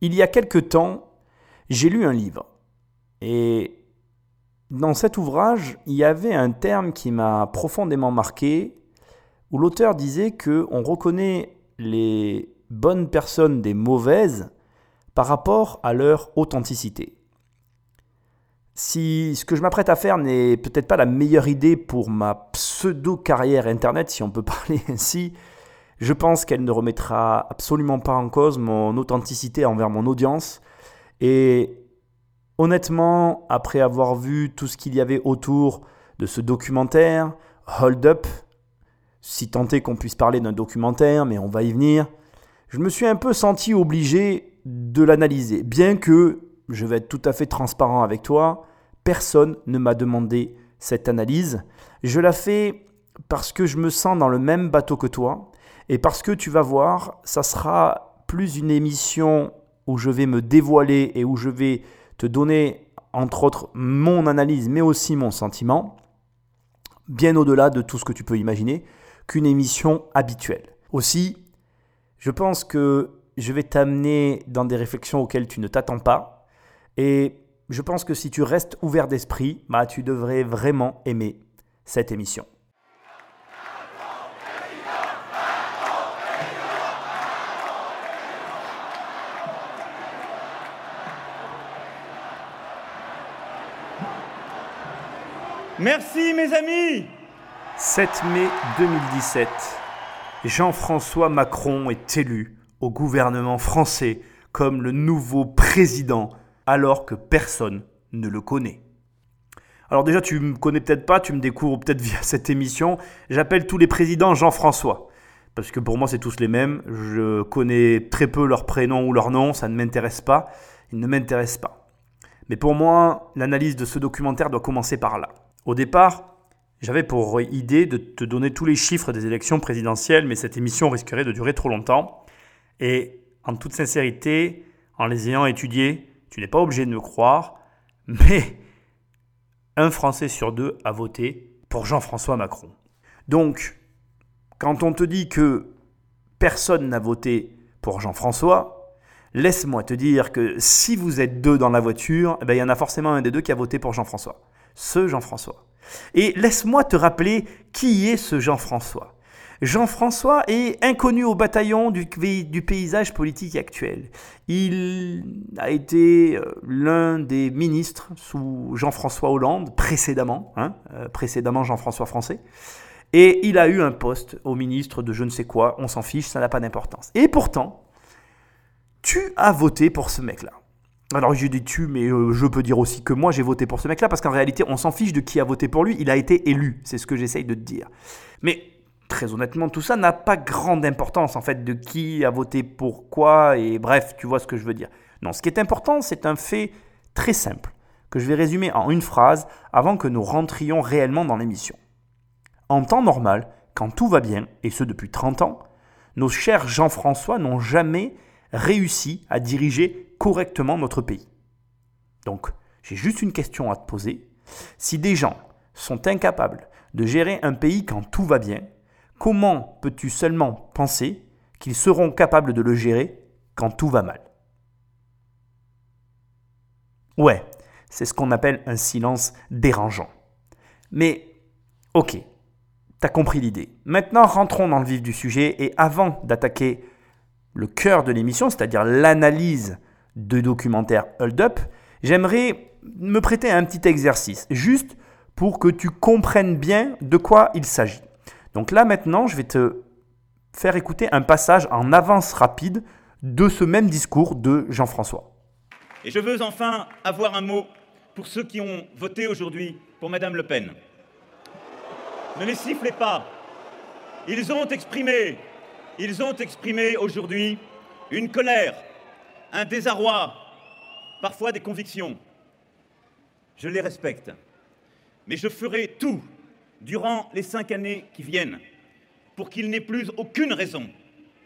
Il y a quelque temps, j'ai lu un livre. Et dans cet ouvrage, il y avait un terme qui m'a profondément marqué, où l'auteur disait que on reconnaît les bonnes personnes des mauvaises par rapport à leur authenticité. Si ce que je m'apprête à faire n'est peut-être pas la meilleure idée pour ma pseudo-carrière Internet, si on peut parler ainsi, je pense qu'elle ne remettra absolument pas en cause mon authenticité envers mon audience. Et honnêtement, après avoir vu tout ce qu'il y avait autour de ce documentaire, Hold Up, si tant est qu'on puisse parler d'un documentaire, mais on va y venir, je me suis un peu senti obligé de l'analyser. Bien que, je vais être tout à fait transparent avec toi, personne ne m'a demandé cette analyse. Je la fais parce que je me sens dans le même bateau que toi et parce que tu vas voir, ça sera plus une émission où je vais me dévoiler et où je vais te donner, entre autres, mon analyse, mais aussi mon sentiment, bien au-delà de tout ce que tu peux imaginer, qu'une émission habituelle. Aussi, je pense que je vais t'amener dans des réflexions auxquelles tu ne t'attends pas. Et je pense que si tu restes ouvert d'esprit, bah, tu devrais vraiment aimer cette émission. Merci mes amis 7 mai 2017, Jean-François Macron est élu au gouvernement français comme le nouveau président alors que personne ne le connaît. Alors déjà, tu me connais peut-être pas, tu me découvres peut-être via cette émission. J'appelle tous les présidents Jean-François. Parce que pour moi, c'est tous les mêmes. Je connais très peu leur prénom ou leur nom, ça ne m'intéresse pas. Ils ne m'intéressent pas. Mais pour moi, l'analyse de ce documentaire doit commencer par là. Au départ, j'avais pour idée de te donner tous les chiffres des élections présidentielles, mais cette émission risquerait de durer trop longtemps. Et en toute sincérité, en les ayant étudiés, tu n'es pas obligé de me croire, mais un Français sur deux a voté pour Jean-François Macron. Donc, quand on te dit que personne n'a voté pour Jean-François, laisse-moi te dire que si vous êtes deux dans la voiture, eh ben, il y en a forcément un des deux qui a voté pour Jean-François. Ce Jean-François. Et laisse-moi te rappeler qui est ce Jean-François. Jean-François est inconnu au bataillon du, paysage politique actuel. Il a été euh, l'un des ministres sous Jean-François Hollande, précédemment, hein, euh, précédemment Jean-François Français. Et il a eu un poste au ministre de je ne sais quoi, on s'en fiche, ça n'a pas d'importance. Et pourtant, tu as voté pour ce mec-là. Alors j'ai dit tu, mais euh, je peux dire aussi que moi j'ai voté pour ce mec-là, parce qu'en réalité on s'en fiche de qui a voté pour lui, il a été élu, c'est ce que j'essaye de te dire. Mais très honnêtement, tout ça n'a pas grande importance en fait de qui a voté pour quoi et bref, tu vois ce que je veux dire. Non, ce qui est important, c'est un fait très simple que je vais résumer en une phrase avant que nous rentrions réellement dans l'émission. En temps normal, quand tout va bien, et ce depuis 30 ans, nos chers Jean-François n'ont jamais réussi à diriger correctement notre pays. Donc, j'ai juste une question à te poser. Si des gens sont incapables de gérer un pays quand tout va bien, comment peux-tu seulement penser qu'ils seront capables de le gérer quand tout va mal? Ouais, c'est ce qu'on appelle un silence dérangeant. Mais, ok, t'as compris l'idée. Maintenant, rentrons dans le vif du sujet et avant d'attaquer le cœur de l'émission, c'est-à-dire l'analyse de documentaire Hold Up, j'aimerais me prêter à un petit exercice, juste pour que tu comprennes bien de quoi il s'agit. Donc là maintenant, je vais te faire écouter un passage en avance rapide de ce même discours de Jean-François. Et je veux enfin avoir un mot pour ceux qui ont voté aujourd'hui pour Madame Le Pen. Ne les sifflez pas. Ils ont exprimé, ils ont exprimé aujourd'hui une colère, un désarroi, parfois des convictions. Je les respecte. Mais je ferai tout durant les cinq années qui viennent pour qu'il n'ait plus aucune raison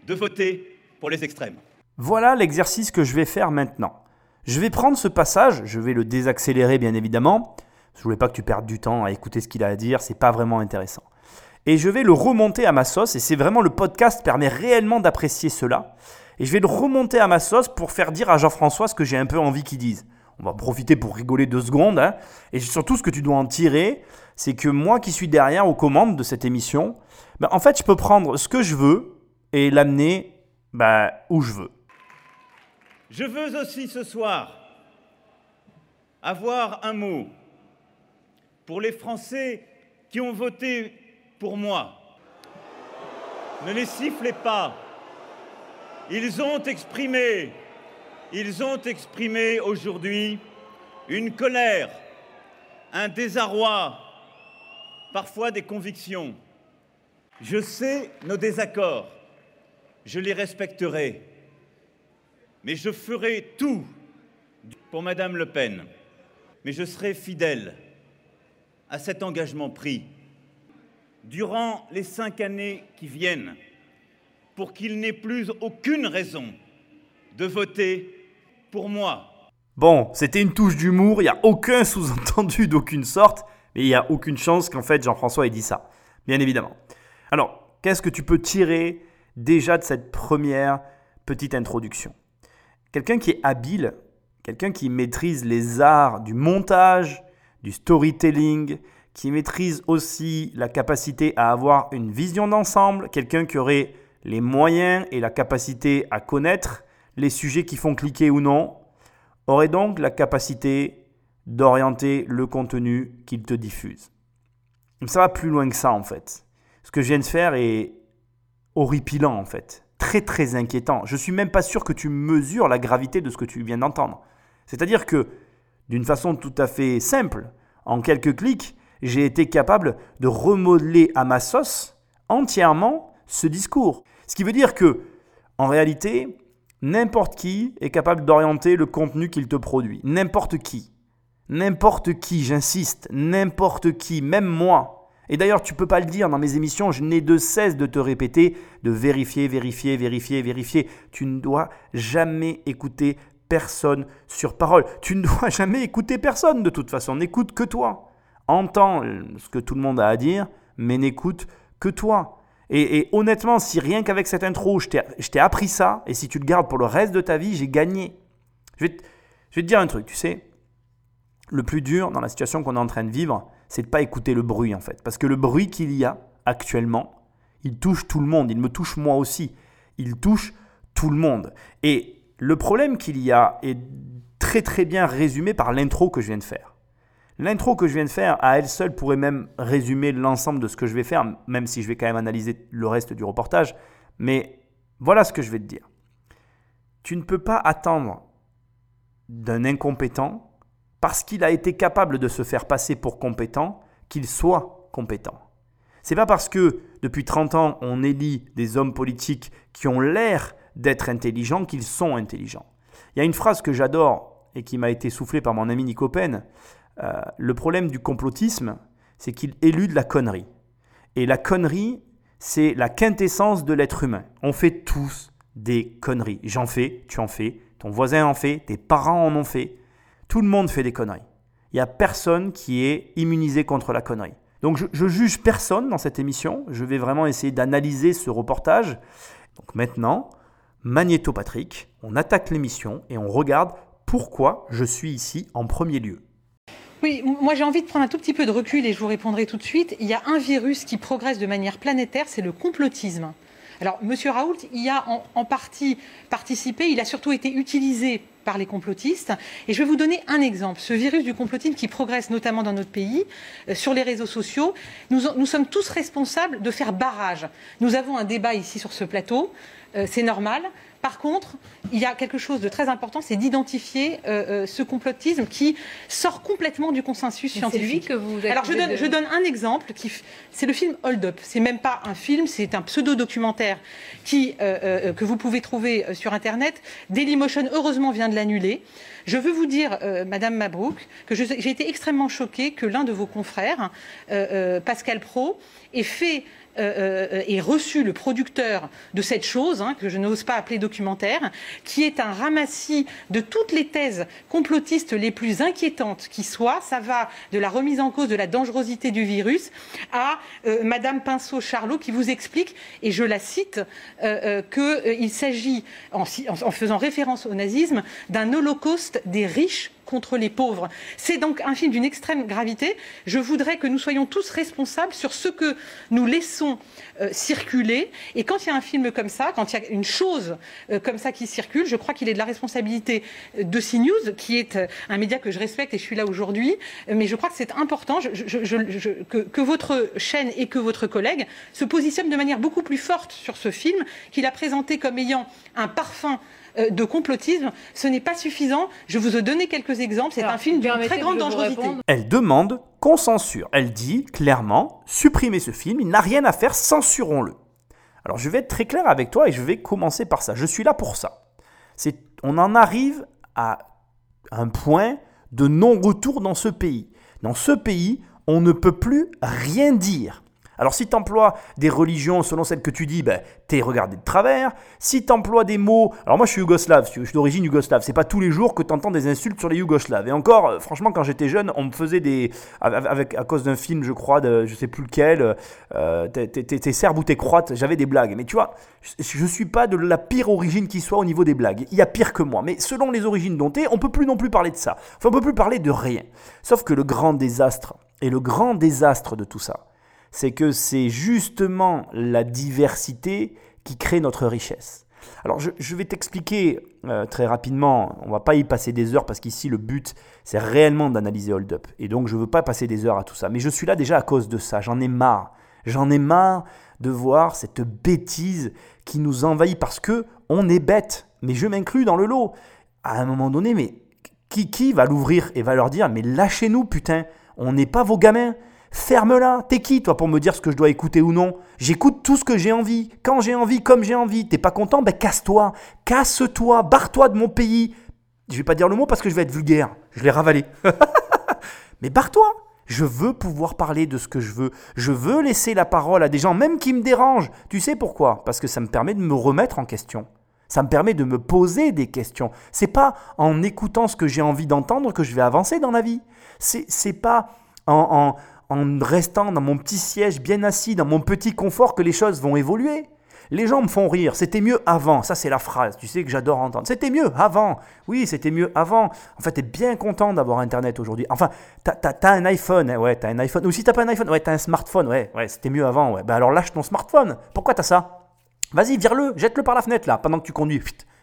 de voter pour les extrêmes. Voilà l'exercice que je vais faire maintenant. Je vais prendre ce passage, je vais le désaccélérer bien évidemment. Je voulais pas que tu perdes du temps à écouter ce qu'il a à dire, c'est pas vraiment intéressant. Et je vais le remonter à ma sauce et c'est vraiment le podcast permet réellement d'apprécier cela. et je vais le remonter à ma sauce pour faire dire à Jean-François ce que j'ai un peu envie qu'il dise. On va profiter pour rigoler deux secondes. Hein. Et surtout, ce que tu dois en tirer, c'est que moi qui suis derrière aux commandes de cette émission, ben, en fait, je peux prendre ce que je veux et l'amener ben, où je veux. Je veux aussi ce soir avoir un mot pour les Français qui ont voté pour moi. Ne les sifflez pas. Ils ont exprimé, ils ont exprimé aujourd'hui une colère, un désarroi, parfois des convictions. Je sais nos désaccords, je les respecterai, mais je ferai tout pour Madame Le Pen, mais je serai fidèle à cet engagement pris durant les cinq années qui viennent pour qu'il n'ait plus aucune raison de voter pour moi. Bon, c'était une touche d'humour, il n'y a aucun sous-entendu d'aucune sorte, mais il n'y a aucune chance qu'en fait Jean-François ait dit ça, bien évidemment. Alors, qu'est-ce que tu peux tirer déjà de cette première petite introduction? Quelqu'un qui est habile, quelqu'un qui maîtrise les arts du montage, du storytelling, qui maîtrise aussi la capacité à avoir une vision d'ensemble, quelqu'un qui aurait les moyens et la capacité à connaître les sujets qui font cliquer ou non, aurait donc la capacité d'orienter le contenu qu'il te diffuse. Ça va plus loin que ça en fait. Ce que je viens de faire est horripilant en fait, très très inquiétant. Je suis même pas sûr que tu mesures la gravité de ce que tu viens d'entendre. C'est-à-dire que d'une façon tout à fait simple, en quelques clics, j'ai été capable de remodeler à ma sauce entièrement ce discours. Ce qui veut dire que, en réalité, n'importe qui est capable d'orienter le contenu qu'il te produit. N'importe qui. N'importe qui, j'insiste, n'importe qui, même moi. Et d'ailleurs, tu peux pas le dire dans mes émissions, je n'ai de cesse de te répéter, de vérifier, vérifier, vérifier, vérifier. Tu ne dois jamais écouter personne sur parole. Tu ne dois jamais écouter personne de toute façon, n'écoute que toi entends ce que tout le monde a à dire, mais n'écoute que toi. Et, honnêtement, si rien qu'avec cette intro, je t'ai appris ça, et si tu le gardes pour le reste de ta vie, j'ai gagné. Je vais, te, je vais te dire un truc, tu sais, le plus dur dans la situation qu'on est en train de vivre, c'est de ne pas écouter le bruit en fait. Parce que le bruit qu'il y a actuellement, il touche tout le monde, il me touche moi aussi, il touche tout le monde. Et le problème qu'il y a est très très bien résumé par l'intro que je viens de faire. L'intro que je viens de faire, à elle seule, pourrait même résumer l'ensemble de ce que je vais faire, même si je vais quand même analyser le reste du reportage. Mais voilà ce que je vais te dire. Tu ne peux pas attendre d'un incompétent, parce qu'il a été capable de se faire passer pour compétent, qu'il soit compétent. C'est pas parce que depuis 30 ans on élit des hommes politiques qui ont l'air d'être intelligents qu'ils sont intelligents. Il y a une phrase que j'adore et qui m'a été soufflée par mon ami Nico. Euh, le problème du complotisme, c'est qu'il élude la connerie. Et la connerie, c'est la quintessence de l'être humain. On fait tous des conneries. J'en fais, tu en fais, ton voisin en fait, tes parents en ont fait. Tout le monde fait des conneries. Il n'y a personne qui est immunisé contre la connerie. Donc je, je juge personne dans cette émission. Je vais vraiment essayer d'analyser ce reportage. Donc maintenant, Magnéto Patrick, on attaque l'émission et on regarde pourquoi je suis ici en premier lieu. Oui, moi j'ai envie de prendre un tout petit peu de recul et je vous répondrai tout de suite. Il y a un virus qui progresse de manière planétaire, c'est le complotisme. Alors, M. Raoult y a en, partie participé, il a surtout été utilisé par les complotistes. Et je vais vous donner un exemple. Ce virus du complotisme qui progresse notamment dans notre pays, euh, sur les réseaux sociaux, nous, nous, sommes tous responsables de faire barrage. Nous avons un débat ici sur ce plateau, euh, c'est normal. Par contre, il y a quelque chose de très important, c'est d'identifier euh, euh, ce complotisme qui sort complètement du consensus scientifique. que vous Alors je donne, je donne, un exemple, c'est le film Hold Up. C'est même pas un film, c'est un pseudo-documentaire qui, euh, que vous pouvez trouver sur Internet. Dailymotion, heureusement, vient de l'annuler. Je veux vous dire, Madame Mabrouk, que j'ai été extrêmement choquée que l'un de vos confrères, Pascal Pro, ait fait euh, ait reçu le producteur de cette chose, hein, que je n'ose pas appeler documentaire, qui est un ramassis de toutes les thèses complotistes les plus inquiétantes qui soient. Ça va de la remise en cause de la dangerosité du virus à Madame Pinceau-Charlot qui vous explique, et je la cite, qu'il s'agit, en faisant référence au nazisme, d'un holocauste des riches les pauvres. C'est donc un film d'une extrême gravité. Je voudrais que nous soyons tous responsables sur ce que nous laissons euh, circuler. Et quand il y a un film comme ça, quand il y a une chose euh, comme ça qui circule, je crois qu'il est de la responsabilité de CNews, qui est euh, un média que je respecte et je suis là aujourd'hui. Mais je crois que c'est important que, que votre chaîne et que votre collègue se positionnent de manière beaucoup plus forte sur ce film, qu'il a présenté comme ayant un parfum euh, de complotisme. Ce n'est pas suffisant. Je vous ai donné quelques exemples. C'est un film d'une très grande dangerosité. Elle demande qu'on censure. Elle dit clairement supprimez ce film, il n'a rien à faire, censurons-le. Alors je vais être très clair avec toi et je vais commencer par ça. Je suis là pour ça. C'est, on en arrive à un point de non-retour dans ce pays. Dans ce pays, on ne peut plus rien dire. Alors si tu emploies des religions selon celles que tu dis, ben, tu es regardé de travers. Si tu emploies des mots... Alors moi je suis yougoslave, je suis d'origine yougoslave. C'est pas tous les jours que tu entends des insultes sur les yougoslaves. Et encore, euh, franchement, quand j'étais jeune, on me faisait des... Avec, à cause d'un film, je crois, de je sais plus lequel, euh, t'es serbe ou t'es croate, j'avais des blagues. Mais tu vois, je, suis pas de la pire origine qui soit au niveau des blagues. Il y a pire que moi. Mais selon les origines dont t'es, on peut plus non plus parler de ça. Enfin, on peut plus parler de rien. Sauf que le grand désastre, et le grand désastre de tout ça, c'est que c'est justement la diversité qui crée notre richesse. Alors je, vais t'expliquer euh, très rapidement, on va pas y passer des heures parce qu'ici le but c'est réellement d'analyser Hold Up. Et donc je ne veux pas passer des heures à tout ça. Mais je suis là déjà à cause de ça, j'en ai marre. J'en ai marre de voir cette bêtise qui nous envahit parce que on est bête. Mais je m'inclus dans le lot. À un moment donné, mais qui, qui va l'ouvrir et va leur dire mais lâchez-nous putain, on n'est pas vos gamins. Ferme-la. T'es qui, toi, pour me dire ce que je dois écouter ou non? J'écoute tout ce que j'ai envie, quand j'ai envie, comme j'ai envie. T'es pas content? Ben casse-toi. Casse-toi. Barre-toi de mon pays. Je vais pas dire le mot parce que je vais être vulgaire. Je l'ai ravalé. Mais barre-toi. Je veux pouvoir parler de ce que je veux. Je veux laisser la parole à des gens, même qui me dérangent. Tu sais pourquoi? Parce que ça me permet de me remettre en question. Ça me permet de me poser des questions. C'est pas en écoutant ce que j'ai envie d'entendre que je vais avancer dans la vie. C'est pas en, en restant dans mon petit siège bien assis, dans mon petit confort, que les choses vont évoluer. Les gens me font rire, c'était mieux avant. Ça, c'est la phrase, tu sais, que j'adore entendre. C'était mieux avant. Oui, c'était mieux avant. En fait, tu es bien content d'avoir Internet aujourd'hui. Enfin, tu as, un iPhone, hein, ouais, tu as un iPhone. Ou si t'as pas un iPhone, ouais, tu as un smartphone, ouais, ouais, c'était mieux avant, ouais. Ben alors lâche ton smartphone. Pourquoi tu as ça? Vas-y, vire-le, jette-le par la fenêtre, là, pendant que tu conduis.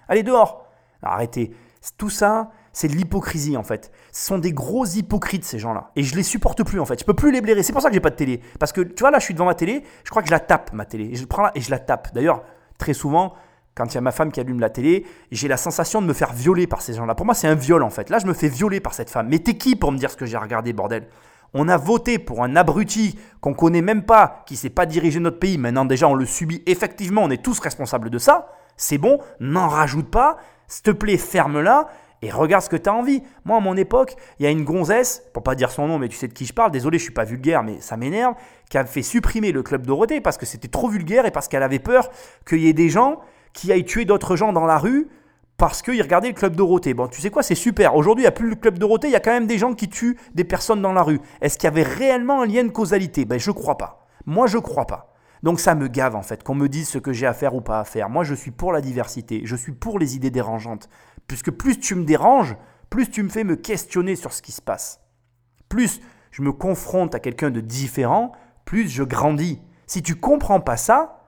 Allez dehors. Arrêtez. Tout ça, c'est de l'hypocrisie en fait. Ce sont des gros hypocrites ces gens-là. Et je les supporte plus en fait. Je peux plus les blairer. C'est pour ça que j'ai pas de télé. Parce que tu vois là, je suis devant ma télé, je crois que je la tape ma télé. Et je prends là et je la tape. D'ailleurs, très souvent, quand il y a ma femme qui allume la télé, j'ai la sensation de me faire violer par ces gens-là. Pour moi, c'est un viol en fait. Là, je me fais violer par cette femme. Mais t'es qui pour me dire ce que j'ai regardé, bordel? On a voté pour un abruti qu'on connaît même pas, qui sait pas diriger notre pays. Maintenant, déjà, on le subit. Effectivement, on est tous responsables de ça. C'est bon, n'en rajoute pas. S'il te plaît, ferme-la et regarde ce que tu as envie. Moi, à mon époque, il y a une gonzesse, pour pas dire son nom, mais tu sais de qui je parle, désolé, je suis pas vulgaire, mais ça m'énerve, qui a fait supprimer le club Dorothée parce que c'était trop vulgaire et parce qu'elle avait peur qu'il y ait des gens qui aillent tuer d'autres gens dans la rue parce qu'ils regardaient le club Dorothée. Bon, tu sais quoi, c'est super. Aujourd'hui, il n'y a plus le club Dorothée, il y a quand même des gens qui tuent des personnes dans la rue. Est-ce qu'il y avait réellement un lien de causalité? Ben, je crois pas. Moi, je crois pas. Donc ça me gave en fait qu'on me dise ce que j'ai à faire ou pas à faire. Moi je suis pour la diversité, je suis pour les idées dérangeantes. Puisque plus tu me déranges, plus tu me fais me questionner sur ce qui se passe. Plus je me confronte à quelqu'un de différent, plus je grandis. Si tu comprends pas ça,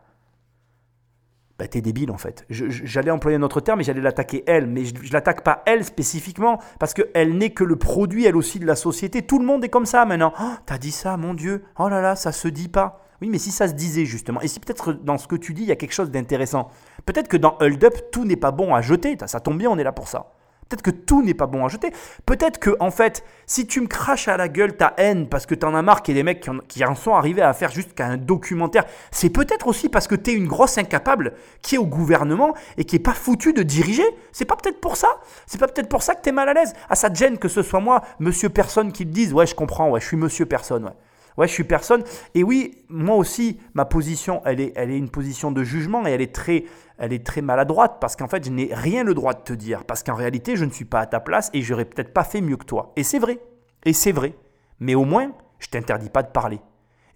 bah t'es débile en fait. J'allais employer un autre terme et j'allais l'attaquer elle, mais je, ne l'attaque pas elle spécifiquement parce qu'elle n'est que le produit elle aussi de la société. Tout le monde est comme ça maintenant. Oh, t'as dit ça, mon Dieu. Oh là là, ça se dit pas. Oui, mais si ça se disait justement, et si peut-être dans ce que tu dis, il y a quelque chose d'intéressant, peut-être que dans Hold Up, tout n'est pas bon à jeter, ça tombe bien, on est là pour ça. Peut-être que tout n'est pas bon à jeter. Peut-être que, en fait, si tu me craches à la gueule ta haine parce que t'en as marre qu'il y ait des mecs qui en, sont arrivés à faire juste qu'un documentaire, c'est peut-être aussi parce que t'es une grosse incapable qui est au gouvernement et qui est pas foutu de diriger. C'est pas peut-être pour ça. C'est pas peut-être pour ça que t'es mal à l'aise. Ah, ça te gêne que ce soit moi, monsieur personne, qui te dise, ouais, je comprends, ouais, je suis monsieur personne, ouais. Ouais, je suis personne. Et oui, moi aussi, ma position, elle est, elle est une position de jugement et elle est très, elle est très maladroite parce qu'en fait, je n'ai rien le droit de te dire. Parce qu'en réalité, je ne suis pas à ta place et j'aurais peut-être pas fait mieux que toi. Et c'est vrai. Et c'est vrai. Mais au moins, je t'interdis pas de parler.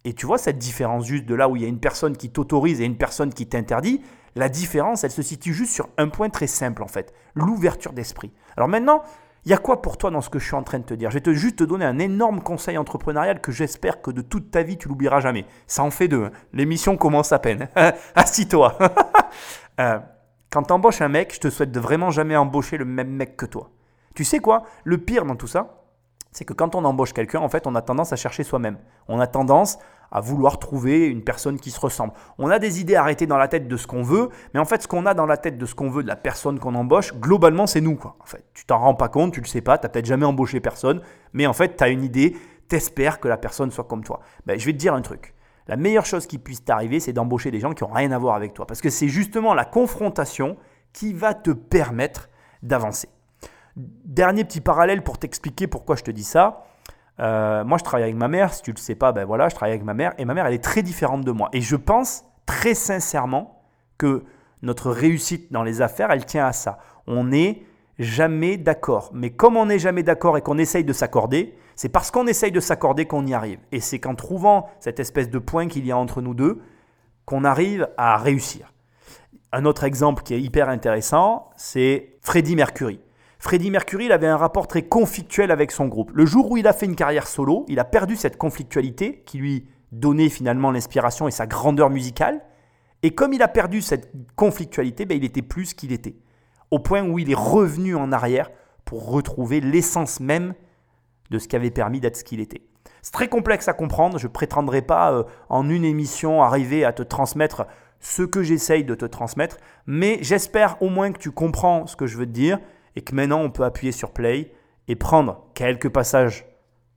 Et tu vois cette différence juste de là où il y a une personne qui t'autorise et une personne qui t'interdit, la différence, elle se situe juste sur un point très simple en fait, l'ouverture d'esprit. Alors maintenant, il y a quoi pour toi dans ce que je suis en train de te dire? Je vais te juste te donner un énorme conseil entrepreneurial que j'espère que de toute ta vie tu l'oublieras jamais. Ça en fait deux. Hein. L'émission commence à peine. Assis-toi. euh, quand tu embauches un mec, je te souhaite de vraiment jamais embaucher le même mec que toi. Tu sais quoi? Le pire dans tout ça, c'est que quand on embauche quelqu'un, en fait, on a tendance à chercher soi-même. On a tendance à vouloir trouver une personne qui se ressemble. On a des idées arrêtées dans la tête de ce qu'on veut, mais en fait, ce qu'on a dans la tête de ce qu'on veut de la personne qu'on embauche, globalement, c'est nous. En fait, tu t'en rends pas compte, tu le sais pas, tu n'as peut-être jamais embauché personne, mais en fait, tu as une idée, t'espères que la personne soit comme toi. Ben, je vais te dire un truc. La meilleure chose qui puisse t'arriver, c'est d'embaucher des gens qui n'ont rien à voir avec toi. Parce que c'est justement la confrontation qui va te permettre d'avancer. Dernier petit parallèle pour t'expliquer pourquoi je te dis ça. Euh, moi, je travaille avec ma mère. Si tu le sais pas, ben voilà, je travaille avec ma mère. Et ma mère, elle est très différente de moi. Et je pense très sincèrement que notre réussite dans les affaires, elle tient à ça. On n'est jamais d'accord. Mais comme on n'est jamais d'accord et qu'on essaye de s'accorder, c'est parce qu'on essaye de s'accorder qu'on y arrive. Et c'est qu'en trouvant cette espèce de point qu'il y a entre nous deux, qu'on arrive à réussir. Un autre exemple qui est hyper intéressant, c'est Freddie Mercury. Freddie Mercury il avait un rapport très conflictuel avec son groupe. Le jour où il a fait une carrière solo, il a perdu cette conflictualité qui lui donnait finalement l'inspiration et sa grandeur musicale. Et comme il a perdu cette conflictualité, ben, il était plus qu'il était. Au point où il est revenu en arrière pour retrouver l'essence même de ce qui avait permis d'être ce qu'il était. C'est très complexe à comprendre. Je ne prétendrai pas euh, en une émission arriver à te transmettre ce que j'essaye de te transmettre, mais j'espère au moins que tu comprends ce que je veux te dire et que maintenant on peut appuyer sur play et prendre quelques passages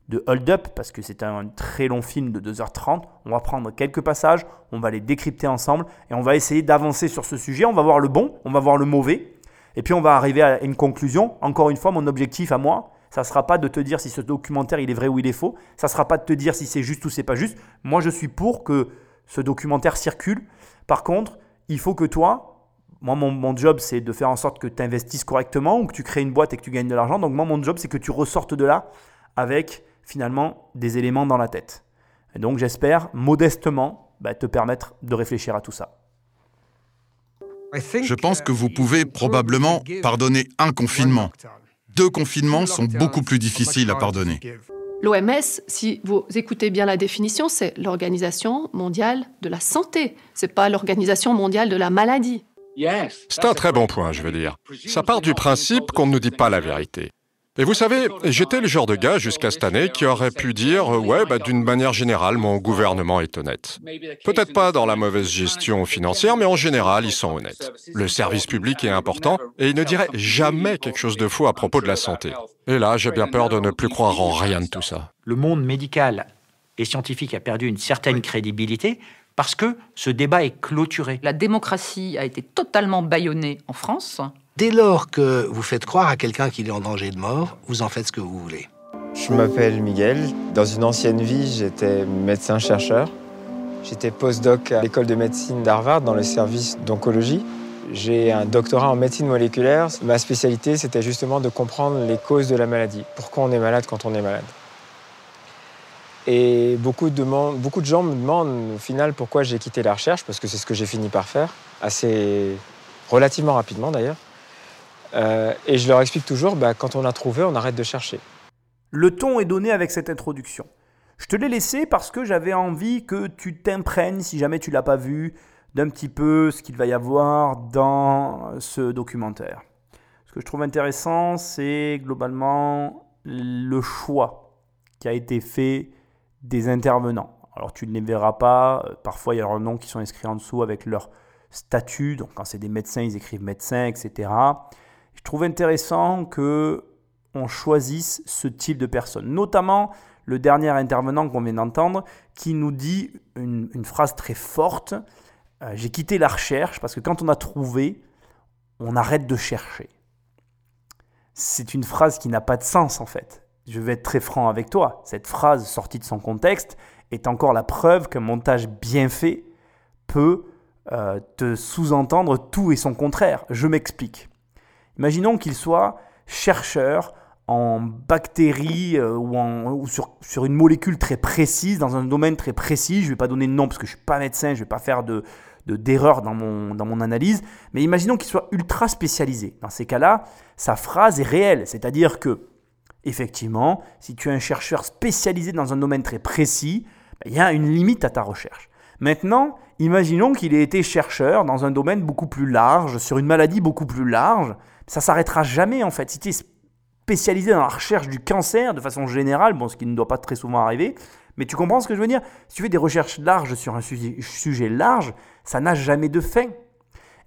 de Hold Up, parce que c'est un très long film de 2h30. On va prendre quelques passages, on va les décrypter ensemble et on va essayer d'avancer sur ce sujet. On va voir le bon, on va voir le mauvais, et puis on va arriver à une conclusion. Encore une fois, mon objectif à moi, ça ne sera pas de te dire si ce documentaire il est vrai ou il est faux. Ça ne sera pas de te dire si c'est juste ou c'est pas juste. Moi, je suis pour que ce documentaire circule. Par contre, il faut que toi, moi, mon, job, c'est de faire en sorte que tu investisses correctement ou que tu crées une boîte et que tu gagnes de l'argent. Donc, moi, mon job, c'est que tu ressortes de là avec finalement des éléments dans la tête. Et donc, j'espère modestement bah, te permettre de réfléchir à tout ça. Je pense que vous pouvez probablement pardonner un confinement. Deux confinements sont beaucoup plus difficiles à pardonner. L'OMS, si vous écoutez bien la définition, c'est l'Organisation mondiale de la santé. C'est pas l'Organisation mondiale de la maladie. C'est un très bon point, je veux dire. Ça part du principe qu'on ne nous dit pas la vérité. Et vous savez, j'étais le genre de gars jusqu'à cette année qui aurait pu dire Ouais, bah, d'une manière générale, mon gouvernement est honnête. Peut-être pas dans la mauvaise gestion financière, mais en général, ils sont honnêtes. Le service public est important et ils ne diraient jamais quelque chose de faux à propos de la santé. Et là, j'ai bien peur de ne plus croire en rien de tout ça. Le monde médical et scientifique a perdu une certaine crédibilité parce que ce débat est clôturé. La démocratie a été totalement bâillonnée en France. Dès lors que vous faites croire à quelqu'un qu'il est en danger de mort, vous en faites ce que vous voulez. Je m'appelle Miguel. Dans une ancienne vie, j'étais médecin-chercheur. J'étais postdoc à l'école de médecine d'Harvard dans le service d'oncologie. J'ai un doctorat en médecine moléculaire. Ma spécialité, c'était justement de comprendre les causes de la maladie. Pourquoi on est malade quand on est malade. Et beaucoup de, beaucoup de gens me demandent au final pourquoi j'ai quitté la recherche, parce que c'est ce que j'ai fini par faire, assez relativement rapidement d'ailleurs. Euh, et je leur explique toujours, bah, quand on a trouvé, on arrête de chercher. Le ton est donné avec cette introduction. Je te l'ai laissé parce que j'avais envie que tu t'imprègnes, si jamais tu l'as pas vu, d'un petit peu ce qu'il va y avoir dans ce documentaire. Ce que je trouve intéressant, c'est globalement le choix qui a été fait des intervenants. Alors tu ne les verras pas, euh, parfois il y a leurs noms qui sont inscrits en dessous avec leur statut, donc quand c'est des médecins, ils écrivent médecin, etc. Je trouve intéressant que on choisisse ce type de personnes, notamment le dernier intervenant qu'on vient d'entendre, qui nous dit une, phrase très forte, euh, j'ai quitté la recherche parce que quand on a trouvé, on arrête de chercher. C'est une phrase qui n'a pas de sens en fait. Je vais être très franc avec toi, cette phrase sortie de son contexte est encore la preuve qu'un montage bien fait peut euh, te sous-entendre tout et son contraire. Je m'explique. Imaginons qu'il soit chercheur en bactéries euh, ou, en, sur, sur, une molécule très précise, dans un domaine très précis. Je ne vais pas donner de nom parce que je ne suis pas médecin, je ne vais pas faire de, d'erreur dans, mon, dans mon analyse, mais imaginons qu'il soit ultra spécialisé. Dans ces cas-là, sa phrase est réelle, c'est-à-dire que, effectivement, si tu es un chercheur spécialisé dans un domaine très précis, il y a une limite à ta recherche. Maintenant, imaginons qu'il ait été chercheur dans un domaine beaucoup plus large, sur une maladie beaucoup plus large, ça s'arrêtera jamais en fait. Si tu es spécialisé dans la recherche du cancer de façon générale, bon, ce qui ne doit pas très souvent arriver, mais tu comprends ce que je veux dire Si tu fais des recherches larges sur un sujet, large, ça n'a jamais de fin.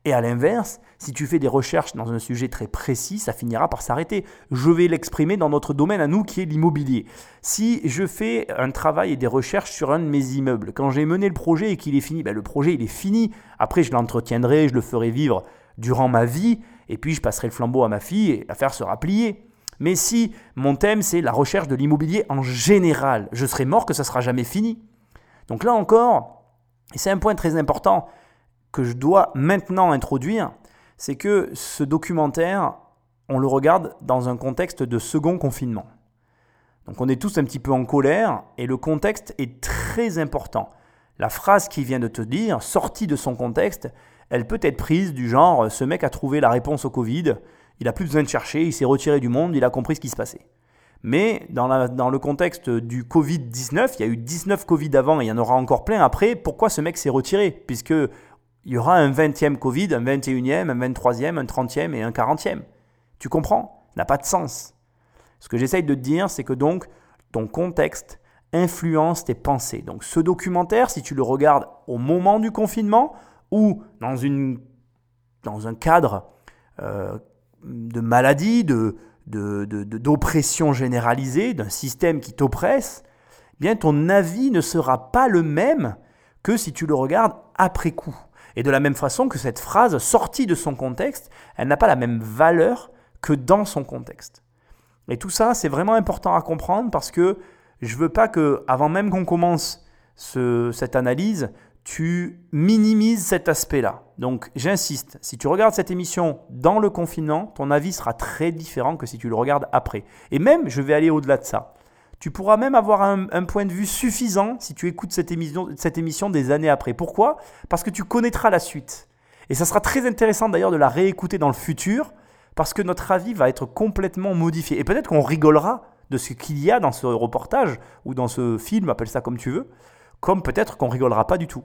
Et à l'inverse, si tu fais des recherches dans un sujet très précis, ça finira par s'arrêter. Je vais l'exprimer dans notre domaine à nous qui est l'immobilier. Si je fais un travail et des recherches sur un de mes immeubles, quand j'ai mené le projet et qu'il est fini, ben le projet il est fini. Après je l'entretiendrai, je le ferai vivre durant ma vie, et puis je passerai le flambeau à ma fille et l'affaire sera pliée. Mais si mon thème c'est la recherche de l'immobilier en général, je serai mort que ça sera jamais fini. Donc là encore, et c'est un point très important que je dois maintenant introduire, c'est que ce documentaire, on le regarde dans un contexte de second confinement. Donc on est tous un petit peu en colère et le contexte est très important. La phrase qu'il vient de te dire, sortie de son contexte, elle peut être prise du genre ce mec a trouvé la réponse au Covid, il n'a plus besoin de chercher, il s'est retiré du monde, il a compris ce qui se passait. Mais dans, le contexte du Covid-19, il y a eu 19 Covid avant et il y en aura encore plein après, pourquoi ce mec s'est retiré? Puisque il y aura un 20e Covid, un 21e, un 23e, un 30e et un 40e. Tu comprends? N'a pas de sens. Ce que j'essaye de te dire, c'est que donc ton contexte influence tes pensées. Donc ce documentaire, si tu le regardes au moment du confinement ou dans, un cadre euh, de maladie, d'oppression généralisée, d'un système qui t'oppresse, eh bien ton avis ne sera pas le même que si tu le regardes après coup. Et de la même façon que cette phrase sortie de son contexte, elle n'a pas la même valeur que dans son contexte. Et tout ça, c'est vraiment important à comprendre parce que je veux pas que, avant même qu'on commence cette analyse, tu minimises cet aspect-là. Donc j'insiste, si tu regardes cette émission dans le confinement, ton avis sera très différent que si tu le regardes après. Et même, je vais aller au-delà de ça. Tu pourras même avoir un, point de vue suffisant si tu écoutes cette émission, cette émission des années après. Pourquoi? Parce que tu connaîtras la suite. Et ça sera très intéressant d'ailleurs de la réécouter dans le futur, parce que notre avis va être complètement modifié. Et peut-être qu'on rigolera de ce qu'il y a dans ce reportage ou dans ce film, appelle ça comme tu veux, comme peut-être qu'on rigolera pas du tout.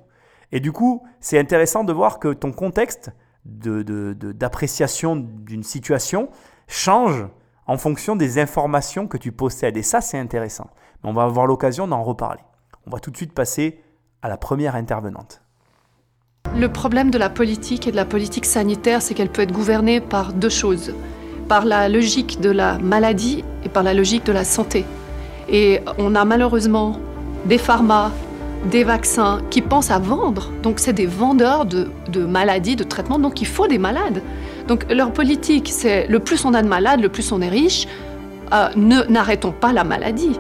Et du coup, c'est intéressant de voir que ton contexte d'appréciation d'une situation change en fonction des informations que tu possèdes. Et ça, c'est intéressant. Mais on va avoir l'occasion d'en reparler. On va tout de suite passer à la première intervenante. Le problème de la politique et de la politique sanitaire, c'est qu'elle peut être gouvernée par deux choses. Par la logique de la maladie et par la logique de la santé. Et on a malheureusement des pharma, des vaccins qui pensent à vendre. Donc c'est des vendeurs de, maladies, de traitements. Donc il faut des malades. Donc leur politique, c'est le plus on a de malades, le plus on est riche. Euh, ne n'arrêtons pas la maladie.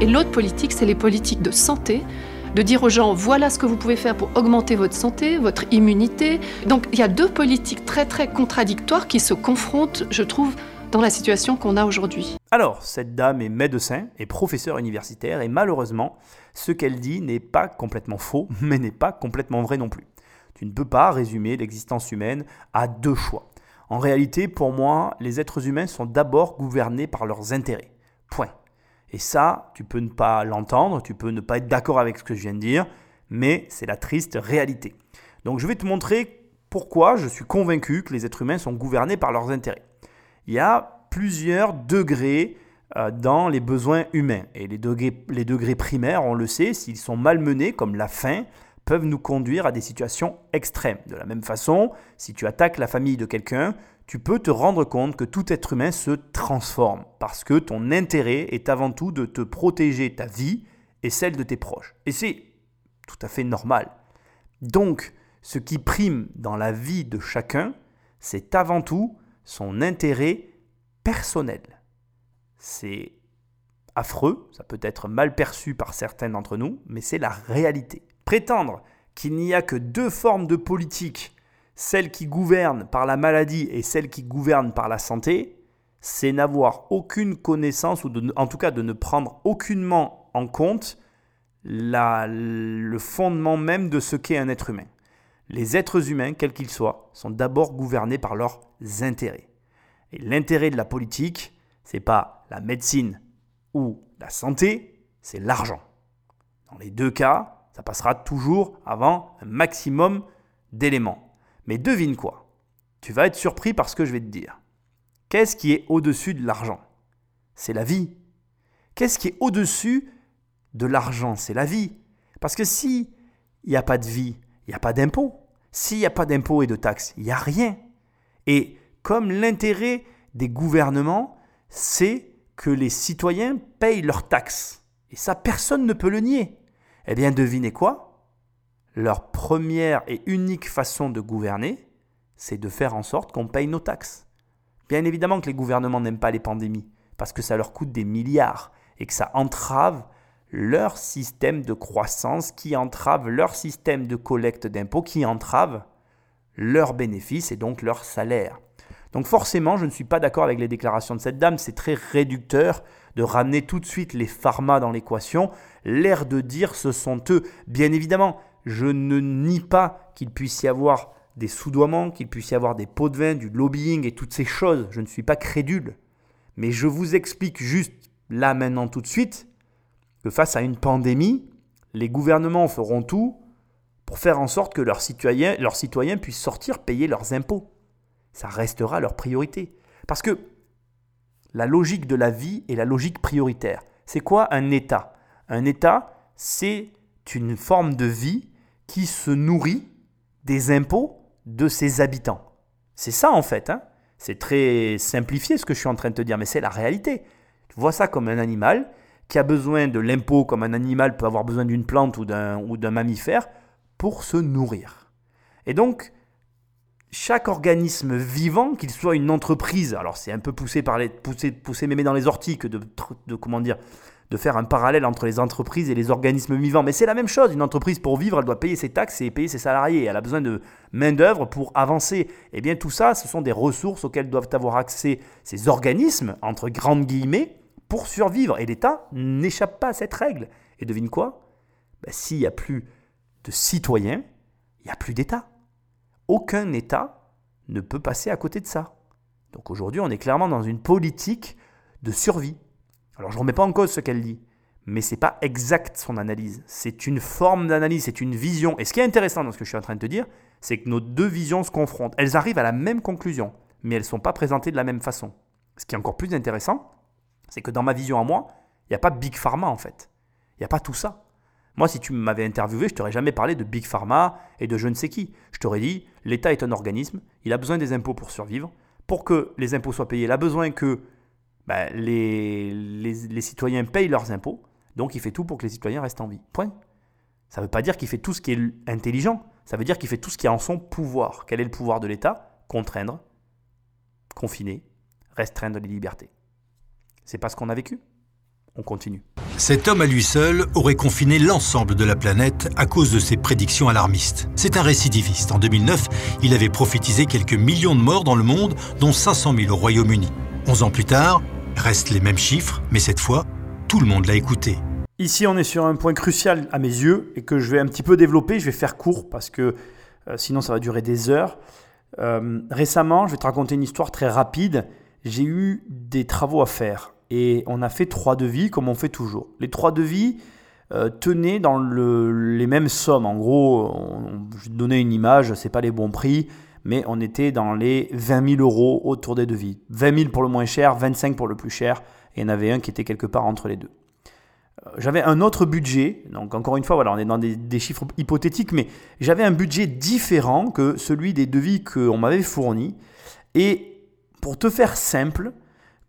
Et l'autre politique, c'est les politiques de santé, de dire aux gens voilà ce que vous pouvez faire pour augmenter votre santé, votre immunité. Donc il y a deux politiques très très contradictoires qui se confrontent, je trouve, dans la situation qu'on a aujourd'hui. Alors, cette dame est médecin et professeur universitaire et malheureusement, ce qu'elle dit n'est pas complètement faux, mais n'est pas complètement vrai non plus. Tu ne peux pas résumer l'existence humaine à deux choix. En réalité, pour moi, les êtres humains sont d'abord gouvernés par leurs intérêts. Point. Et ça, tu peux ne pas l'entendre, tu peux ne pas être d'accord avec ce que je viens de dire, mais c'est la triste réalité. Donc je vais te montrer pourquoi je suis convaincu que les êtres humains sont gouvernés par leurs intérêts il y a plusieurs degrés dans les besoins humains. Et les degrés, les degrés primaires, on le sait, s'ils sont malmenés, comme la faim, peuvent nous conduire à des situations extrêmes. De la même façon, si tu attaques la famille de quelqu'un, tu peux te rendre compte que tout être humain se transforme, parce que ton intérêt est avant tout de te protéger ta vie et celle de tes proches. Et c'est tout à fait normal. Donc, ce qui prime dans la vie de chacun, c'est avant tout son intérêt personnel. C'est affreux, ça peut être mal perçu par certains d'entre nous, mais c'est la réalité. Prétendre qu'il n'y a que deux formes de politique, celle qui gouverne par la maladie et celle qui gouverne par la santé, c'est n'avoir aucune connaissance, ou en tout cas de ne prendre aucunement en compte le fondement même de ce qu'est un être humain. Les êtres humains, quels qu'ils soient, sont d'abord gouvernés par leurs intérêts. Et l'intérêt de la politique, c'est pas la médecine ou la santé, c'est l'argent. Dans les deux cas, ça passera toujours avant un maximum d'éléments. Mais devine quoi? Tu vas être surpris par ce que je vais te dire. Qu'est-ce qui est au-dessus de l'argent? C'est la vie. Qu'est-ce qui est au-dessus de l'argent? C'est la vie. Parce que si il n'y a pas de vie, il n'y a pas d'impôt. S'il n'y a pas d'impôt et de taxes, il n'y a rien. Et comme l'intérêt des gouvernements, c'est que les citoyens payent leurs taxes. Et ça, personne ne peut le nier. Eh bien, devinez quoi? Leur première et unique façon de gouverner, c'est de faire en sorte qu'on paye nos taxes. Bien évidemment que les gouvernements n'aiment pas les pandémies, parce que ça leur coûte des milliards et que ça entrave leur système de croissance, qui entrave leur système de collecte d'impôts, qui entrave leurs bénéfices et donc leur salaire. Donc forcément, je ne suis pas d'accord avec les déclarations de cette dame, c'est très réducteur de ramener tout de suite les pharma dans l'équation, l'air de dire ce sont eux. Bien évidemment, je ne nie pas qu'il puisse y avoir des soudoiements, qu'il puisse y avoir des pots de vin, du lobbying et toutes ces choses. Je ne suis pas crédule. Mais je vous explique juste là maintenant tout de suite que face à une pandémie, les gouvernements feront tout pour faire en sorte que leurs citoyens, leurs citoyens puissent sortir payer leurs impôts. Ça restera leur priorité. Parce que la logique de la vie est la logique prioritaire. C'est quoi un État? Un État, c'est une forme de vie qui se nourrit des impôts de ses habitants. C'est ça en fait. Hein c'est très simplifié ce que je suis en train de te dire, mais c'est la réalité. Tu vois ça comme un animal qui a besoin de l'impôt, comme un animal peut avoir besoin d'une plante ou d'un mammifère, pour se nourrir. Et donc, chaque organisme vivant, qu'il soit une entreprise, alors c'est un peu poussé par les poussé, poussé mémé dans les orties que de, de, comment dire de faire un parallèle entre les entreprises et les organismes vivants, mais c'est la même chose. Une entreprise pour vivre, elle doit payer ses taxes et payer ses salariés. Elle a besoin de main d'œuvre pour avancer. Et eh bien tout ça, ce sont des ressources auxquelles doivent avoir accès ces organismes entre grandes guillemets pour survivre. Et l'État n'échappe pas à cette règle. Et devine quoi? Ben, S'il n'y a plus de citoyens, il n'y a plus d'État. Aucun État ne peut passer à côté de ça. Donc aujourd'hui, on est clairement dans une politique de survie. Alors je ne remets pas en cause ce qu'elle dit, mais ce n'est pas exact son analyse. C'est une forme d'analyse, c'est une vision. Et ce qui est intéressant dans ce que je suis en train de te dire, c'est que nos deux visions se confrontent. Elles arrivent à la même conclusion, mais elles ne sont pas présentées de la même façon. Ce qui est encore plus intéressant, c'est que dans ma vision à moi, il n'y a pas Big Pharma en fait. Il n'y a pas tout ça. Moi, si tu m'avais interviewé, je t'aurais jamais parlé de Big Pharma et de je ne sais qui. Je t'aurais dit, l'État est un organisme, il a besoin des impôts pour survivre. Pour que les impôts soient payés, il a besoin que bah, les, les, citoyens payent leurs impôts. Donc, il fait tout pour que les citoyens restent en vie. Point. Ça ne veut pas dire qu'il fait tout ce qui est intelligent. Ça veut dire qu'il fait tout ce qui est en son pouvoir. Quel est le pouvoir de l'État? Contraindre, confiner, restreindre les libertés. C'est pas ce qu'on a vécu? On continue. Cet homme à lui seul aurait confiné l'ensemble de la planète à cause de ses prédictions alarmistes. C'est un récidiviste. En 2009, il avait prophétisé quelques millions de morts dans le monde, dont 500 000 au Royaume-Uni. Onze ans plus tard, restent les mêmes chiffres, mais cette fois, tout le monde l'a écouté. Ici, on est sur un point crucial à mes yeux et que je vais un petit peu développer. Je vais faire court parce que euh, sinon ça va durer des heures. Euh, récemment, je vais te raconter une histoire très rapide. J'ai eu des travaux à faire et on a fait trois devis comme on fait toujours. Les trois devis euh, tenaient dans les mêmes sommes. En gros, je vais te donner une image, c'est pas les bons prix, mais on était dans les 20 000 euros autour des devis. 20 000 pour le moins cher, 25 pour le plus cher, et il y en avait un qui était quelque part entre les deux. Euh, j'avais un autre budget, donc encore une fois, voilà, on est dans des, des chiffres hypothétiques, mais j'avais un budget différent que celui des devis qu'on m'avait fournis. Et pour te faire simple,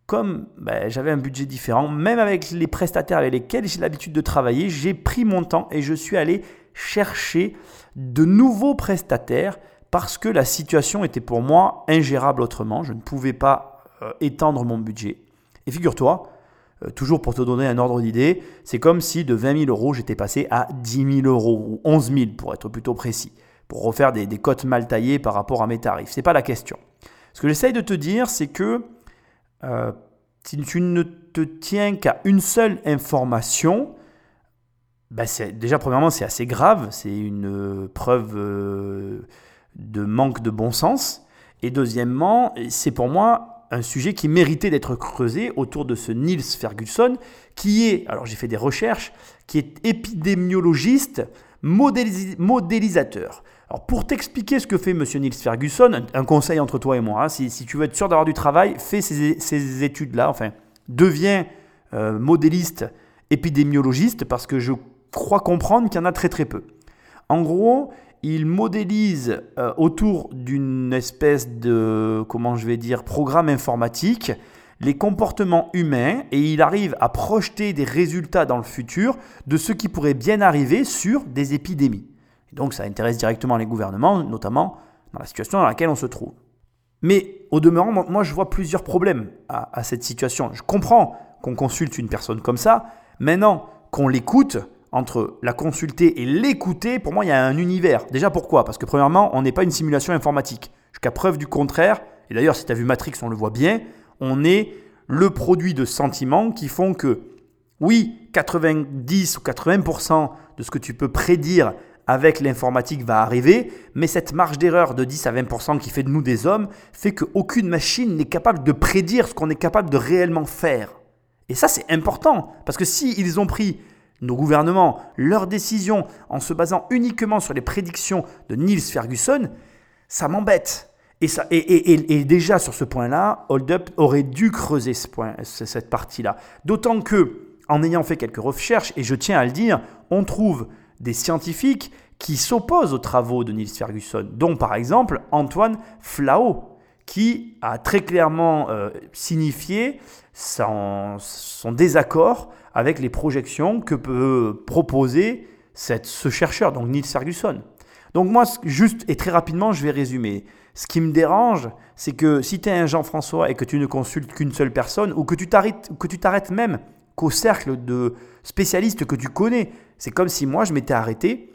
comme ben, j'avais un budget différent, même avec les prestataires avec lesquels j'ai l'habitude de travailler, j'ai pris mon temps et je suis allé chercher de nouveaux prestataires parce que la situation était pour moi ingérable autrement. Je ne pouvais pas euh, étendre mon budget. Et figure-toi, euh, toujours pour te donner un ordre d'idée, c'est comme si de 20 000 euros, j'étais passé à 10 000 euros, ou 11 000 pour être plutôt précis, pour refaire des, cotes mal taillées par rapport à mes tarifs. Ce n'est pas la question. Ce que j'essaye de te dire, c'est que euh, si tu ne te tiens qu'à une seule information, ben déjà premièrement c'est assez grave, c'est une preuve euh, de manque de bon sens. Et deuxièmement, c'est pour moi un sujet qui méritait d'être creusé autour de ce Niels Ferguson, qui est, alors j'ai fait des recherches, qui est épidémiologiste, modélisateur. Alors pour t'expliquer ce que fait M. Niels Ferguson, un, conseil entre toi et moi, hein, si, tu veux être sûr d'avoir du travail, fais ces, études-là, enfin, deviens euh, modéliste, épidémiologiste, parce que je crois comprendre qu'il y en a très très peu. En gros, il modélise euh, autour d'une espèce de, comment je vais dire, programme informatique les comportements humains et il arrive à projeter des résultats dans le futur de ce qui pourrait bien arriver sur des épidémies. Donc ça intéresse directement les gouvernements, notamment dans la situation dans laquelle on se trouve. Mais au demeurant, moi je vois plusieurs problèmes à, à cette situation. Je comprends qu'on consulte une personne comme ça. Maintenant qu'on l'écoute, entre la consulter et l'écouter, pour moi, il y a un univers. Déjà, pourquoi? Parce que premièrement, on n'est pas une simulation informatique. Jusqu'à preuve du contraire, et d'ailleurs, si tu as vu Matrix, on le voit bien, on est le produit de sentiments qui font que, oui, 90 ou 80% de ce que tu peux prédire avec l'informatique va arriver, mais cette marge d'erreur de 10 à 20% qui fait de nous des hommes fait qu'aucune machine n'est capable de prédire ce qu'on est capable de réellement faire. Et ça, c'est important, parce que s'ils ils ont pris nos gouvernements, leurs décisions en se basant uniquement sur les prédictions de Niels Ferguson, ça m'embête. Et, ça, et, déjà sur ce point-là, Hold Up aurait dû creuser ce point, cette partie-là. D'autant que, en ayant fait quelques recherches, et je tiens à le dire, on trouve des scientifiques qui s'opposent aux travaux de Niels Ferguson, dont par exemple Antoine Flau, qui a très clairement euh, signifié son, désaccord avec les projections que peut proposer ce chercheur, donc Niels Ferguson. Donc moi, juste et très rapidement, je vais résumer. Ce qui me dérange, c'est que si tu es un Jean-François et que tu ne consultes qu'une seule personne, ou que tu t'arrêtes même qu'au cercle de spécialistes que tu connais, c'est comme si moi, je m'étais arrêté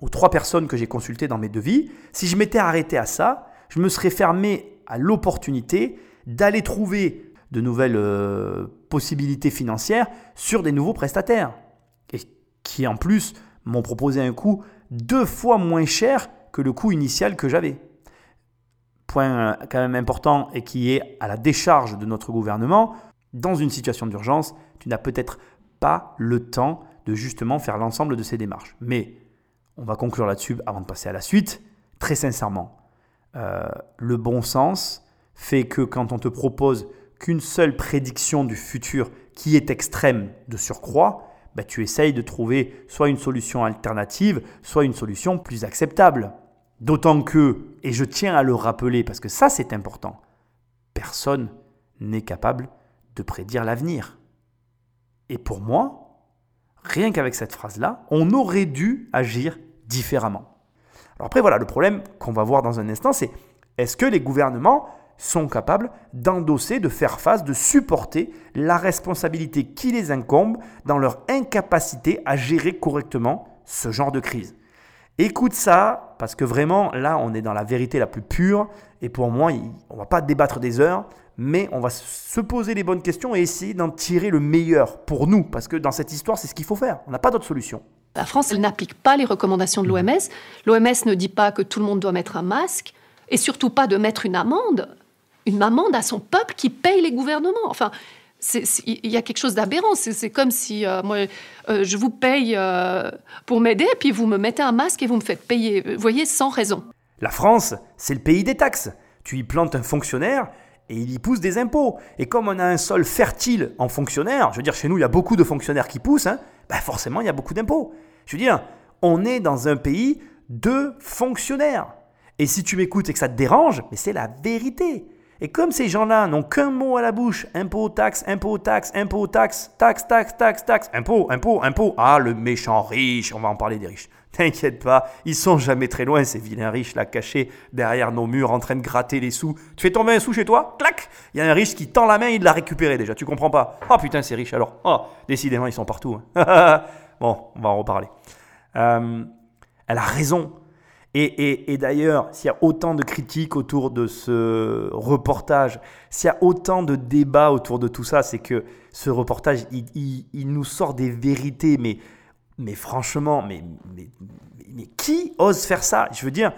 aux trois personnes que j'ai consultées dans mes devis. Si je m'étais arrêté à ça, je me serais fermé à l'opportunité d'aller trouver de nouvelles euh, possibilités financières sur des nouveaux prestataires. Et qui en plus m'ont proposé un coût deux fois moins cher que le coût initial que j'avais. Point euh, quand même important et qui est à la décharge de notre gouvernement, dans une situation d'urgence, tu n'as peut-être pas le temps de justement faire l'ensemble de ces démarches. Mais on va conclure là-dessus avant de passer à la suite. Très sincèrement, euh, le bon sens fait que quand on te propose qu'une seule prédiction du futur qui est extrême de surcroît, bah, tu essayes de trouver soit une solution alternative, soit une solution plus acceptable. D'autant que, et je tiens à le rappeler parce que ça c'est important, personne n'est capable de prédire l'avenir. Et pour moi, rien qu'avec cette phrase-là, on aurait dû agir différemment. Alors après voilà, le problème qu'on va voir dans un instant, c'est est-ce que les gouvernements sont capables d'endosser, de faire face, de supporter la responsabilité qui les incombe dans leur incapacité à gérer correctement ce genre de crise? Écoute ça, parce que vraiment, là, on est dans la vérité la plus pure, et pour moi, on ne va pas débattre des heures, mais on va se poser les bonnes questions et essayer d'en tirer le meilleur pour nous, parce que dans cette histoire, c'est ce qu'il faut faire. On n'a pas d'autre solution. La France, elle n'applique pas les recommandations de l'OMS. L'OMS ne dit pas que tout le monde doit mettre un masque, et surtout pas de mettre une amende une amende à son peuple qui paye les gouvernements. Enfin, il y a quelque chose d'aberrant. C'est comme si euh, moi, euh, je vous paye euh, pour m'aider, puis vous me mettez un masque et vous me faites payer, vous voyez, sans raison. La France, c'est le pays des taxes. Tu y plantes un fonctionnaire et il y pousse des impôts. Et comme on a un sol fertile en fonctionnaires, je veux dire, chez nous, il y a beaucoup de fonctionnaires qui poussent, hein, bah forcément, il y a beaucoup d'impôts. Je veux dire, on est dans un pays de fonctionnaires. Et si tu m'écoutes et que ça te dérange, mais c'est la vérité. Et comme ces gens-là n'ont qu'un mot à la bouche, impôt, taxe, impôt, taxe, impôt, taxe, taxe, taxe, taxe, taxe, impôt, impôt, impôt, ah le méchant riche, on va en parler des riches. T'inquiète pas, ils sont jamais très loin, ces vilains riches là cachés derrière nos murs en train de gratter les sous. Tu fais tomber un sou chez toi Clac Il y a un riche qui tend la main, il l'a récupéré déjà, tu comprends pas Oh putain, c'est riche alors. Oh, décidément, ils sont partout. hein. bon, on va en reparler. Euh, elle a raison. Et, et- et d'ailleurs, s'il y a autant de critiques autour de ce reportage, s'il y a autant de débats autour de tout ça, c'est que ce reportage, il, il- il nous sort des vérités, mais, mais franchement, mais, mais, mais- qui ose faire ça? Je veux dire,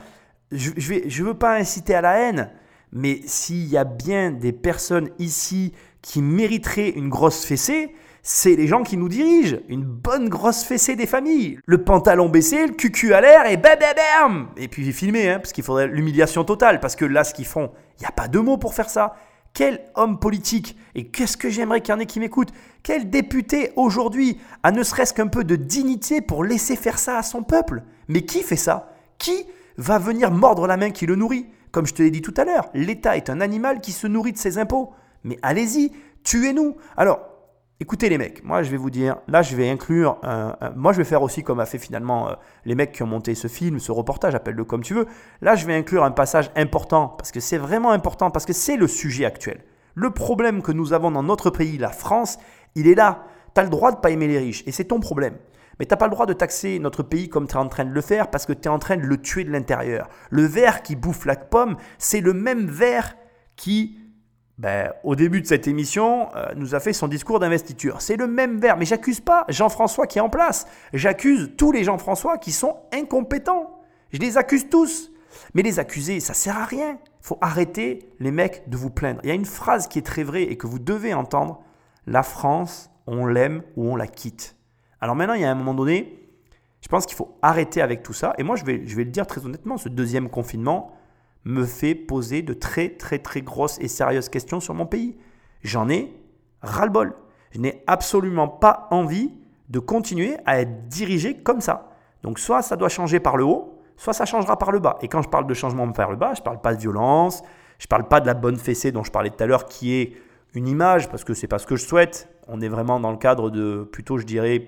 je ne je veux pas inciter à la haine, mais s'il y a bien des personnes ici qui mériteraient une grosse fessée, c'est les gens qui nous dirigent. Une bonne grosse fessée des familles. Le pantalon baissé, le cucu à l'air et bam Et puis filmer, hein, parce qu'il faudrait l'humiliation totale. Parce que là, ce qu'ils font, il n'y a pas de mots pour faire ça. Quel homme politique, et qu'est-ce que j'aimerais qu'il y en ait qui m'écoutent, quel député aujourd'hui a ne serait-ce qu'un peu de dignité pour laisser faire ça à son peuple Mais qui fait ça? Qui va venir mordre la main qui le nourrit? Comme je te l'ai dit tout à l'heure, l'État est un animal qui se nourrit de ses impôts. Mais allez-y, tuez-nous. Alors, Écoutez les mecs, moi je vais vous dire, là je vais inclure, un- un- moi je vais faire aussi comme a fait finalement euh, les mecs qui ont monté ce film, ce reportage, appelle-le comme tu veux. Là je vais inclure un passage important, parce que c'est vraiment important, parce que c'est le sujet actuel. Le problème que nous avons dans notre pays, la France, il est là. Tu as le droit de pas aimer les riches, et c'est ton problème. Mais t'as pas le droit de taxer notre pays comme tu es en train de le faire, parce que tu es en train de le tuer de l'intérieur. Le verre qui bouffe la pomme, c'est le même verre qui ben, au début de cette émission, euh, nous a fait son discours d'investiture. C'est le même verbe, mais j'accuse pas Jean-François qui est en place. J'accuse tous les Jean-François qui sont incompétents. Je les accuse tous. Mais les accuser, ça sert à rien. Il faut arrêter les mecs de vous plaindre. Il y a une phrase qui est très vraie et que vous devez entendre. La France, on l'aime ou on la quitte. Alors maintenant, il y a un moment donné, je pense qu'il faut arrêter avec tout ça. Et moi, je vais, je vais le dire très honnêtement, ce deuxième confinement me fait poser de très très très grosses et sérieuses questions sur mon pays. J'en ai ras-le-bol. Je n'ai absolument pas envie de continuer à être dirigé comme ça. Donc soit ça doit changer par le haut, soit ça changera par le bas. Et quand je parle de changement par le bas, je ne parle pas de violence, je ne parle pas de la bonne fessée dont je parlais tout à l'heure, qui est une image, parce que c'est pas ce que je souhaite. On est vraiment dans le cadre de, plutôt je dirais,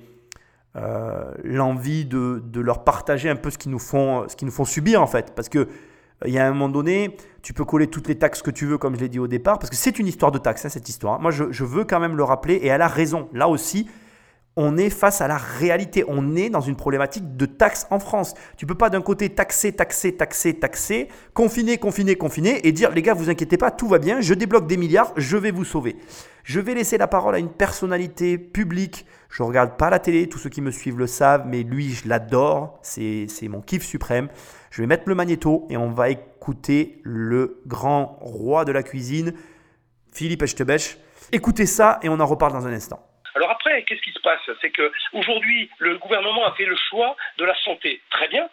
euh, l'envie de, de leur partager un peu ce qu'ils nous font, ce qu'ils nous font subir en fait. Parce que il y a un moment donné, tu peux coller toutes les taxes que tu veux, comme je l'ai dit au départ, parce que c'est une histoire de taxes, hein, cette histoire. Moi, je, je veux quand même le rappeler, et elle a raison. Là aussi, on est face à la réalité. On est dans une problématique de taxes en France. Tu peux pas d'un côté taxer, taxer, taxer, taxer, confiner, confiner, confiner, et dire les gars, vous inquiétez pas, tout va bien, je débloque des milliards, je vais vous sauver. Je vais laisser la parole à une personnalité publique. Je regarde pas la télé, tous ceux qui me suivent le savent, mais lui, je l'adore. C'est mon kiff suprême. Je vais mettre le magnéto et on va écouter le grand roi de la cuisine, Philippe Echtebech. Écoutez ça et on en reparle dans un instant. Alors après, qu'est-ce qui se passe? C'est que aujourd'hui, le gouvernement a fait le choix de la santé. Très bien,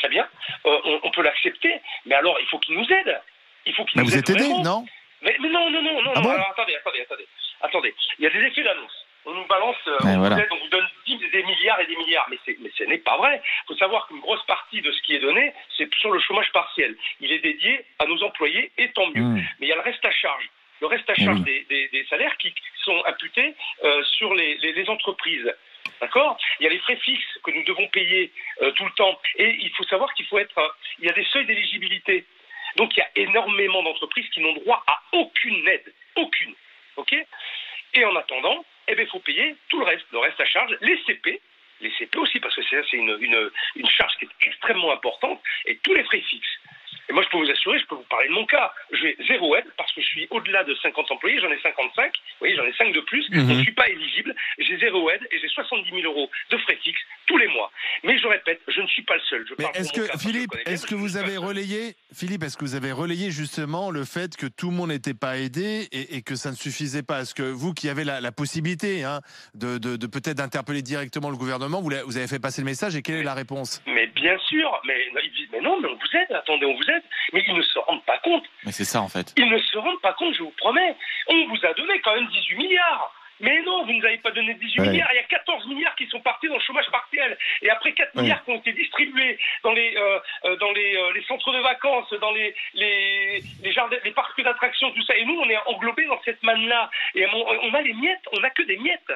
très bien. Euh, on, on peut l'accepter, mais alors il faut qu'il nous aide. Il faut qu'il Mais nous vous aide êtes aidé, non? Mais, mais non, non, non, non. Ah non. bon? Alors attendez, attendez, attendez, attendez. Il y a des effets d'annonce. On nous balance, euh, on, voilà. vous aide, on vous donne 10 des milliards et des milliards, mais, c'est- mais ce n'est pas vrai. Il faut savoir qu'une grosse partie de ce qui est donné, c'est sur le chômage partiel. Il est dédié à nos employés, et tant mieux. Mmh. Mais il y a le reste à charge. Le reste à charge oui. des, des- des salaires qui sont imputés euh, sur les, les- les entreprises. D'accord? Il y a les frais fixes que nous devons payer euh, tout le temps. Et il faut savoir qu'il faut être. euh, il y a des seuils d'éligibilité. Donc il y a énormément d'entreprises qui n'ont droit à aucune aide. Aucune. OK? Et en attendant, eh bien, il faut payer tout le reste. Le reste à charge, les CP, les CP aussi, parce que c'est une, une, une charge qui est extrêmement importante, et tous les frais fixes. Et moi, je peux vous assurer, je peux vous parler de mon cas. J'ai zéro aide parce que je suis au-delà de 50 employés, j'en ai 55. Vous voyez, j'en ai 5 de plus. Mhm. Je ne suis pas éligible. J'ai zéro aide et j'ai 70 000 euros de frais fixes tous les mois. Mais je répète, je ne suis pas le seul. Je Mais est-ce que, cas je Philippe, est-ce que je vous avez relayé, Philippe, est-ce que vous avez relayé justement le fait que tout le monde n'était pas aidé et, et que ça ne suffisait pas? Est-ce que vous qui avez la, la possibilité hein, de, de- de peut-être d'interpeller directement le gouvernement, vous, avez fait passer le message et quelle est la réponse? Mais bien sûr, mais ils disent, mais non, mais on vous aide, attendez, on vous aide. Mais ils ne se rendent pas compte. Mais c'est ça en fait. Ils ne se rendent pas compte, je vous promets. On vous a donné quand même 18 milliards. Mais non, vous ne nous avez pas donné 18 Ouais. milliards. Il y a 14 milliards qui sont partis dans le chômage partiel. Et après 4 Ouais. milliards qui ont été distribués dans les, euh, euh, dans les, euh, les centres de vacances, dans les, les, les, jardins, les parcs d'attractions, tout ça. Et nous, on est englobés dans cette manne-là. Et on, on a les miettes, on n'a que des miettes.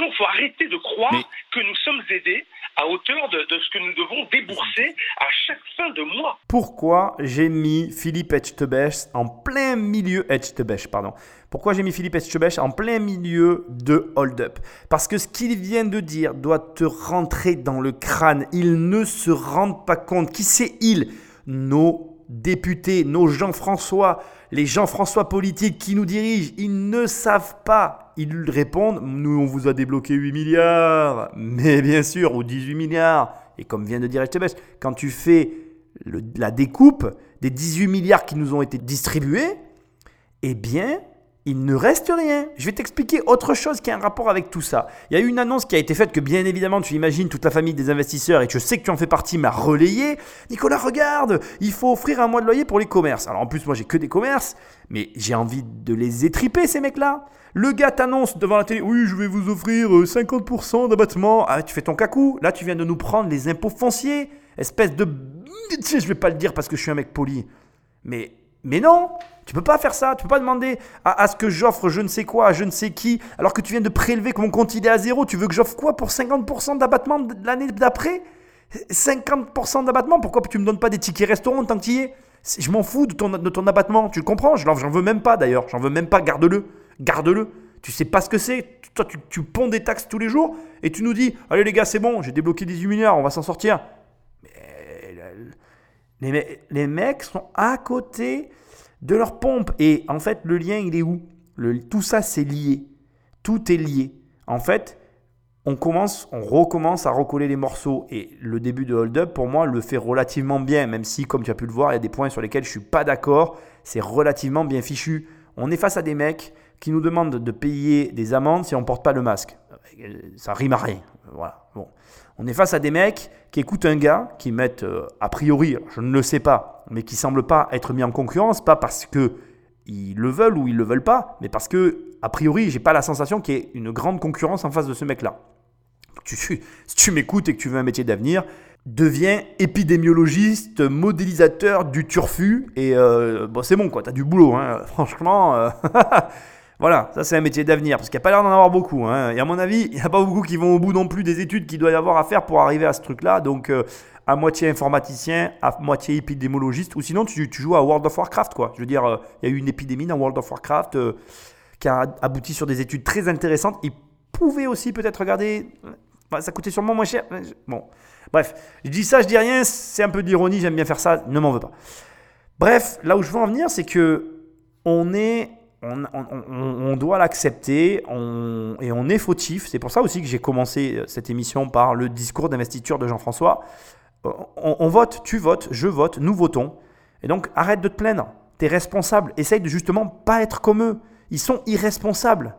Non, il faut arrêter de croire Mais- que nous sommes aidés à hauteur de, de ce que nous devons débourser à chaque fin de mois. Pourquoi j'ai mis Philippe Etchebech en plein milieu pardon. Pourquoi j'ai mis Philippe Etchebech en plein milieu de Hold Up? Parce que ce qu'il vient de dire doit te rentrer dans le crâne. Ils ne se rendent pas compte. Qui c'est il? Nos députés, nos Jean-François, les Jean-François politiques qui nous dirigent, ils ne savent pas. Ils répondent, nous on vous a débloqué 8 milliards, mais bien sûr, ou 18 milliards. Et comme vient de dire Etchebech, quand tu fais la découpe des 18 milliards qui nous ont été distribués, eh bien, il ne reste rien. Je vais t'expliquer autre chose qui a un rapport avec tout ça. Il y a eu une annonce qui a été faite que bien évidemment tu imagines toute la famille des investisseurs et je sais que tu en fais partie m'a relayé. Nicolas, regarde, il faut offrir un mois de loyer pour les commerces. Alors en plus moi j'ai que des commerces, mais j'ai envie de les étriper ces mecs-là. Le gars t'annonce devant la télé, oui je vais vous offrir 50% euh, d'abattement. Ah tu fais ton cacou. Là tu viens de nous prendre les impôts fonciers. Espèce de... Je vais pas le dire parce que je suis un mec poli. Mais, mais non tu peux pas faire ça. Tu peux pas demander à, ce que j'offre je ne sais quoi à je ne sais qui, alors que tu viens de prélever que mon compte il est à zéro. Tu veux que j'offre quoi pour 50% d'abattement l'année d'après? 50% d'abattement Pourquoi tu me donnes pas des tickets restaurant tant tu y es? Je m'en fous de ton, de ton abattement. Tu le comprends? J'en veux même pas d'ailleurs. J'en veux même pas. Garde-le. Garde-le. Tu sais pas ce que c'est. Toi, tu, tu ponds des taxes tous les jours et tu nous dis Allez les gars, c'est bon, j'ai débloqué 18 milliards, on va s'en sortir. Les, mecs sont à côté de leur pompe. Et en fait, le lien, il est où? Le, Tout ça, c'est lié. Tout est lié. En fait, on commence, on recommence à recoller les morceaux. Et le début de Hold Up, pour moi, le fait relativement bien, même si, comme tu as pu le voir, il y a des points sur lesquels je suis pas d'accord. C'est relativement bien fichu. On est face à des mecs qui nous demandent de payer des amendes si on ne porte pas le masque. Ça rime à rien. Voilà. Bon. On est face à des mecs qui écoutent un gars, qui mettent, euh, a priori, je ne le sais pas, mais qui ne semblent pas être mis en concurrence, pas parce que ils le veulent ou ils le veulent pas, mais parce que, a priori, j'ai pas la sensation qu'il y ait une grande concurrence en face de ce mec-là. si tu m'écoutes et que tu veux un métier d'avenir, deviens épidémiologiste, modélisateur du turfu, et euh, bon, c'est bon, quoi, as du boulot, hein. franchement. Euh, Voilà, ça c'est un métier d'avenir, parce qu'il n'y a pas l'air d'en avoir beaucoup. Hein. Et à mon avis, il n'y a pas beaucoup qui vont au bout non plus des études qu'il doit y avoir à faire pour arriver à ce truc-là. Donc, euh, à moitié informaticien, à moitié épidémiologiste, ou sinon tu, joues à World of Warcraft, quoi. Je veux dire, euh, il y a eu une épidémie dans World of Warcraft euh, qui a abouti sur des études très intéressantes. Ils pouvaient aussi peut-être regarder... ça coûtait sûrement moins cher. Bon, bref, je dis ça, je dis rien, c'est un peu d'ironie, j'aime bien faire ça, ne m'en veux pas. Bref, là où je veux en venir, c'est que on est on, doit l'accepter et on est fautif. C'est pour ça aussi que j'ai commencé euh, cette émission par le discours d'investiture de Jean-François. On, vote, tu votes, je vote, nous votons. Et donc arrête de te plaindre. Tu es responsable. Essaye de justement pas être comme eux. Ils sont irresponsables.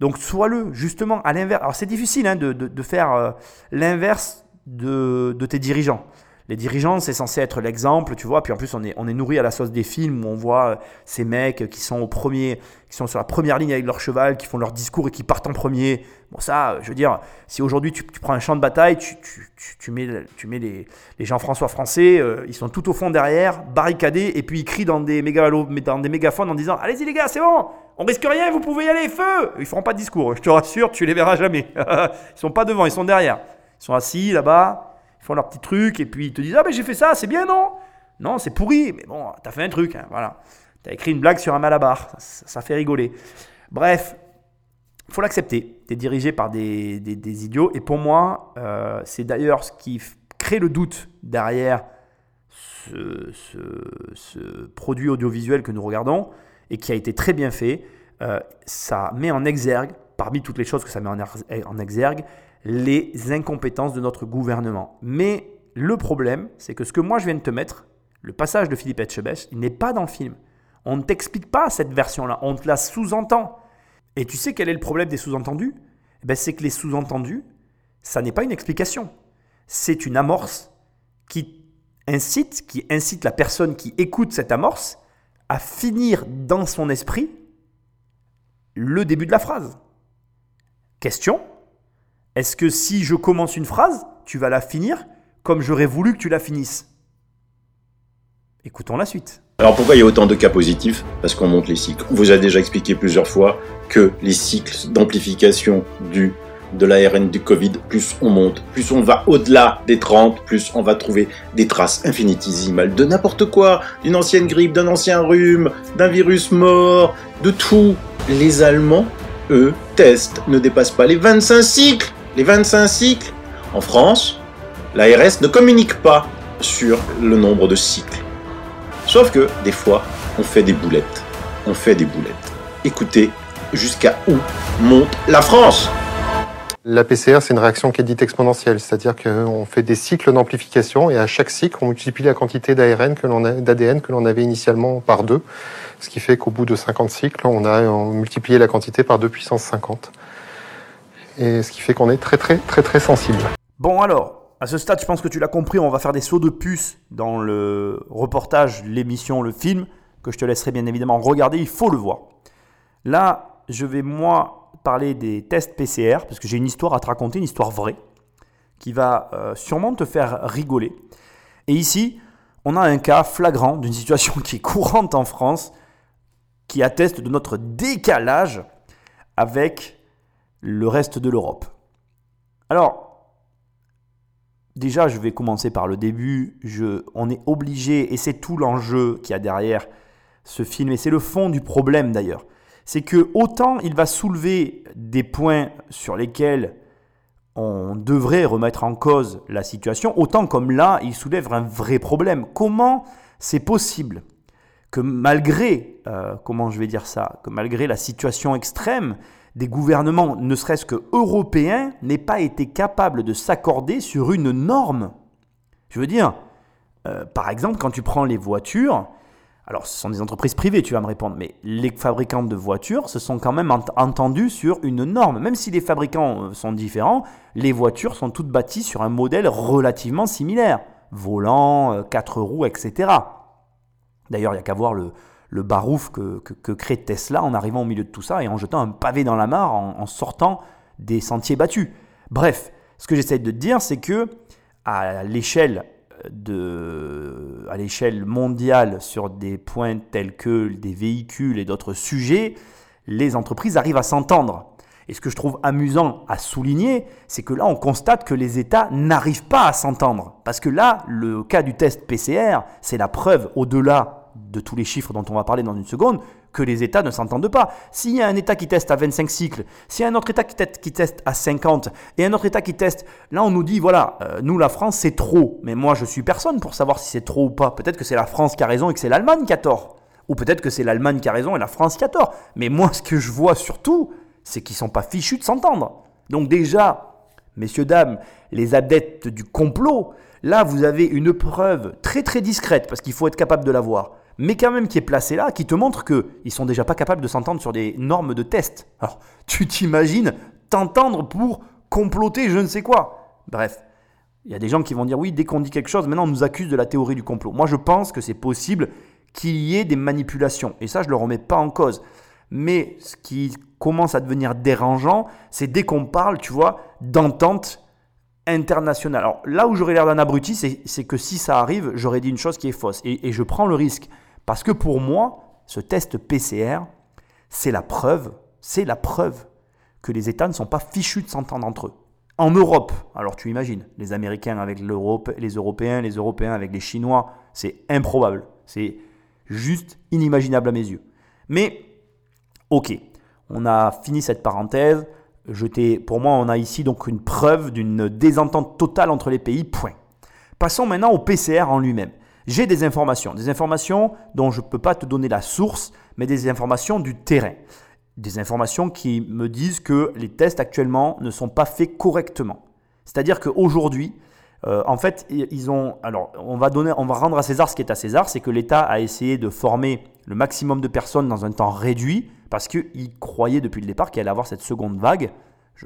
Donc sois-le, justement, à l'inverse. Alors c'est difficile hein, de, faire euh, l'inverse de, tes dirigeants. Les dirigeants, c'est censé être l'exemple, tu vois. Puis en plus, on est, nourri à la sauce des films où on voit euh, ces mecs qui sont au premier, qui sont sur la première ligne avec leur cheval, qui font leur discours et qui partent en premier. Bon, ça, je veux dire, si aujourd'hui tu, prends un champ de bataille, tu, mets, les, les Jean-François français, euh, ils sont tout au fond derrière, barricadés, et puis ils crient dans des, dans des mégaphones en disant Allez-y les gars, c'est bon, on risque rien, vous pouvez y aller, feu Ils feront pas de discours, je te rassure, tu les verras jamais. ils sont pas devant, ils sont derrière. Ils sont assis là-bas font leur petit truc et puis ils te disent Ah, mais j'ai fait ça, c'est bien, non? Non, c'est pourri, mais bon, t'as fait un truc, hein, voilà. T'as écrit une blague sur un malabar, ça, fait rigoler. Bref, faut l'accepter. T'es dirigé par des, des, idiots et pour moi, euh, c'est d'ailleurs ce qui crée le doute derrière ce, ce, produit audiovisuel que nous regardons et qui a été très bien fait. Euh, ça met en exergue, parmi toutes les choses que ça met en, er-, en exergue, les incompétences de notre gouvernement. Mais le problème, c'est que ce que moi je viens de te mettre, le passage de Philippe Etchebest, il n'est pas dans le film. On ne t'explique pas cette version-là, on te la sous-entend. Et tu sais quel est le problème des sous-entendus? Eh ben, C'est que les sous-entendus, ça n'est pas une explication. C'est une amorce qui incite, qui incite la personne qui écoute cette amorce à finir dans son esprit le début de la phrase. Question est-ce que si je commence une phrase, tu vas la finir comme j'aurais voulu que tu la finisses? Écoutons la suite. Alors pourquoi il y a autant de cas positifs? Parce qu'on monte les cycles. On vous a déjà expliqué plusieurs fois que les cycles d'amplification du de l'ARN du Covid, plus on monte, plus on va au-delà des 30, plus on va trouver des traces infinitésimales de n'importe quoi, d'une ancienne grippe, d'un ancien rhume, d'un virus mort, de tout. Les Allemands, eux, testent, ne dépassent pas les 25 cycles. Les 25 cycles. En France, l'ARS ne communique pas sur le nombre de cycles. Sauf que, des fois, on fait des boulettes. On fait des boulettes. Écoutez jusqu'à où monte la France la PCR, c'est une réaction qui est dite exponentielle, c'est-à-dire qu'on fait des cycles d'amplification et à chaque cycle, on multiplie la quantité d'ARN que l'on d'ADN que l'on avait initialement par deux, ce qui fait qu'au bout de 50 cycles, on a multiplié la quantité par 2 puissance 50. Et ce qui fait qu'on est très très très très sensible. Bon alors, à ce stade, je pense que tu l'as compris, on va faire des sauts de puce dans le reportage, l'émission, le film, que je te laisserai bien évidemment regarder, il faut le voir. Là, je vais moi parler des tests PCR, parce que j'ai une histoire à te raconter, une histoire vraie, qui va euh, sûrement te faire rigoler. Et ici, on a un cas flagrant d'une situation qui est courante en France, qui atteste de notre décalage avec le reste de l'Europe. Alors, déjà, je vais commencer par le début. On est obligé, et c'est tout l'enjeu qu'il y a derrière ce film, et c'est le fond du problème d'ailleurs c'est que autant il va soulever des points sur lesquels on devrait remettre en cause la situation, autant comme là, il soulève un vrai problème. Comment c'est possible que malgré, euh, comment je vais dire ça, que malgré la situation extrême, des gouvernements, ne serait-ce que européens, n'aient pas été capables de s'accorder sur une norme Je veux dire, euh, par exemple, quand tu prends les voitures, alors, ce sont des entreprises privées, tu vas me répondre, mais les fabricants de voitures se sont quand même entendus sur une norme. Même si les fabricants euh, sont différents, les voitures sont toutes bâties sur un modèle relativement similaire. Volant, euh, quatre roues, etc. D'ailleurs, il n'y a qu'à voir le, le barouf que, crée Tesla en arrivant au milieu de tout ça et en jetant un pavé dans la mare, en, en sortant des sentiers battus. Bref, ce que j'essaie de te dire, c'est que à l'échelle de, à l'échelle mondiale sur des points tels que des véhicules et d'autres sujets, les entreprises arrivent à s'entendre. Et ce que je trouve amusant à souligner, c'est que là, on constate que les États n'arrivent pas à s'entendre. Parce que là, le cas du test PCR, c'est la preuve, au-delà de tous les chiffres dont on va parler dans une seconde, que les États ne s'entendent pas. S'il y a un État qui teste à 25 cycles, s'il y a un autre État qui teste, qui à 50 et un autre État qui teste, là on nous dit, voilà, euh, nous la France c'est trop. Mais moi je suis personne pour savoir si c'est trop ou pas. Peut-être que c'est la France qui a raison et que c'est l'Allemagne qui a tort. Ou peut-être que c'est l'Allemagne qui a raison et la France qui a tort. Mais moi ce que je vois surtout, c'est qu'ils sont pas fichus de s'entendre. Donc déjà, messieurs, dames, les adeptes du complot, là vous avez une preuve très très discrète, parce qu'il faut être capable de la voir mais quand même qui est placé là, qui te montre qu'ils sont déjà pas capables de s'entendre sur des normes de test. Alors, tu t'imagines t'entendre pour comploter je ne sais quoi. Bref, il y a des gens qui vont dire oui, dès qu'on dit quelque chose, maintenant on nous accuse de la théorie du complot. Moi, je pense que c'est possible qu'il y ait des manipulations. Et ça, je ne le remets pas en cause. Mais ce qui commence à devenir dérangeant, c'est dès qu'on parle, tu vois, d'entente internationale. Alors là où j'aurais l'air d'un abruti, c'est que si ça arrive, j'aurais dit une chose qui est fausse. et je prends le risque. Parce que pour moi, ce test PCR, c'est la preuve, c'est la preuve que les États ne sont pas fichus de s'entendre entre eux. En Europe, alors tu imagines, les Américains avec l'Europe, les Européens, les Européens avec les Chinois, c'est improbable. C'est juste inimaginable à mes yeux. Mais, ok, on a fini cette parenthèse. Pour moi, on a ici donc une preuve d'une désentente totale entre les pays, point. Passons maintenant au PCR en lui-même j'ai des informations, des informations dont je ne peux pas te donner la source, mais des informations du terrain. Des informations qui me disent que les tests actuellement ne sont pas faits correctement. C'est-à-dire qu'aujourd'hui, euh, en fait, ils ont. Alors, on va, donner, on va rendre à César ce qui est à César, c'est que l'État a essayé de former le maximum de personnes dans un temps réduit parce qu'il croyait depuis le départ qu'il allait avoir cette seconde vague.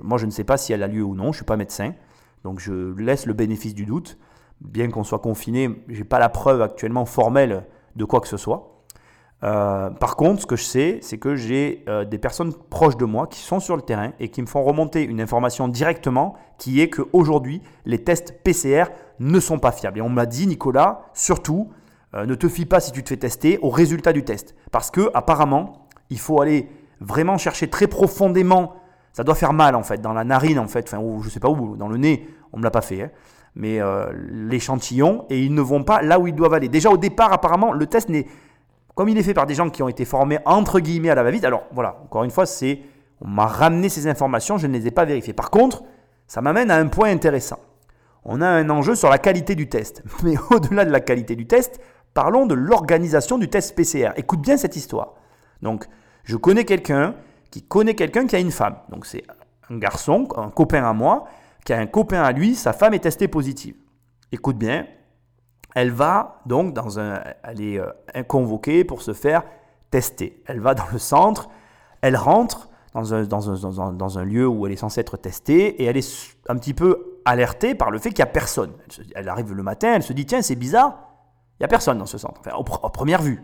moi, je ne sais pas si elle a lieu ou non, je ne suis pas médecin, donc je laisse le bénéfice du doute bien qu'on soit confiné, je n'ai pas la preuve actuellement formelle de quoi que ce soit. Euh, par contre, ce que je sais, c'est que j'ai euh, des personnes proches de moi qui sont sur le terrain et qui me font remonter une information directement qui est qu'aujourd'hui, les tests PCR ne sont pas fiables. Et on m'a dit, Nicolas, surtout, euh, ne te fie pas si tu te fais tester au résultat du test. Parce que apparemment, il faut aller vraiment chercher très profondément Ça doit faire mal en fait, dans la narine en fait, enfin, ou je sais pas où, dans le nez, on me l'a pas fait. Hein. Mais euh, l'échantillon, et ils ne vont pas là où ils doivent aller. Déjà au départ, apparemment, le test n'est. Comme il est fait par des gens qui ont été formés entre guillemets à la va-vite, alors voilà, encore une fois, c'est. On m'a ramené ces informations, je ne les ai pas vérifiées. Par contre, ça m'amène à un point intéressant. On a un enjeu sur la qualité du test. Mais au-delà de la qualité du test, parlons de l'organisation du test PCR. Écoute bien cette histoire. Donc, je connais quelqu'un qui connaît quelqu'un qui a une femme. Donc c'est un garçon, un copain à moi, qui a un copain à lui, sa femme est testée positive. Écoute bien, elle va donc dans un, elle est euh, convoquée pour se faire tester. Elle va dans le centre, elle rentre dans un, lieu où elle est censée être testée et elle est un petit peu alertée par le fait qu'il n'y a personne. Elle, arrive le matin, elle se dit tiens c'est bizarre, il n'y a personne dans ce centre, enfin, à première vue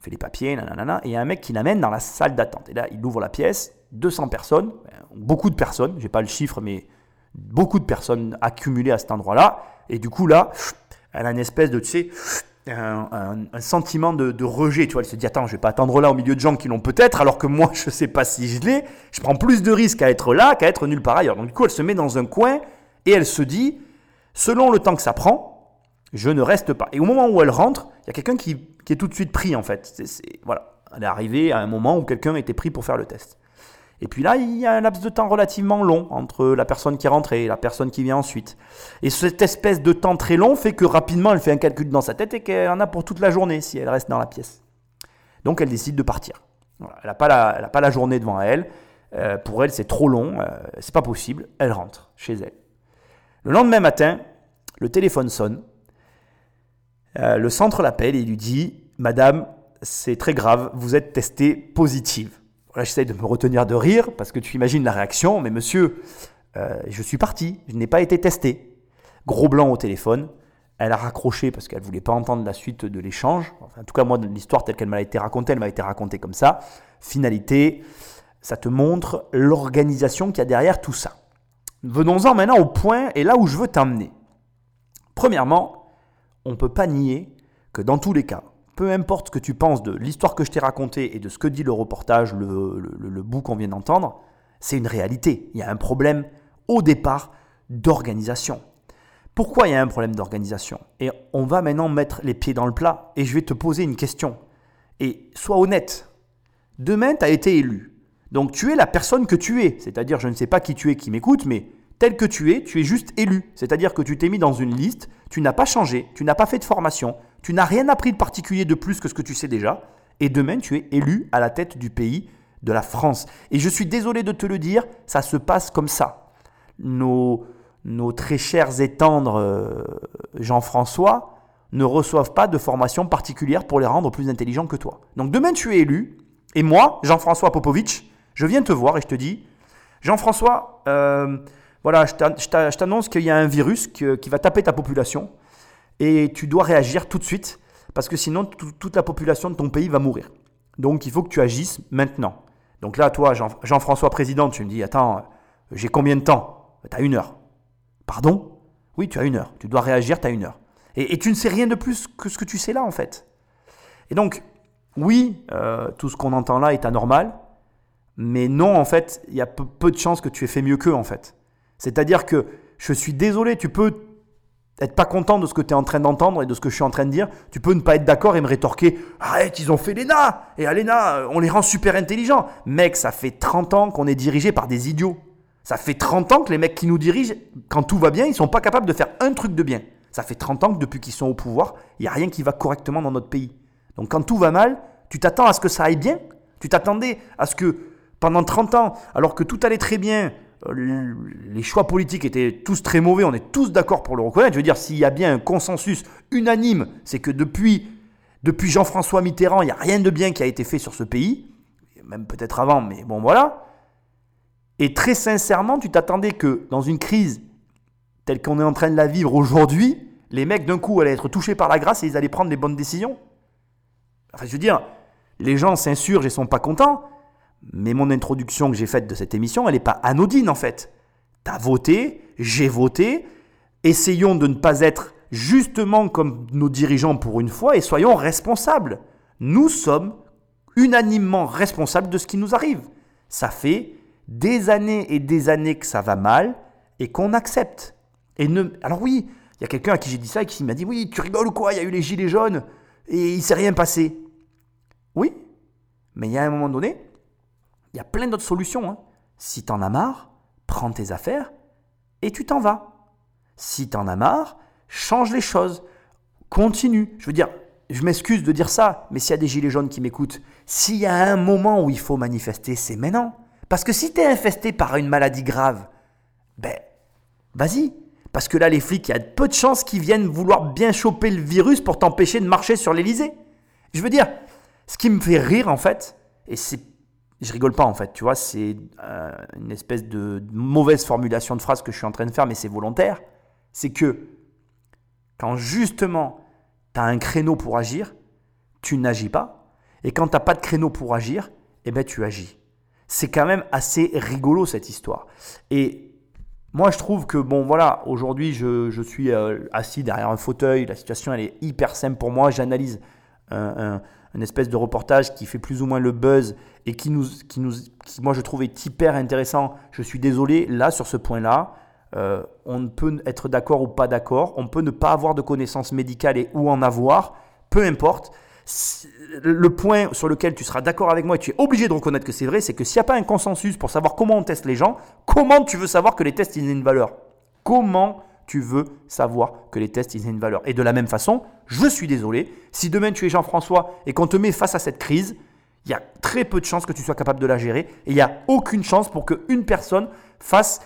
fait les papiers, nanana, et il y a un mec qui l'amène dans la salle d'attente. Et là, il ouvre la pièce, 200 personnes, beaucoup de personnes, j'ai pas le chiffre, mais beaucoup de personnes accumulées à cet endroit-là. Et du coup, là, elle a une espèce de, tu sais, un, sentiment de, rejet. Tu vois, elle se dit Attends, je vais pas attendre là au milieu de gens qui l'ont peut-être, alors que moi, je sais pas si je l'ai. Je prends plus de risques à être là qu'à être nulle part ailleurs. Donc, du coup, elle se met dans un coin et elle se dit Selon le temps que ça prend, je ne reste pas. Et au moment où elle rentre, il y a quelqu'un qui, est tout de suite pris en fait. voilà, elle est arrivée à un moment où quelqu'un était pris pour faire le test. Et puis là, il y a un laps de temps relativement long entre la personne qui est rentrée et la personne qui vient ensuite. Et cette espèce de temps très long fait que rapidement, elle fait un calcul dans sa tête et qu'elle en a pour toute la journée si elle reste dans la pièce. Donc elle décide de partir. elle n'a pas, la, journée devant elle. Euh, pour elle, c'est trop long, euh, c'est pas possible. Elle rentre chez elle. Le lendemain matin, le téléphone sonne euh, le centre l'appelle et lui dit Madame, c'est très grave, vous êtes testée positive. Voilà, j'essaie de me retenir de rire parce que tu imagines la réaction, mais monsieur, euh, je suis parti, je n'ai pas été testé. Gros blanc au téléphone. Elle a raccroché parce qu'elle ne voulait pas entendre la suite de l'échange. en tout cas, moi, l'histoire telle qu'elle m'a été racontée, elle m'a été racontée comme ça. Finalité, ça te montre l'organisation qu'il y a derrière tout ça. Venons-en maintenant au point et là où je veux t'emmener. Premièrement, on ne peut pas nier que dans tous les cas, peu importe ce que tu penses de l'histoire que je t'ai racontée et de ce que dit le reportage, le, bout qu'on vient d'entendre, c'est une réalité. Il y a un problème au départ d'organisation. Pourquoi il y a un problème d'organisation? Et on va maintenant mettre les pieds dans le plat et je vais te poser une question. Et sois honnête. Demain, tu as été élu. Donc tu es la personne que tu es. C'est-à-dire, je ne sais pas qui tu es qui m'écoute, mais tel que tu es, tu es juste élu. C'est-à-dire que tu t'es mis dans une liste, tu n'as pas changé, tu n'as pas fait de formation, tu n'as rien appris de particulier de plus que ce que tu sais déjà, et demain tu es élu à la tête du pays, de la France. Et je suis désolé de te le dire, ça se passe comme ça. Nos, nos très chers et tendres euh, Jean-François ne reçoivent pas de formation particulière pour les rendre plus intelligents que toi. Donc demain tu es élu, et moi, Jean-François Popovitch, je viens te voir et je te dis, Jean-François, euh, voilà, je t'annonce qu'il y a un virus qui va taper ta population et tu dois réagir tout de suite parce que sinon toute la population de ton pays va mourir. Donc il faut que tu agisses maintenant. Donc là, toi, Jean-François Président, tu me dis, attends, j'ai combien de temps? Tu as une heure. Pardon? Oui, tu as une heure. Tu dois réagir, tu as une heure. Et, tu ne sais rien de plus que ce que tu sais là, en fait. Et donc, oui, euh, tout ce qu'on entend là est anormal, mais non, en fait, il y a peu de chances que tu aies fait mieux qu'eux, en fait. C'est-à-dire que je suis désolé, tu peux être pas content de ce que tu es en train d'entendre et de ce que je suis en train de dire. Tu peux ne pas être d'accord et me rétorquer Arrête, ils ont fait l'ENA Et à l'ENA, on les rend super intelligents. Mec, ça fait 30 ans qu'on est dirigé par des idiots. Ça fait 30 ans que les mecs qui nous dirigent, quand tout va bien, ils sont pas capables de faire un truc de bien. Ça fait 30 ans que depuis qu'ils sont au pouvoir, il n'y a rien qui va correctement dans notre pays. Donc quand tout va mal, tu t'attends à ce que ça aille bien? Tu t'attendais à ce que pendant 30 ans, alors que tout allait très bien, euh, les choix politiques étaient tous très mauvais, on est tous d'accord pour le reconnaître. Je veux dire, s'il y a bien un consensus unanime, c'est que depuis, depuis Jean-François Mitterrand, il n'y a rien de bien qui a été fait sur ce pays, même peut-être avant, mais bon voilà. Et très sincèrement, tu t'attendais que dans une crise telle qu'on est en train de la vivre aujourd'hui, les mecs d'un coup allaient être touchés par la grâce et ils allaient prendre les bonnes décisions. Enfin, je veux dire, les gens s'insurgent et sont pas contents, mais mon introduction que j'ai faite de cette émission, elle n'est pas anodine en fait. T'as voté, j'ai voté, essayons de ne pas être justement comme nos dirigeants pour une fois et soyons responsables. Nous sommes unanimement responsables de ce qui nous arrive. Ça fait des années et des années que ça va mal et qu'on accepte. Et ne... Alors oui, il y a quelqu'un à qui j'ai dit ça et qui m'a dit Oui, tu rigoles ou quoi Il y a eu les gilets jaunes et il s'est rien passé. Oui, mais il y a un moment donné, il y a plein d'autres solutions. Hein. Si t'en as marre, prends tes affaires et tu t'en vas. Si t'en as marre, change les choses. Continue. Je veux dire, je m'excuse de dire ça, mais s'il y a des gilets jaunes qui m'écoutent, s'il y a un moment où il faut manifester, c'est maintenant. Parce que si tu es infesté par une maladie grave, ben, vas-y. Parce que là, les flics, il y a peu de chances qu'ils viennent vouloir bien choper le virus pour t'empêcher de marcher sur l'Elysée. Je veux dire, ce qui me fait rire, en fait, et c'est. Je rigole pas, en fait, tu vois, c'est euh, une espèce de mauvaise formulation de phrase que je suis en train de faire, mais c'est volontaire. C'est que, quand justement, tu as un créneau pour agir, tu n'agis pas. Et quand tu n'as pas de créneau pour agir, eh ben, tu agis. C'est quand même assez rigolo cette histoire. Et moi, je trouve que, bon, voilà, aujourd'hui, je, suis euh, assis derrière un fauteuil, la situation, elle est hyper simple pour moi. J'analyse un, espèce de reportage qui fait plus ou moins le buzz et qui, nous, qui, nous, moi, je trouve est hyper intéressant. Je suis désolé, là, sur ce point-là, euh, on peut être d'accord ou pas d'accord, on peut ne pas avoir de connaissances médicales et ou en avoir, peu importe. Le point sur lequel tu seras d'accord avec moi et tu es obligé de reconnaître que c'est vrai, c'est que s'il n'y a pas un consensus pour savoir comment on teste les gens, comment tu veux savoir que les tests ils aient une valeur? Comment tu veux savoir que les tests ils aient une valeur? Et de la même façon, je suis désolé, si demain tu es Jean-François et qu'on te met face à cette crise, il y a très peu de chances que tu sois capable de la gérer et il n'y a aucune chance pour qu'une personne fasse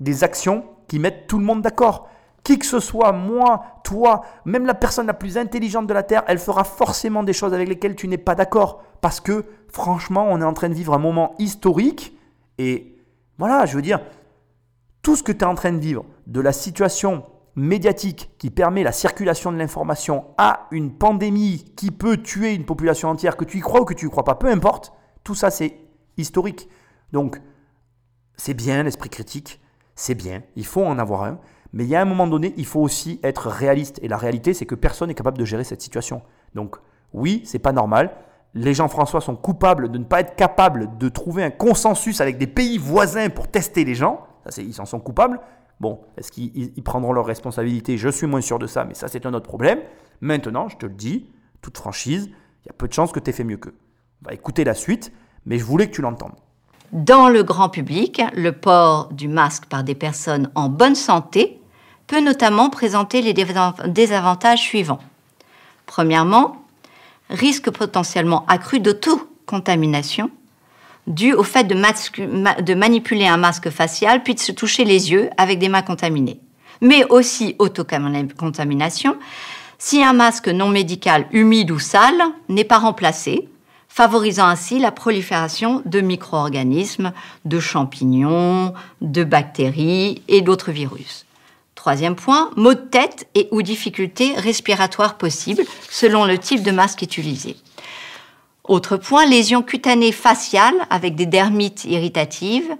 des actions qui mettent tout le monde d'accord. Qui que ce soit, moi, toi, même la personne la plus intelligente de la Terre, elle fera forcément des choses avec lesquelles tu n'es pas d'accord. Parce que, franchement, on est en train de vivre un moment historique. Et voilà, je veux dire, tout ce que tu es en train de vivre, de la situation médiatique qui permet la circulation de l'information à une pandémie qui peut tuer une population entière, que tu y crois ou que tu y crois pas, peu importe, tout ça c'est historique. Donc, c'est bien l'esprit critique, c'est bien, il faut en avoir un, mais il y a un moment donné, il faut aussi être réaliste. Et la réalité, c'est que personne n'est capable de gérer cette situation. Donc, oui, c'est pas normal. Les gens François sont coupables de ne pas être capables de trouver un consensus avec des pays voisins pour tester les gens. Ils s'en sont coupables. Bon, est-ce qu'ils prendront leurs responsabilités? Je suis moins sûr de ça, mais ça, c'est un autre problème. Maintenant, je te le dis, toute franchise, il y a peu de chances que tu aies fait mieux qu'eux. On va écouter la suite, mais je voulais que tu l'entendes. Dans le grand public, le port du masque par des personnes en bonne santé peut notamment présenter les désavantages suivants. Premièrement, risque potentiellement accru d'auto-contamination dû au fait de, de, manipuler un masque facial puis de se toucher les yeux avec des mains contaminées. Mais aussi autocontamination si un masque non médical humide ou sale n'est pas remplacé favorisant ainsi la prolifération de micro-organismes, de champignons, de bactéries et d'autres virus. Troisième point, maux de tête et ou difficultés respiratoires possibles selon le type de masque utilisé. Autre point, lésions cutanées faciales avec des dermites irritatives,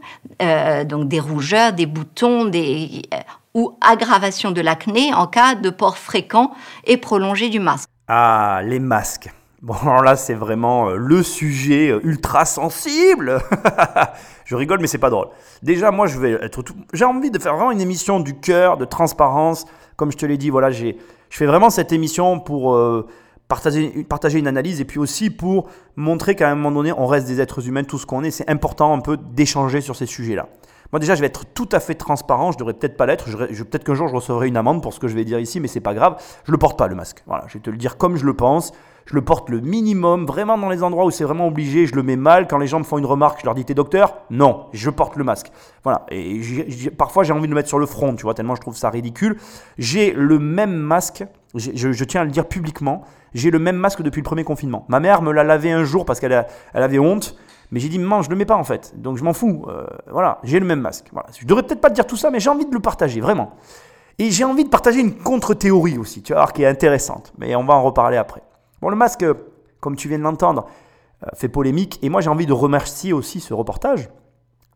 euh, donc des rougeurs, des boutons, des, euh, ou aggravation de l'acné en cas de port fréquent et prolongé du masque. Ah, les masques. Bon, alors là, c'est vraiment euh, le sujet ultra sensible. je rigole, mais c'est pas drôle. Déjà, moi, je vais être. J'ai envie de faire vraiment une émission du cœur, de transparence. Comme je te l'ai dit, voilà, j'ai... je fais vraiment cette émission pour partager, une analyse et puis aussi pour montrer qu'à un moment donné, on reste des êtres humains, tout ce qu'on est. C'est important un peu d'échanger sur ces sujets-là. Moi déjà, je vais être tout à fait transparent. Je devrais peut-être pas l'être. Je, peut-être qu'un jour, je recevrai une amende pour ce que je vais dire ici, mais c'est pas grave. Je le porte pas le masque. Voilà, je vais te le dire comme je le pense je le porte le minimum, vraiment dans les endroits où c'est vraiment obligé, je le mets mal. Quand les gens me font une remarque, je leur dis T'es docteur? Non, je porte le masque. Voilà. Et parfois, j'ai envie de le mettre sur le front, tu vois, tellement je trouve ça ridicule. J'ai le même masque, je, tiens à le dire publiquement, j'ai le même masque depuis le premier confinement. Ma mère me l'a lavé un jour parce qu'elle elle avait honte. Mais j'ai dit, maman, je le mets pas en fait. Donc je m'en fous. Euh, voilà, j'ai le même masque. Voilà. Je devrais peut-être pas te dire tout ça, mais j'ai envie de le partager, vraiment. Et j'ai envie de partager une contre-théorie aussi, tu vois, qui est intéressante. Mais on va en reparler après. Bon, le masque, comme tu viens de l'entendre, euh, fait polémique. Et moi, j'ai envie de remercier aussi ce reportage.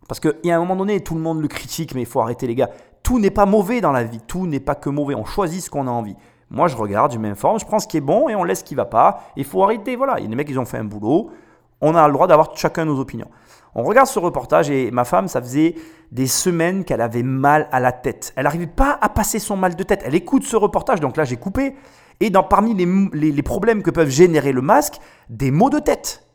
Parce qu'il y a un moment donné, tout le monde le critique, mais il faut arrêter les gars. Tout n'est pas mauvais dans la vie. Tout n'est pas que mauvais. On choisit ce qu'on a envie. Moi, je regarde, je m'informe, je prends ce qui est bon et on laisse ce qui va pas. Il faut arrêter. Voilà, il y a des mecs, ils ont fait un boulot. On a le droit d'avoir chacun nos opinions. On regarde ce reportage et ma femme, ça faisait des semaines qu'elle avait mal à la tête. Elle n'arrivait pas à passer son mal de tête. Elle écoute ce reportage, donc là j'ai coupé. Et dans, parmi les, les problèmes que peuvent générer le masque, des maux de tête.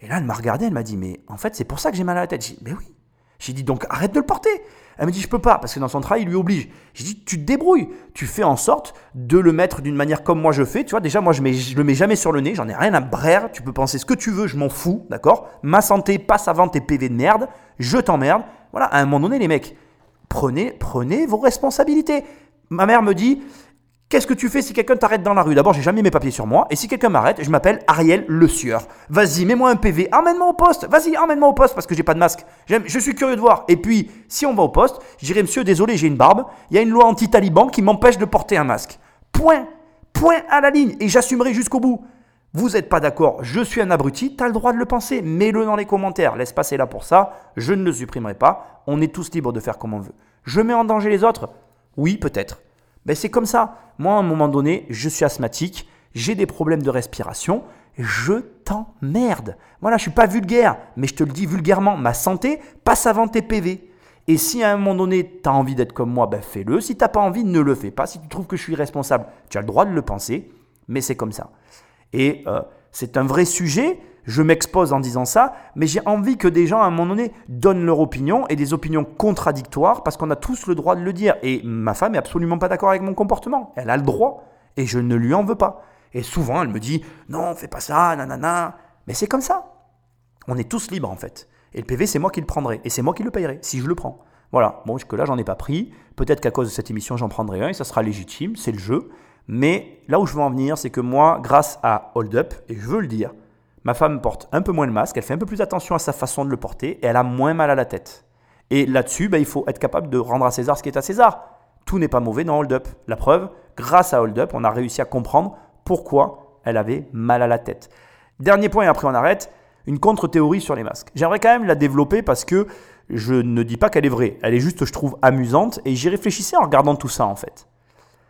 Et là, elle m'a regardé, elle m'a dit, mais en fait, c'est pour ça que j'ai mal à la tête. J'ai dit, mais oui. J'ai dit, donc arrête de le porter. Elle me dit, je peux pas, parce que dans son travail, il lui oblige. J'ai dit, tu te débrouilles. Tu fais en sorte de le mettre d'une manière comme moi je fais. Tu vois, déjà, moi, je, mets, je le mets jamais sur le nez. J'en ai rien à brère. Tu peux penser ce que tu veux, je m'en fous. D'accord? Ma santé passe avant tes PV de merde. Je t'emmerde. Voilà, à un moment donné, les mecs, prenez, prenez vos responsabilités. Ma mère me dit, Qu'est-ce que tu fais si quelqu'un t'arrête dans la rue? D'abord, j'ai jamais mes papiers sur moi. Et si quelqu'un m'arrête, je m'appelle Ariel Le Sieur. Vas-y, mets-moi un PV. Emmène-moi au poste. Vas-y, emmène-moi au poste parce que j'ai pas de masque. Je suis curieux de voir. Et puis, si on va au poste, je dirais, monsieur, désolé, j'ai une barbe. Il y a une loi anti-taliban qui m'empêche de porter un masque. Point. Point à la ligne. Et j'assumerai jusqu'au bout. Vous n'êtes pas d'accord, je suis un abruti, tu as le droit de le penser, mets-le dans les commentaires, laisse passer là pour ça, je ne le supprimerai pas, on est tous libres de faire comme on veut. Je mets en danger les autres? Oui, peut-être. Ben, c'est comme ça. Moi, à un moment donné, je suis asthmatique, j'ai des problèmes de respiration, je t'emmerde. Voilà, je suis pas vulgaire, mais je te le dis vulgairement, ma santé passe avant tes PV. Et si à un moment donné, tu as envie d'être comme moi, ben fais-le. Si tu n'as pas envie, ne le fais pas. Si tu trouves que je suis responsable, tu as le droit de le penser, mais c'est comme ça. Et euh, c'est un vrai sujet je m'expose en disant ça, mais j'ai envie que des gens, à un moment donné, donnent leur opinion et des opinions contradictoires parce qu'on a tous le droit de le dire. Et ma femme est absolument pas d'accord avec mon comportement. Elle a le droit et je ne lui en veux pas. Et souvent, elle me dit non, fais pas ça, nanana. Mais c'est comme ça. On est tous libres en fait. Et le PV, c'est moi qui le prendrai et c'est moi qui le payerai si je le prends. Voilà. Bon, que là, j'en ai pas pris. Peut-être qu'à cause de cette émission, j'en prendrai un et ça sera légitime. C'est le jeu. Mais là où je veux en venir, c'est que moi, grâce à Hold Up, et je veux le dire, Ma femme porte un peu moins le masque, elle fait un peu plus attention à sa façon de le porter et elle a moins mal à la tête. Et là-dessus, ben, il faut être capable de rendre à César ce qui est à César. Tout n'est pas mauvais dans Hold Up. La preuve, grâce à Hold Up, on a réussi à comprendre pourquoi elle avait mal à la tête. Dernier point et après on arrête, une contre-théorie sur les masques. J'aimerais quand même la développer parce que je ne dis pas qu'elle est vraie, elle est juste, je trouve, amusante et j'y réfléchissais en regardant tout ça en fait.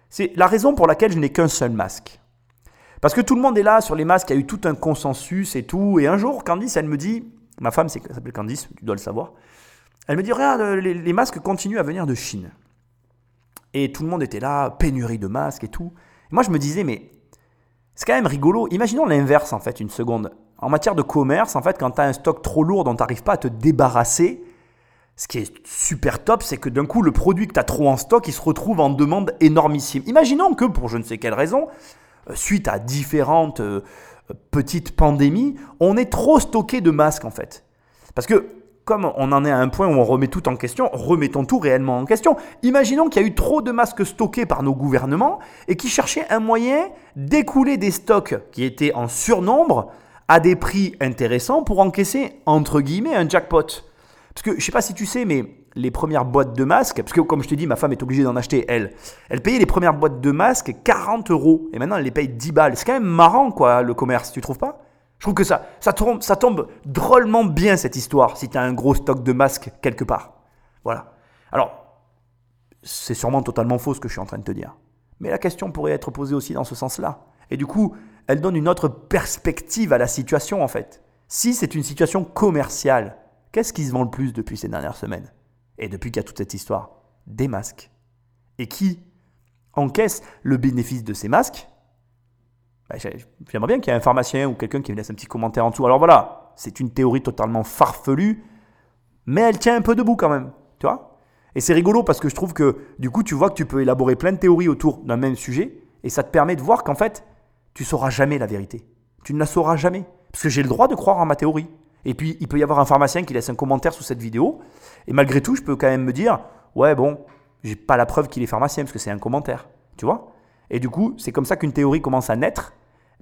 C'est la raison pour laquelle je n'ai qu'un seul masque. Parce que tout le monde est là sur les masques, il y a eu tout un consensus et tout. Et un jour, Candice, elle me dit, ma femme s'appelle Candice, tu dois le savoir, elle me dit, regarde, les, masques continuent à venir de Chine. Et tout le monde était là, pénurie de masques et tout. moi, je me disais, mais c'est quand même rigolo. Imaginons l'inverse, en fait, une seconde. En matière de commerce, en fait, quand tu as un stock trop lourd dont tu n'arrives pas à te débarrasser, ce qui est super top, c'est que d'un coup, le produit que tu as trop en stock, il se retrouve en demande énormissime. Imaginons que, pour je ne sais quelle raison, suite à différentes euh, petites pandémies, on est trop stocké de masques en fait. Parce que comme on en est à un point où on remet tout en question, remettons tout réellement en question. Imaginons qu'il y a eu trop de masques stockés par nos gouvernements et qui cherchaient un moyen d'écouler des stocks qui étaient en surnombre à des prix intéressants pour encaisser, entre guillemets, un jackpot. Parce que je ne sais pas si tu sais, mais les premières boîtes de masques, parce que comme je te dis, ma femme est obligée d'en acheter, elle. Elle payait les premières boîtes de masques 40 euros. Et maintenant, elle les paye 10 balles. C'est quand même marrant, quoi, le commerce, tu trouves pas? Je trouve que ça, ça, tombe, ça tombe drôlement bien, cette histoire, si tu as un gros stock de masques quelque part. Voilà. Alors, c'est sûrement totalement faux ce que je suis en train de te dire. Mais la question pourrait être posée aussi dans ce sens-là. Et du coup, elle donne une autre perspective à la situation, en fait. Si c'est une situation commerciale, qu'est-ce qui se vend le plus depuis ces dernières semaines? Et depuis qu'il y a toute cette histoire, des masques. Et qui encaisse le bénéfice de ces masques bah, J'aimerais bien qu'il y ait un pharmacien ou quelqu'un qui me laisse un petit commentaire en dessous. Alors voilà, c'est une théorie totalement farfelue, mais elle tient un peu debout quand même, tu vois Et c'est rigolo parce que je trouve que du coup, tu vois que tu peux élaborer plein de théories autour d'un même sujet, et ça te permet de voir qu'en fait, tu sauras jamais la vérité. Tu ne la sauras jamais. Parce que j'ai le droit de croire en ma théorie. Et puis, il peut y avoir un pharmacien qui laisse un commentaire sous cette vidéo. Et malgré tout, je peux quand même me dire, ouais, bon, j'ai pas la preuve qu'il est pharmacien parce que c'est un commentaire. Tu vois Et du coup, c'est comme ça qu'une théorie commence à naître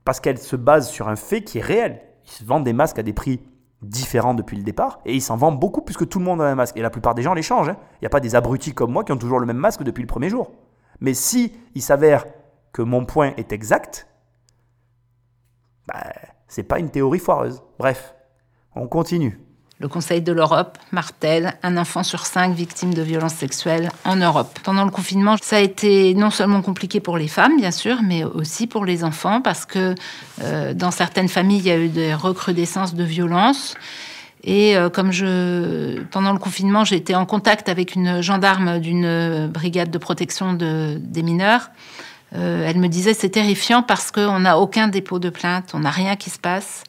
parce qu'elle se base sur un fait qui est réel. Ils se vendent des masques à des prix différents depuis le départ et ils s'en vendent beaucoup puisque tout le monde a un masque. Et la plupart des gens les changent. Hein. Il n'y a pas des abrutis comme moi qui ont toujours le même masque depuis le premier jour. Mais si il s'avère que mon point est exact, bah, c'est pas une théorie foireuse. Bref, on continue. Le Conseil de l'Europe martèle un enfant sur cinq victime de violences sexuelles en Europe. Pendant le confinement, ça a été non seulement compliqué pour les femmes, bien sûr, mais aussi pour les enfants, parce que euh, dans certaines familles, il y a eu des recrudescences de violences. Et euh, comme je, pendant le confinement, été en contact avec une gendarme d'une brigade de protection de, des mineurs, euh, elle me disait c'est terrifiant parce qu'on n'a aucun dépôt de plainte, on n'a rien qui se passe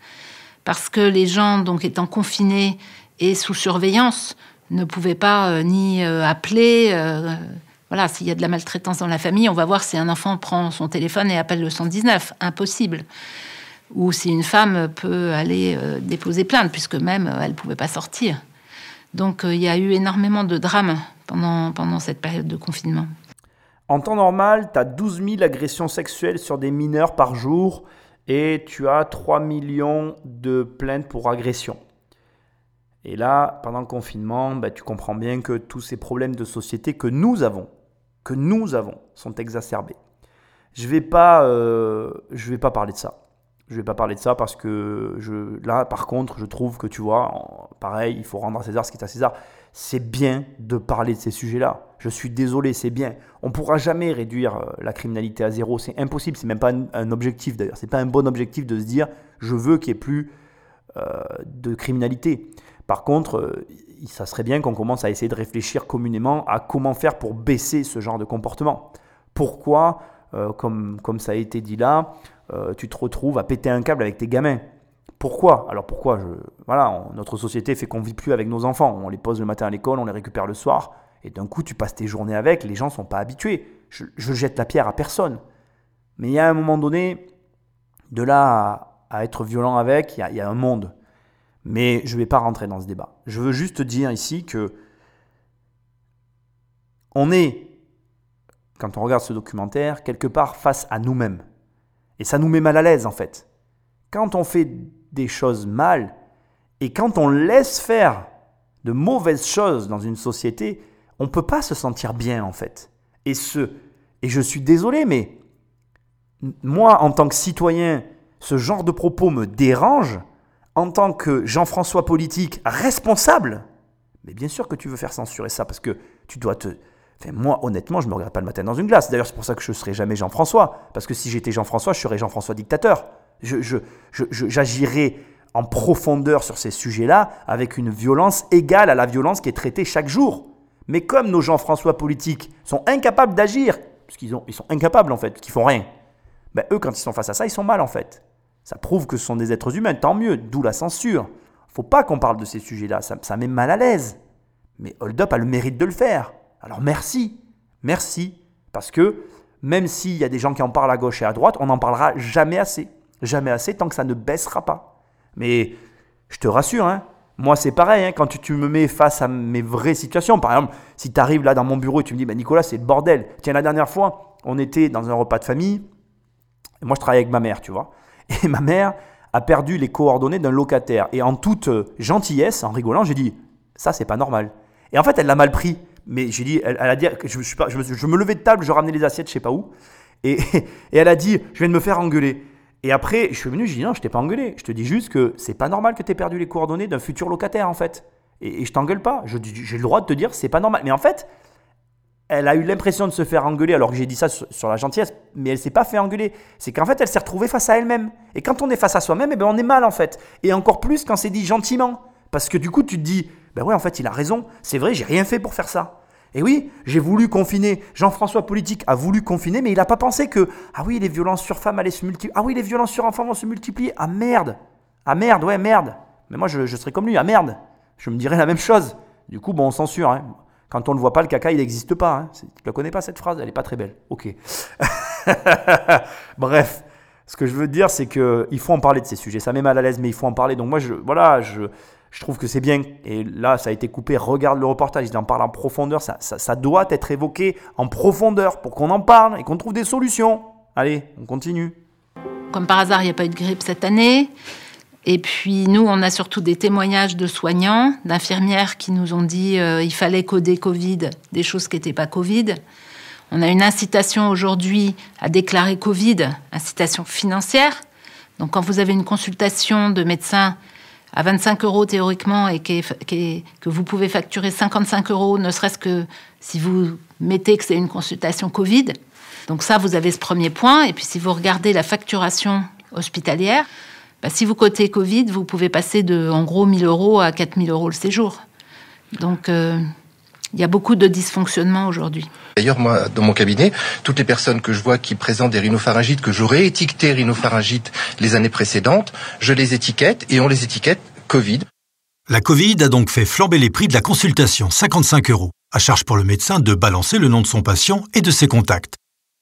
parce que les gens, donc étant confinés et sous surveillance, ne pouvaient pas euh, ni euh, appeler. Euh, voilà, s'il y a de la maltraitance dans la famille, on va voir si un enfant prend son téléphone et appelle le 119. Impossible. Ou si une femme peut aller déposer plainte, puisque même elle ne pouvait pas sortir. Donc il y a eu énormément de drames pendant, pendant cette période de confinement. En temps normal, tu as 12 000 agressions sexuelles sur des mineurs par jour et tu as 3 millions de plaintes pour agression. Et là, pendant le confinement, ben, tu comprends bien que tous ces problèmes de société que nous avons, que nous avons, sont exacerbés. Je vais, pas, euh, je vais pas parler de ça. Je vais pas parler de ça parce que je, là, par contre, je trouve que tu vois, pareil, il faut rendre à César ce qui est à César. C'est bien de parler de ces sujets-là. Je suis désolé, c'est bien. On ne pourra jamais réduire euh, la criminalité à zéro. C'est impossible. C'est même pas un, objectif d'ailleurs. C'est pas un bon objectif de se dire je veux qu'il n'y ait plus euh, de criminalité. Par contre, euh, ça serait bien qu'on commence à essayer de réfléchir communément à comment faire pour baisser ce genre de comportement. Pourquoi, comme, comme ça a été dit là, tu te retrouves à péter un câble avec tes gamins? Pourquoi Alors pourquoi. Voilà, notre société fait qu'on vit plus avec nos enfants. On les pose le matin à l'école, on les récupère le soir, et d'un coup tu passes tes journées avec. Les gens sont pas habitués. Je, jette la pierre à personne. Mais il y a un moment donné, de là à, être violent avec, il y, a, un monde. Mais je ne vais pas rentrer dans ce débat. Je veux juste dire ici que on est, quand on regarde ce documentaire, quelque part face à nous-mêmes. Et ça nous met mal à l'aise en fait. Quand on fait des choses mal et quand on laisse faire de mauvaises choses dans une société, on ne peut pas se sentir bien en fait. Et, ce, et je suis désolé, mais moi en tant que citoyen, ce genre de propos me dérange. En tant que Jean-François politique responsable, mais bien sûr que tu veux faire censurer ça parce que tu dois te, moi, honnêtement, je ne me regarde pas le matin dans une glace. D'ailleurs, c'est pour ça que je serai jamais Jean-François. Parce que si j'étais Jean-François, je serais Jean-François dictateur. J'agirais en profondeur sur ces sujets-là avec une violence égale à la violence qui est traitée chaque jour. Mais comme nos Jean-François politiques sont incapables d'agir, parce qu'ils ils sont incapables en fait, qu'ils font rien, ben, eux, quand ils sont face à ça, ils sont mal en fait. Ça prouve que ce sont des êtres humains, tant mieux, d'où la censure. faut pas qu'on parle de ces sujets-là, ça, ça met mal à l'aise. Mais Hold Up a le mérite de le faire. Alors merci, merci, parce que même s'il y a des gens qui en parlent à gauche et à droite, on n'en parlera jamais assez. Jamais assez tant que ça ne baissera pas. Mais je te rassure, hein, moi c'est pareil, hein, quand tu, me mets face à mes vraies situations, par exemple, si tu arrives là dans mon bureau et tu me dis, bah, Nicolas, c'est le bordel. Tiens, la dernière fois, on était dans un repas de famille, moi je travaille avec ma mère, tu vois, et ma mère a perdu les coordonnées d'un locataire. Et en toute gentillesse, en rigolant, j'ai dit, ça c'est pas normal. Et en fait, elle l'a mal pris mais j'ai dit, elle, a dit, je, me, levais de table, je ramenais les assiettes, je sais pas où, et, et, elle a dit, je viens de me faire engueuler. Et après, je suis venu, j'ai dit non, je t'ai pas engueulé. Je te dis juste que c'est pas normal que tu aies perdu les coordonnées d'un futur locataire en fait. Et, et je t'engueule pas. J'ai le droit de te dire c'est pas normal. Mais en fait, elle a eu l'impression de se faire engueuler alors que j'ai dit ça sur, la gentillesse, mais elle s'est pas fait engueuler. C'est qu'en fait, elle s'est retrouvée face à elle-même. Et quand on est face à soi-même, eh ben on est mal en fait. Et encore plus quand c'est dit gentiment. Parce que du coup, tu te dis, ben ouais, en fait, il a raison. C'est vrai, j'ai rien fait pour faire ça. Et oui, j'ai voulu confiner. Jean-François Politique a voulu confiner, mais il n'a pas pensé que, ah oui, les violences sur femmes allaient se multiplier. Ah oui, les violences sur enfants vont se multiplier. Ah merde. Ah merde, ouais, merde. Mais moi, je, serais comme lui. Ah merde. Je me dirais la même chose. Du coup, bon, on censure. Hein. Quand on ne voit pas, le caca, il n'existe pas. Hein. Tu ne la connais pas, cette phrase? Elle n'est pas très belle. Ok. Bref. Ce que je veux dire, c'est qu'il faut en parler de ces sujets. Ça met mal à l'aise, mais il faut en parler. Donc moi, je, voilà, je, je trouve que c'est bien. Et là, ça a été coupé. Regarde le reportage, il en parle en profondeur. Ça, doit être évoqué en profondeur pour qu'on en parle et qu'on trouve des solutions. Allez, on continue. Comme par hasard, il n'y a pas eu de grippe cette année. Et puis nous, on a surtout des témoignages de soignants, d'infirmières qui nous ont dit euh, il fallait coder Covid, des choses qui n'étaient pas Covid. On a une incitation aujourd'hui à déclarer Covid, incitation financière. Donc quand vous avez une consultation de médecin à 25 euros théoriquement et que vous pouvez facturer 55 euros, ne serait-ce que si vous mettez que c'est une consultation Covid. Donc ça, vous avez ce premier point. Et puis si vous regardez la facturation hospitalière, bah, si vous cotez Covid, vous pouvez passer de, en gros, 1000 euros à 4000 euros le séjour. Donc, euh, il y a beaucoup de dysfonctionnements aujourd'hui. D'ailleurs, moi, dans mon cabinet, toutes les personnes que je vois qui présentent des rhinopharyngites, que j'aurais étiqueté rhinopharyngites les années précédentes, je les étiquette et on les étiquette Covid. La Covid a donc fait flamber les prix de la consultation, 55 euros, à charge pour le médecin de balancer le nom de son patient et de ses contacts.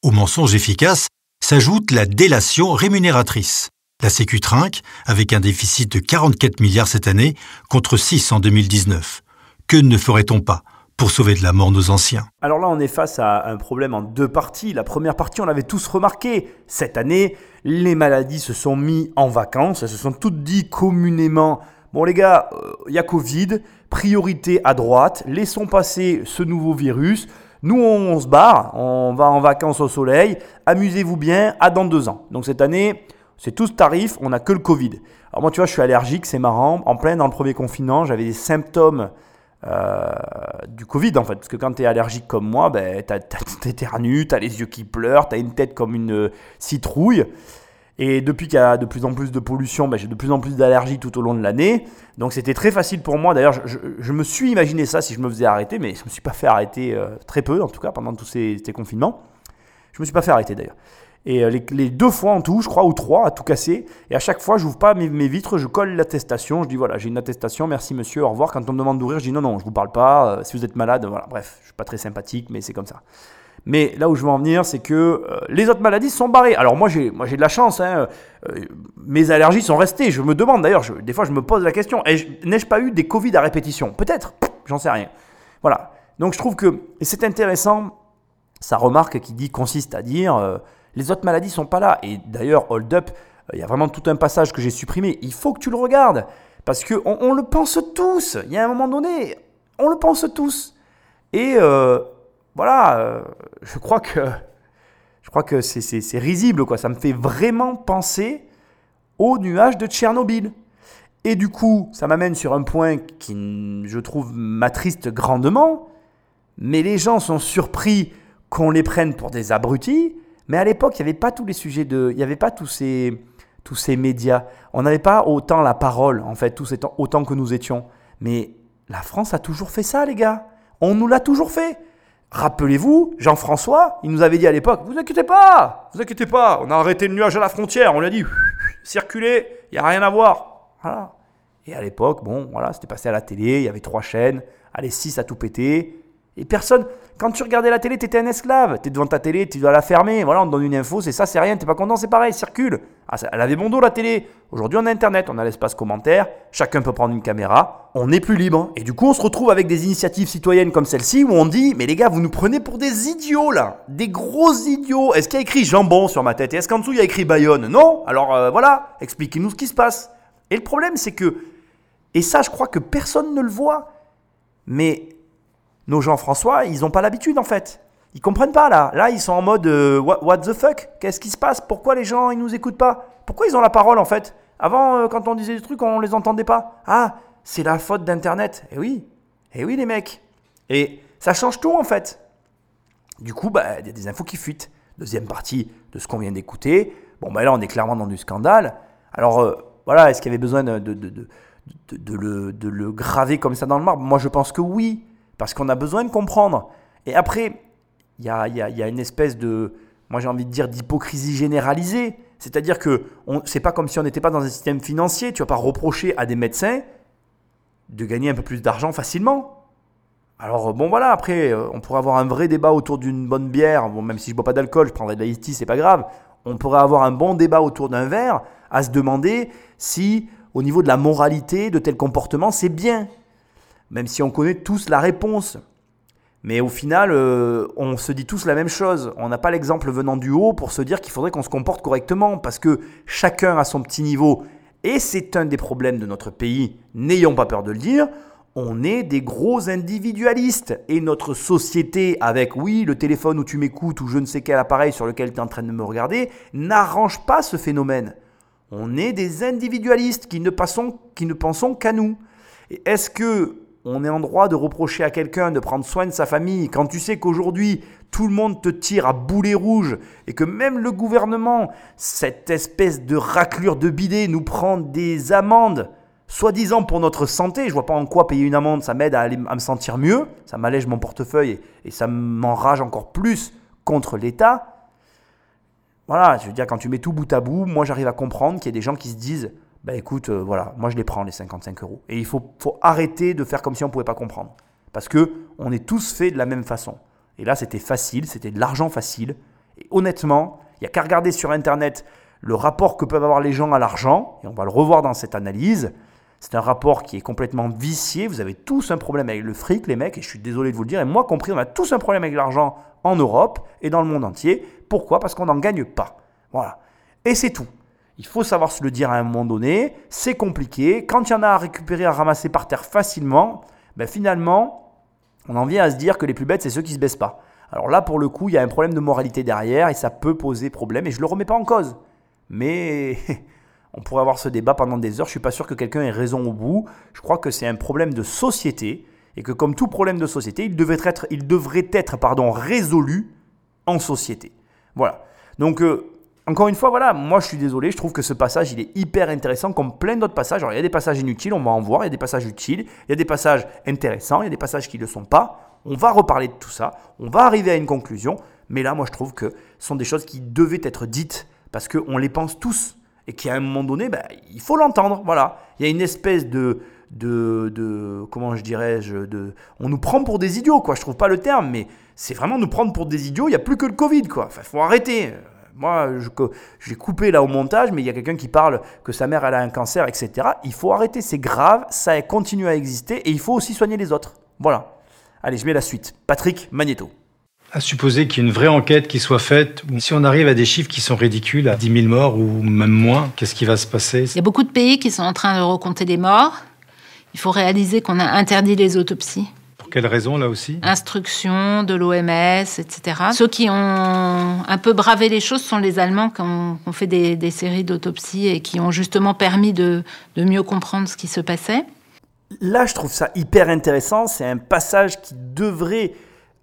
Au mensonge efficace s'ajoute la délation rémunératrice. La Sécu trinque, avec un déficit de 44 milliards cette année, contre 6 en 2019. Que ne ferait-on pas? Pour sauver de la mort nos anciens Alors là, on est face à un problème en deux parties. La première partie, on l'avait tous remarqué. Cette année, les maladies se sont mis en vacances. Elles se sont toutes dit communément Bon, les gars, il euh, y a Covid, priorité à droite, laissons passer ce nouveau virus. Nous, on, se barre, on va en vacances au soleil. Amusez-vous bien, à dans deux ans. Donc cette année, c'est tout ce tarif, on n'a que le Covid. Alors moi, tu vois, je suis allergique, c'est marrant. En plein dans le premier confinement, j'avais des symptômes du Covid en fait. Parce que quand tu es allergique comme moi, ben, t'éternues, t'as les yeux qui pleurent, t'as une tête comme une euh, citrouille. Et depuis qu'il y a de plus en plus de pollution, ben, j'ai de plus en plus d'allergies tout au long de l'année. Donc c'était très facile pour moi. D'ailleurs, je, me suis imaginé ça si je me faisais arrêter, mais je ne me suis pas fait arrêter euh, très peu, en tout cas, pendant tous ces, ces confinements. Je ne me suis pas fait arrêter d'ailleurs. Et euh, les, deux fois en tout, je crois, ou trois, à tout casser. Et à chaque fois, je n'ouvre pas mes, vitres, je colle l'attestation. Je dis voilà, j'ai une attestation, merci monsieur, au revoir. Quand on me demande d'ouvrir, je dis non, non, je ne vous parle pas. Euh, si vous êtes malade, voilà, bref, je ne suis pas très sympathique, mais c'est comme ça. Mais là où je veux en venir, c'est que euh, les autres maladies sont barrées. Alors moi, j'ai, moi, j'ai de la chance. Hein, mes allergies sont restées. Je me demande d'ailleurs, des fois, je me pose la question n'ai-je pas eu des Covid à répétition? Peut-être, j'en sais rien. Voilà. Donc je trouve que, c'est intéressant, sa remarque qui dit, consiste à dire les autres maladies sont pas là. Et d'ailleurs, Hold Up, euh, il y a vraiment tout un passage que j'ai supprimé. Il faut que tu le regardes. Parce qu'on on le pense tous. Il y a un moment donné, on le pense tous. Et euh, voilà, euh, je crois que, que c'est risible. Quoi. Ça me fait vraiment penser au nuage de Tchernobyl. Et du coup, ça m'amène sur un point qui, je trouve, m'attriste grandement. Mais les gens sont surpris qu'on les prenne pour des abrutis. Mais à l'époque, il n'y avait pas tous les sujets de. Il n'y avait pas tous ces, tous ces médias. On n'avait pas autant la parole, en fait, tous autant que nous étions. Mais la France a toujours fait ça, les gars. On nous l'a toujours fait. Rappelez-vous, Jean-François, il nous avait dit à l'époque Vous inquiétez pas, vous inquiétez pas, on a arrêté le nuage à la frontière. On lui a dit Circulez, il n'y a rien à voir. Voilà. Et à l'époque, bon, voilà, c'était passé à la télé, il y avait trois chaînes, allez, six à tout péter. Et personne, quand tu regardais la télé, tu étais un esclave. Tu es devant ta télé, tu dois la fermer. Voilà, on te donne une info, c'est ça, c'est rien. T'es pas content, c'est pareil, circule. Ah, elle avait bon dos la télé. Aujourd'hui, on a Internet, on a l'espace commentaire. Chacun peut prendre une caméra. On est plus libre. Et du coup, on se retrouve avec des initiatives citoyennes comme celle-ci où on dit Mais les gars, vous nous prenez pour des idiots là. Des gros idiots. Est-ce qu'il y a écrit jambon sur ma tête? Et est-ce qu'en dessous, il y a écrit Bayonne? Non Alors euh, voilà, expliquez-nous ce qui se passe. Et le problème, c'est que. Et ça, je crois que personne ne le voit. Mais nos Jean-François, ils n'ont pas l'habitude en fait. Ils comprennent pas là. Là, ils sont en mode euh, what, the fuck? Qu'est-ce qui se passe? Pourquoi les gens ils nous écoutent pas? Pourquoi ils ont la parole en fait? Avant, euh, quand on disait des trucs, on les entendait pas. Ah, c'est la faute d'Internet. Eh oui, eh oui les mecs. Et ça change tout en fait. Du coup, bah, il y a des infos qui fuitent. Deuxième partie de ce qu'on vient d'écouter. Bon, bah là, on est clairement dans du scandale. Alors, euh, voilà, est-ce qu'il y avait besoin de, le graver comme ça dans le marbre? Moi, je pense que oui. Parce qu'on a besoin de comprendre. Et après, il y a, une espèce de, moi j'ai envie de dire, d'hypocrisie généralisée. C'est-à-dire que c'est pas comme si on n'était pas dans un système financier. Tu vas pas reprocher à des médecins de gagner un peu plus d'argent facilement. Alors bon voilà, après on pourrait avoir un vrai débat autour d'une bonne bière. Bon, même si je bois pas d'alcool, je prendrais de la ce c'est pas grave. On pourrait avoir un bon débat autour d'un verre à se demander si au niveau de la moralité de tel comportement c'est bien même si on connaît tous la réponse. Mais au final, euh, on se dit tous la même chose. On n'a pas l'exemple venant du haut pour se dire qu'il faudrait qu'on se comporte correctement, parce que chacun a son petit niveau. Et c'est un des problèmes de notre pays, n'ayons pas peur de le dire. On est des gros individualistes. Et notre société, avec, oui, le téléphone où tu m'écoutes ou je ne sais quel appareil sur lequel tu es en train de me regarder, n'arrange pas ce phénomène. On est des individualistes qui ne, qui ne pensons qu'à nous. Est-ce que on est en droit de reprocher à quelqu'un de prendre soin de sa famille quand tu sais qu'aujourd'hui tout le monde te tire à boulet rouge et que même le gouvernement, cette espèce de raclure de bidet, nous prend des amendes, soi-disant pour notre santé. Je vois pas en quoi payer une amende, ça m'aide à, me sentir mieux, ça m'allège mon portefeuille et, et ça m'enrage encore plus contre l'État. Voilà, je veux dire, quand tu mets tout bout à bout, moi j'arrive à comprendre qu'il y a des gens qui se disent bah écoute, euh, voilà, moi je les prends les 55 euros. Et il faut, faut arrêter de faire comme si on ne pouvait pas comprendre. Parce que on est tous faits de la même façon. Et là, c'était facile, c'était de l'argent facile. Et honnêtement, il n'y a qu'à regarder sur Internet le rapport que peuvent avoir les gens à l'argent, et on va le revoir dans cette analyse. C'est un rapport qui est complètement vicié. Vous avez tous un problème avec le fric, les mecs, et je suis désolé de vous le dire, et moi compris, on a tous un problème avec l'argent en Europe et dans le monde entier. Pourquoi? Parce qu'on n'en gagne pas. Voilà. Et c'est tout. Il faut savoir se le dire à un moment donné. C'est compliqué. Quand il y en a à récupérer, à ramasser par terre facilement, ben finalement, on en vient à se dire que les plus bêtes, c'est ceux qui se baissent pas. Alors là, pour le coup, il y a un problème de moralité derrière et ça peut poser problème. Et je ne le remets pas en cause. Mais on pourrait avoir ce débat pendant des heures. Je suis pas sûr que quelqu'un ait raison au bout. Je crois que c'est un problème de société et que comme tout problème de société, il devrait être, il devrait être pardon, résolu en société. Voilà. Donc, euh, encore une fois, voilà, moi je suis désolé, je trouve que ce passage, il est hyper intéressant comme plein d'autres passages. Alors, il y a des passages inutiles, on va en voir, il y a des passages utiles, il y a des passages intéressants, il y a des passages qui ne le sont pas. On va reparler de tout ça, on va arriver à une conclusion, mais là, moi je trouve que ce sont des choses qui devaient être dites parce qu'on les pense tous et qu'à un moment donné, ben, il faut l'entendre. Voilà. Il y a une espèce de, de, de comment je dirais-je, de, on nous prend pour des idiots, quoi. Je trouve pas le terme, mais c'est vraiment nous prendre pour des idiots. Il n'y a plus que le Covid, quoi. Enfin, faut arrêter. Moi, j'ai coupé là au montage, mais il y a quelqu'un qui parle que sa mère elle a un cancer, etc. Il faut arrêter, c'est grave, ça continue à exister et il faut aussi soigner les autres. Voilà. Allez, je mets la suite. Patrick Magneto. À supposer qu'il y ait une vraie enquête qui soit faite, ou si on arrive à des chiffres qui sont ridicules, à 10 000 morts ou même moins, qu'est-ce qui va se passer? Il y a beaucoup de pays qui sont en train de recompter des morts. Il faut réaliser qu'on a interdit les autopsies. Pour quelle raison, là aussi? Instruction de l'OMS, etc. Ceux qui ont un peu bravé les choses sont les Allemands qui ont, qui ont fait des, des séries d'autopsies et qui ont justement permis de, de mieux comprendre ce qui se passait. Là, je trouve ça hyper intéressant. C'est un passage qui devrait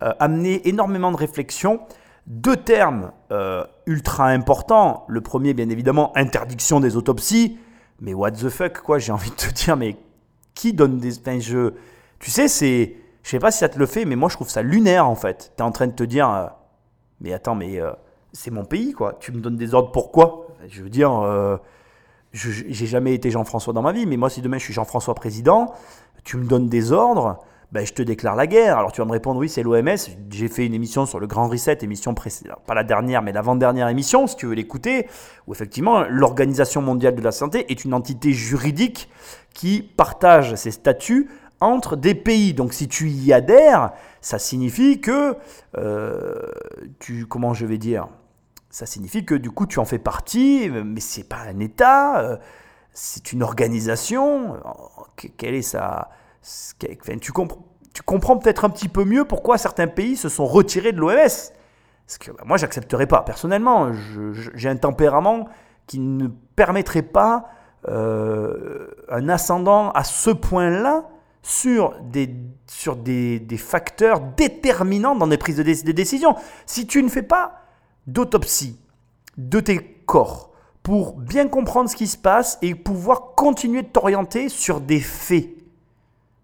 euh, amener énormément de réflexion. Deux termes euh, ultra importants. Le premier, bien évidemment, interdiction des autopsies. Mais what the fuck, quoi J'ai envie de te dire, mais qui donne des. Enfin, je... Tu sais, c'est. Je sais pas si ça te le fait, mais moi, je trouve ça lunaire, en fait. Tu es en train de te dire. euh, mais attends, mais euh, c'est mon pays, quoi. Tu me donnes des ordres pourquoi Je veux dire. euh, j'ai jamais été Jean-François dans ma vie, mais moi, si demain je suis Jean-François président, tu me donnes des ordres, ben, je te déclare la guerre. Alors tu vas me répondre, oui, c'est l'OMS. J'ai fait une émission sur le Grand Reset, émission précédente, pas la dernière, mais l'avant-dernière émission, si tu veux l'écouter, où effectivement, l'Organisation mondiale de la santé est une entité juridique qui partage ses statuts entre des pays. Donc si tu y adhères, ça signifie que euh, tu, comment je vais dire, ça signifie que du coup tu en fais partie, mais c'est pas un État, euh, c'est une organisation. Que- Quelle est sa, tu, tu comprends peut-être un petit peu mieux pourquoi certains pays se sont retirés de l'OMS. Parce que bah, moi j'accepterais pas. Personnellement, j'ai un tempérament qui ne permettrait pas euh, un ascendant à ce point-là sur des, sur des, des facteurs déterminants dans des prises de, dé- de décision. Si tu ne fais pas d'autopsie de tes corps pour bien comprendre ce qui se passe et pouvoir continuer de t'orienter sur des faits,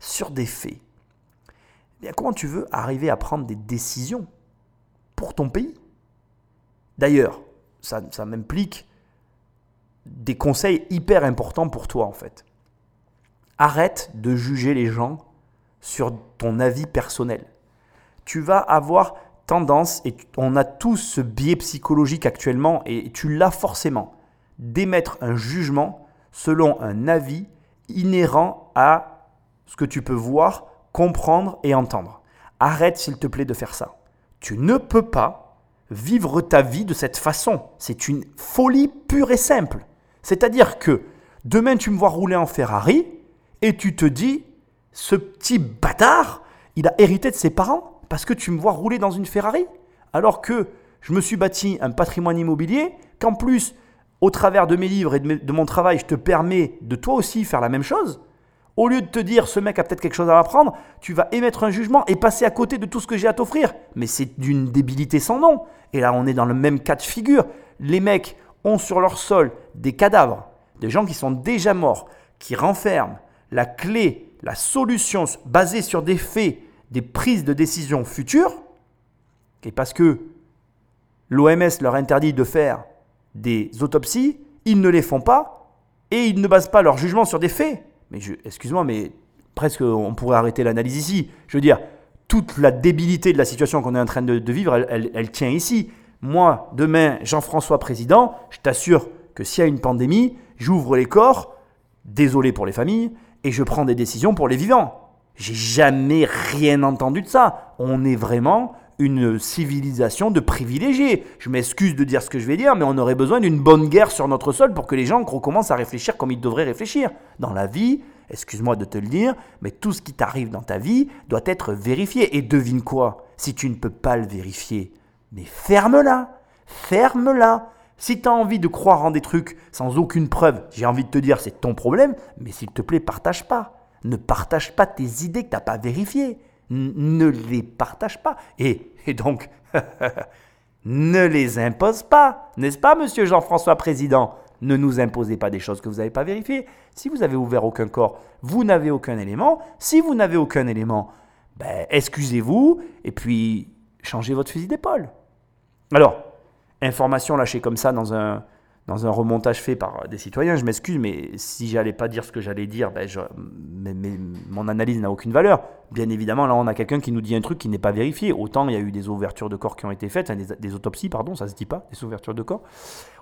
sur des faits, eh bien, comment tu veux arriver à prendre des décisions pour ton pays? D'ailleurs, ça, ça m'implique des conseils hyper importants pour toi en fait. Arrête de juger les gens sur ton avis personnel. Tu vas avoir tendance, et on a tous ce biais psychologique actuellement, et tu l'as forcément, d'émettre un jugement selon un avis inhérent à ce que tu peux voir, comprendre et entendre. Arrête s'il te plaît de faire ça. Tu ne peux pas vivre ta vie de cette façon. C'est une folie pure et simple. C'est-à-dire que demain tu me vois rouler en Ferrari et tu te dis, ce petit bâtard, il a hérité de ses parents parce que tu me vois rouler dans une Ferrari alors que je me suis bâti un patrimoine immobilier, qu'en plus au travers de mes livres et de, mon travail, je te permets de toi aussi faire la même chose, au lieu de te dire ce mec a peut-être quelque chose à apprendre, tu vas émettre un jugement et passer à côté de tout ce que j'ai à t'offrir. Mais c'est d'une débilité sans nom. Et là, on est dans le même cas de figure. Les mecs ont sur leur sol des cadavres, des gens qui sont déjà morts, qui renferment la clé, la solution basée sur des faits, des prises de décision futures, et parce que l'OMS leur interdit de faire des autopsies, ils ne les font pas et ils ne basent pas leur jugement sur des faits. Mais excuse-moi, mais presque on pourrait arrêter l'analyse ici. Je veux dire, toute la débilité de la situation qu'on est en train de, vivre, elle, tient ici. Moi, demain, Jean-François président, je t'assure que s'il y a une pandémie, j'ouvre les corps, désolé pour les familles, et je prends des décisions pour les vivants. J'ai jamais rien entendu de ça. On est vraiment une civilisation de privilégiés. Je m'excuse de dire ce que je vais dire, mais on aurait besoin d'une bonne guerre sur notre sol pour que les gens recommencent à réfléchir comme ils devraient réfléchir. Dans la vie, excuse-moi de te le dire, mais tout ce qui t'arrive dans ta vie doit être vérifié. Et devine quoi? Si tu ne peux pas le vérifier, mais ferme-la Ferme-la Si tu as envie de croire en des trucs sans aucune preuve, j'ai envie de te dire c'est ton problème, mais s'il te plaît, partage pas. Ne partage pas tes idées que tu n'as pas vérifiées ne les partage pas. Et, donc, ne les impose pas, n'est-ce pas, monsieur Jean-François Président? Ne nous imposez pas des choses que vous n'avez pas vérifiées. Si vous avez ouvert aucun corps, vous n'avez aucun élément. Si vous n'avez aucun élément, ben, excusez-vous et puis changez votre fusil d'épaule. Alors, information lâchée comme ça dans un, dans un remontage fait par des citoyens. Je m'excuse, mais si j'allais pas dire ce que j'allais dire, ben mon analyse n'a aucune valeur. Bien évidemment, là, on a quelqu'un qui nous dit un truc qui n'est pas vérifié. Autant il y a eu des ouvertures de corps qui ont été faites, des, autopsies, pardon, ça se dit pas, des ouvertures de corps.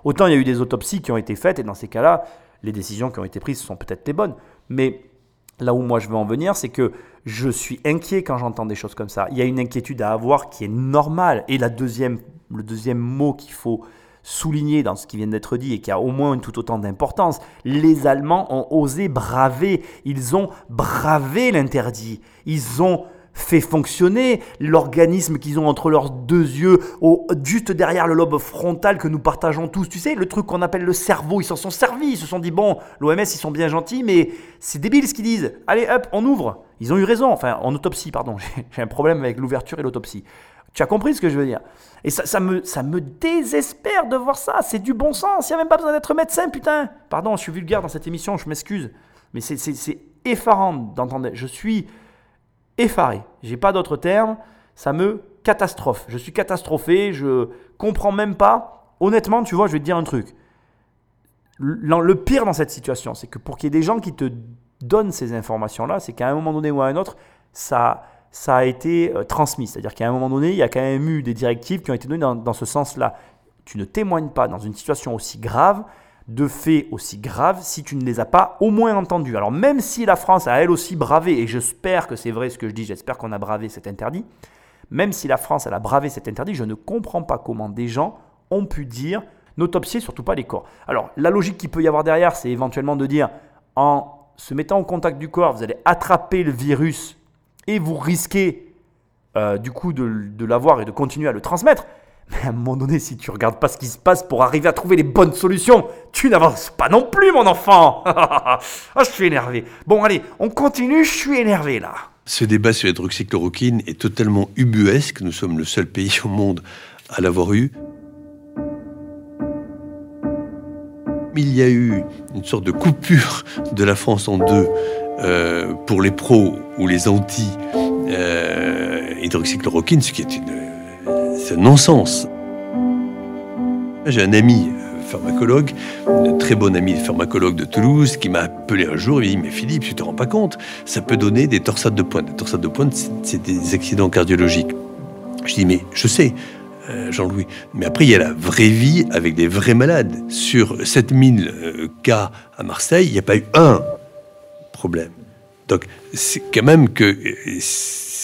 Autant il y a eu des autopsies qui ont été faites, et dans ces cas-là, les décisions qui ont été prises sont peut-être les bonnes. Mais là où moi je veux en venir, c'est que je suis inquiet quand j'entends des choses comme ça. Il y a une inquiétude à avoir qui est normale. Et la deuxième, le deuxième mot qu'il faut souligné dans ce qui vient d'être dit et qui a au moins tout autant d'importance, les Allemands ont osé braver, ils ont bravé l'interdit, ils ont fait fonctionner l'organisme qu'ils ont entre leurs deux yeux, juste derrière le lobe frontal que nous partageons tous. Tu sais, le truc qu'on appelle le cerveau, ils s'en sont servis. Ils se sont dit, bon, l'OMS, ils sont bien gentils, mais c'est débile ce qu'ils disent. Allez, hop, on ouvre. Ils ont eu raison. Enfin, en autopsie, pardon. J'ai un problème avec l'ouverture et l'autopsie. Tu as compris ce que je veux dire? Et ça, me, ça me désespère de voir ça. C'est du bon sens. Il n'y a même pas besoin d'être médecin, putain. Pardon, je suis vulgaire dans cette émission, je m'excuse. Mais c'est effarant d'entendre. Je suis effaré. J'ai pas d'autre terme. Ça me catastrophe. Je suis catastrophé. Je comprends même pas. Honnêtement, tu vois, je vais te dire un truc. Le pire dans cette situation, c'est que pour qu'il y ait des gens qui te donnent ces informations-là, c'est qu'à un moment donné ou à un autre, ça ça a été euh, transmis. C'est-à-dire qu'à un moment donné, il y a quand même eu des directives qui ont été données dans, ce sens-là. Tu ne témoignes pas dans une situation aussi grave, de faits aussi graves, si tu ne les as pas au moins entendus. Alors même si la France a elle aussi bravé, et j'espère que c'est vrai ce que je dis, j'espère qu'on a bravé cet interdit, même si la France elle a bravé cet interdit, je ne comprends pas comment des gens ont pu dire n'autopsiez surtout pas les corps. Alors la logique qu'il peut y avoir derrière, c'est éventuellement de dire en se mettant en contact du corps, vous allez attraper le virus et vous risquez euh, du coup de, l'avoir et de continuer à le transmettre. Mais à un moment donné, si tu regardes pas ce qui se passe pour arriver à trouver les bonnes solutions, tu n'avances pas non plus, mon enfant. ah, je suis énervé. Bon, allez, on continue. Je suis énervé là. Ce débat sur l'hydroxychloroquine est totalement ubuesque. Nous sommes le seul pays au monde à l'avoir eu. Il y a eu une sorte de coupure de la France en deux euh, pour les pros ou les anti-hydroxychloroquine, ce qui est une, un non-sens. J'ai un ami euh, pharmacologue, un très bon ami pharmacologue de Toulouse, qui m'a appelé un jour et m'a dit Mais Philippe, tu te rends pas compte, ça peut donner des torsades de pointe. Des torsades de pointe, c'est des accidents cardiologiques. Je dis Mais je sais, euh, Jean-Louis. Mais après, il y a la vraie vie avec des vrais malades. Sur 7000 cas à Marseille, il n'y a pas eu un problème. Donc, c'est quand même que.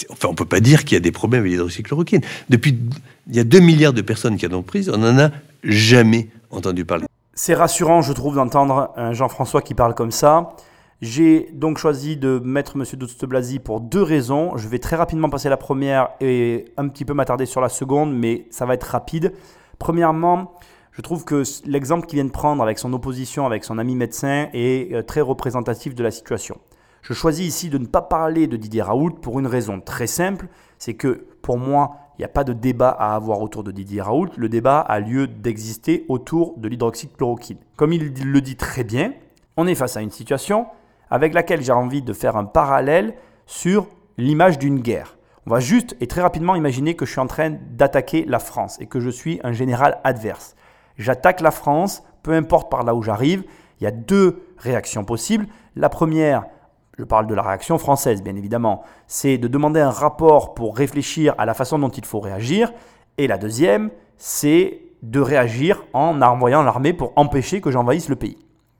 Enfin, on peut pas dire qu'il y a des problèmes avec l'hydroxychloroquine. Depuis. Il y a 2 milliards de personnes qui en ont pris, on n'en a jamais entendu parler. C'est rassurant, je trouve, d'entendre Jean-François qui parle comme ça. J'ai donc choisi de mettre M. Douste-Blazy pour deux raisons. Je vais très rapidement passer la première et un petit peu m'attarder sur la seconde, mais ça va être rapide. Premièrement, Je trouve que l'exemple qu'il vient de prendre avec son opposition avec son ami médecin est euh, très représentatif de la situation. Je choisis ici de ne pas parler de Didier Raoult pour une raison très simple, c'est que pour moi, il n'y a pas de débat à avoir autour de Didier Raoult, le débat a lieu d'exister autour de l'hydroxychloroquine. Comme il le dit très bien, on est face à une situation avec laquelle j'ai envie de faire un parallèle sur l'image d'une guerre. On va juste et très rapidement imaginer que je suis en train d'attaquer la France et que je suis un général adverse. J'attaque la France, peu importe par là où j'arrive. Il y a deux réactions possibles. La première, je parle de la réaction française bien évidemment, c'est de demander un rapport pour réfléchir à la façon dont il faut réagir. Et la deuxième, c'est de réagir en envoyant l'armée pour empêcher que j'envahisse le pays.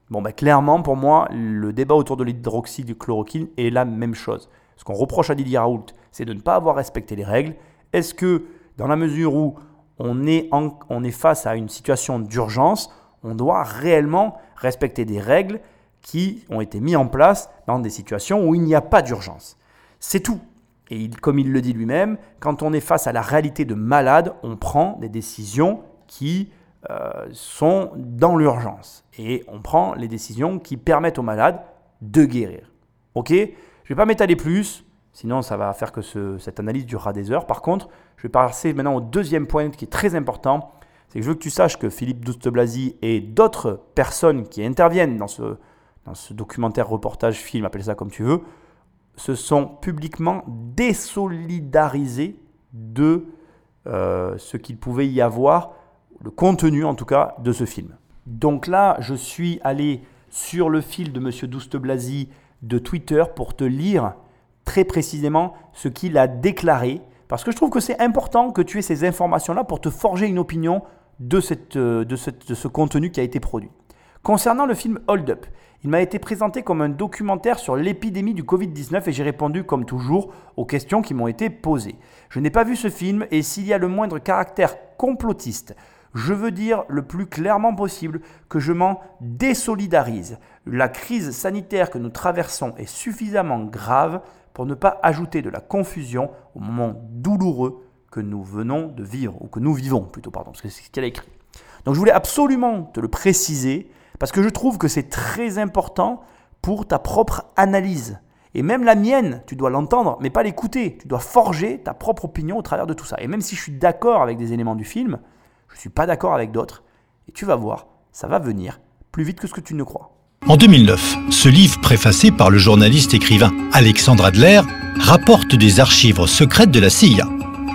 Bon, ben, clairement, pour moi, le débat autour de l'hydroxyde du chloroquine est la même chose. Ce qu'on reproche à Didier Raoult, c'est de ne pas avoir respecté les règles. Est-ce que, dans la mesure où on est, on est face à une situation d'urgence, on doit réellement respecter des règles qui ont été mises en place dans des situations où il n'y a pas d'urgence C'est tout. Et comme il le dit lui-même, quand on est face à la réalité de malade, on prend des décisions qui euh, sont dans l'urgence. Et on prend les décisions qui permettent aux malades de guérir. Ok? Je ne vais pas m'étaler plus, sinon ça va faire que cette analyse durera des heures. Par contre, je vais passer maintenant au deuxième point qui est très important. C'est que je veux que tu saches que Philippe Douste-Blazy et d'autres personnes qui interviennent dans ce, documentaire, reportage, film, appelle ça comme tu veux, se sont publiquement désolidarisés de euh, ce qu'il pouvait y avoir le contenu en tout cas de ce film. Donc là, je suis allé sur le fil de M. Douste Blasi de Twitter pour te lire très précisément ce qu'il a déclaré, parce que je trouve que c'est important que tu aies ces informations-là pour te forger une opinion de, cette, euh, de, ce contenu qui a été produit. Concernant le film Hold Up, il m'a été présenté comme un documentaire sur l'épidémie du Covid-19 et j'ai répondu comme toujours aux questions qui m'ont été posées. Je n'ai pas vu ce film et s'il y a le moindre caractère complotiste, je veux dire le plus clairement possible que je m'en désolidarise. La crise sanitaire que nous traversons est suffisamment grave pour ne pas ajouter de la confusion au moment douloureux que nous venons de vivre, ou que nous vivons plutôt, pardon, parce que c'est ce qu'elle a écrit. Donc je voulais absolument te le préciser, parce que je trouve que c'est très important pour ta propre analyse. Et même la mienne, tu dois l'entendre, mais pas l'écouter. Tu dois forger ta propre opinion au travers de tout ça. Et même si je suis d'accord avec des éléments du film, je ne suis pas d'accord avec d'autres, et tu vas voir, ça va venir plus vite que ce que tu ne crois. En 2009, ce livre préfacé par le journaliste écrivain Alexandre Adler rapporte des archives secrètes de la CIA.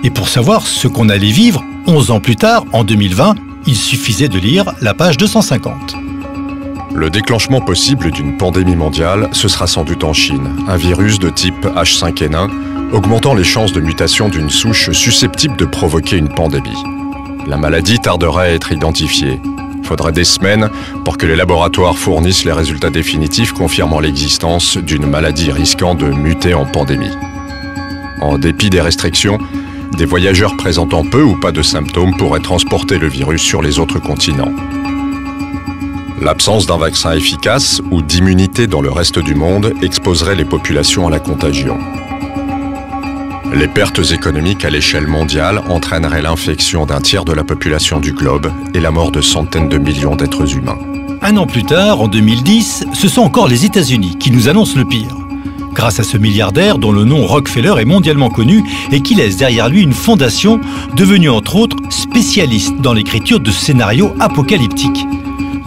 Et pour savoir ce qu'on allait vivre, 11 ans plus tard, en 2020, il suffisait de lire la page 250. Le déclenchement possible d'une pandémie mondiale, ce sera sans doute en Chine, un virus de type H5N1, augmentant les chances de mutation d'une souche susceptible de provoquer une pandémie la maladie tarderait à être identifiée. Il faudrait des semaines pour que les laboratoires fournissent les résultats définitifs confirmant l'existence d'une maladie risquant de muter en pandémie. En dépit des restrictions, des voyageurs présentant peu ou pas de symptômes pourraient transporter le virus sur les autres continents. L'absence d'un vaccin efficace ou d'immunité dans le reste du monde exposerait les populations à la contagion. Les pertes économiques à l'échelle mondiale entraîneraient l'infection d'un tiers de la population du globe et la mort de centaines de millions d'êtres humains. Un an plus tard, en 2010, ce sont encore les États-Unis qui nous annoncent le pire. Grâce à ce milliardaire dont le nom Rockefeller est mondialement connu et qui laisse derrière lui une fondation devenue entre autres spécialiste dans l'écriture de scénarios apocalyptiques.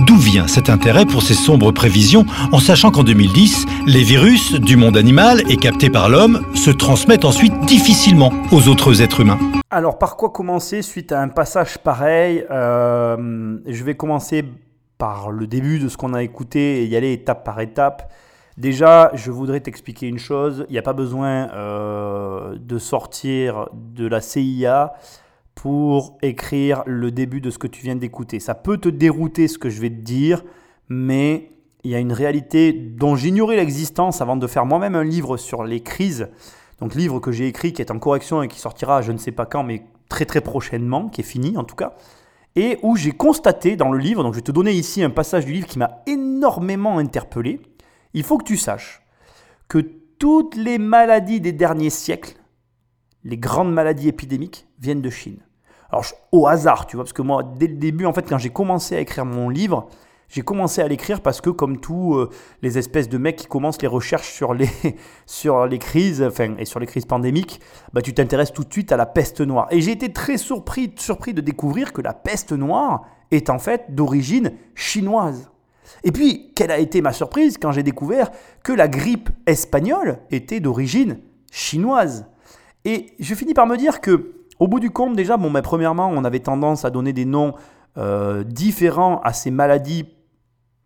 D'où vient cet intérêt pour ces sombres prévisions en sachant qu'en 2010, les virus du monde animal et captés par l'homme se transmettent ensuite difficilement aux autres êtres humains. Alors par quoi commencer suite à un passage pareil euh, Je vais commencer par le début de ce qu'on a écouté et y aller étape par étape. Déjà, je voudrais t'expliquer une chose, il n'y a pas besoin euh, de sortir de la CIA pour écrire le début de ce que tu viens d'écouter. Ça peut te dérouter ce que je vais te dire, mais il y a une réalité dont j'ignorais l'existence avant de faire moi-même un livre sur les crises. Donc livre que j'ai écrit, qui est en correction et qui sortira je ne sais pas quand, mais très très prochainement, qui est fini en tout cas. Et où j'ai constaté dans le livre, donc je vais te donner ici un passage du livre qui m'a énormément interpellé. Il faut que tu saches que toutes les maladies des derniers siècles les grandes maladies épidémiques viennent de Chine. Alors, au hasard, tu vois, parce que moi, dès le début, en fait, quand j'ai commencé à écrire mon livre, j'ai commencé à l'écrire parce que, comme tous euh, les espèces de mecs qui commencent les recherches sur les, sur les crises, enfin, et sur les crises pandémiques, bah, tu t'intéresses tout de suite à la peste noire. Et j'ai été très surpris, surpris de découvrir que la peste noire est en fait d'origine chinoise. Et puis, quelle a été ma surprise quand j'ai découvert que la grippe espagnole était d'origine chinoise. Et je finis par me dire que, au bout du compte, déjà, bon, mais premièrement, on avait tendance à donner des noms euh, différents à ces maladies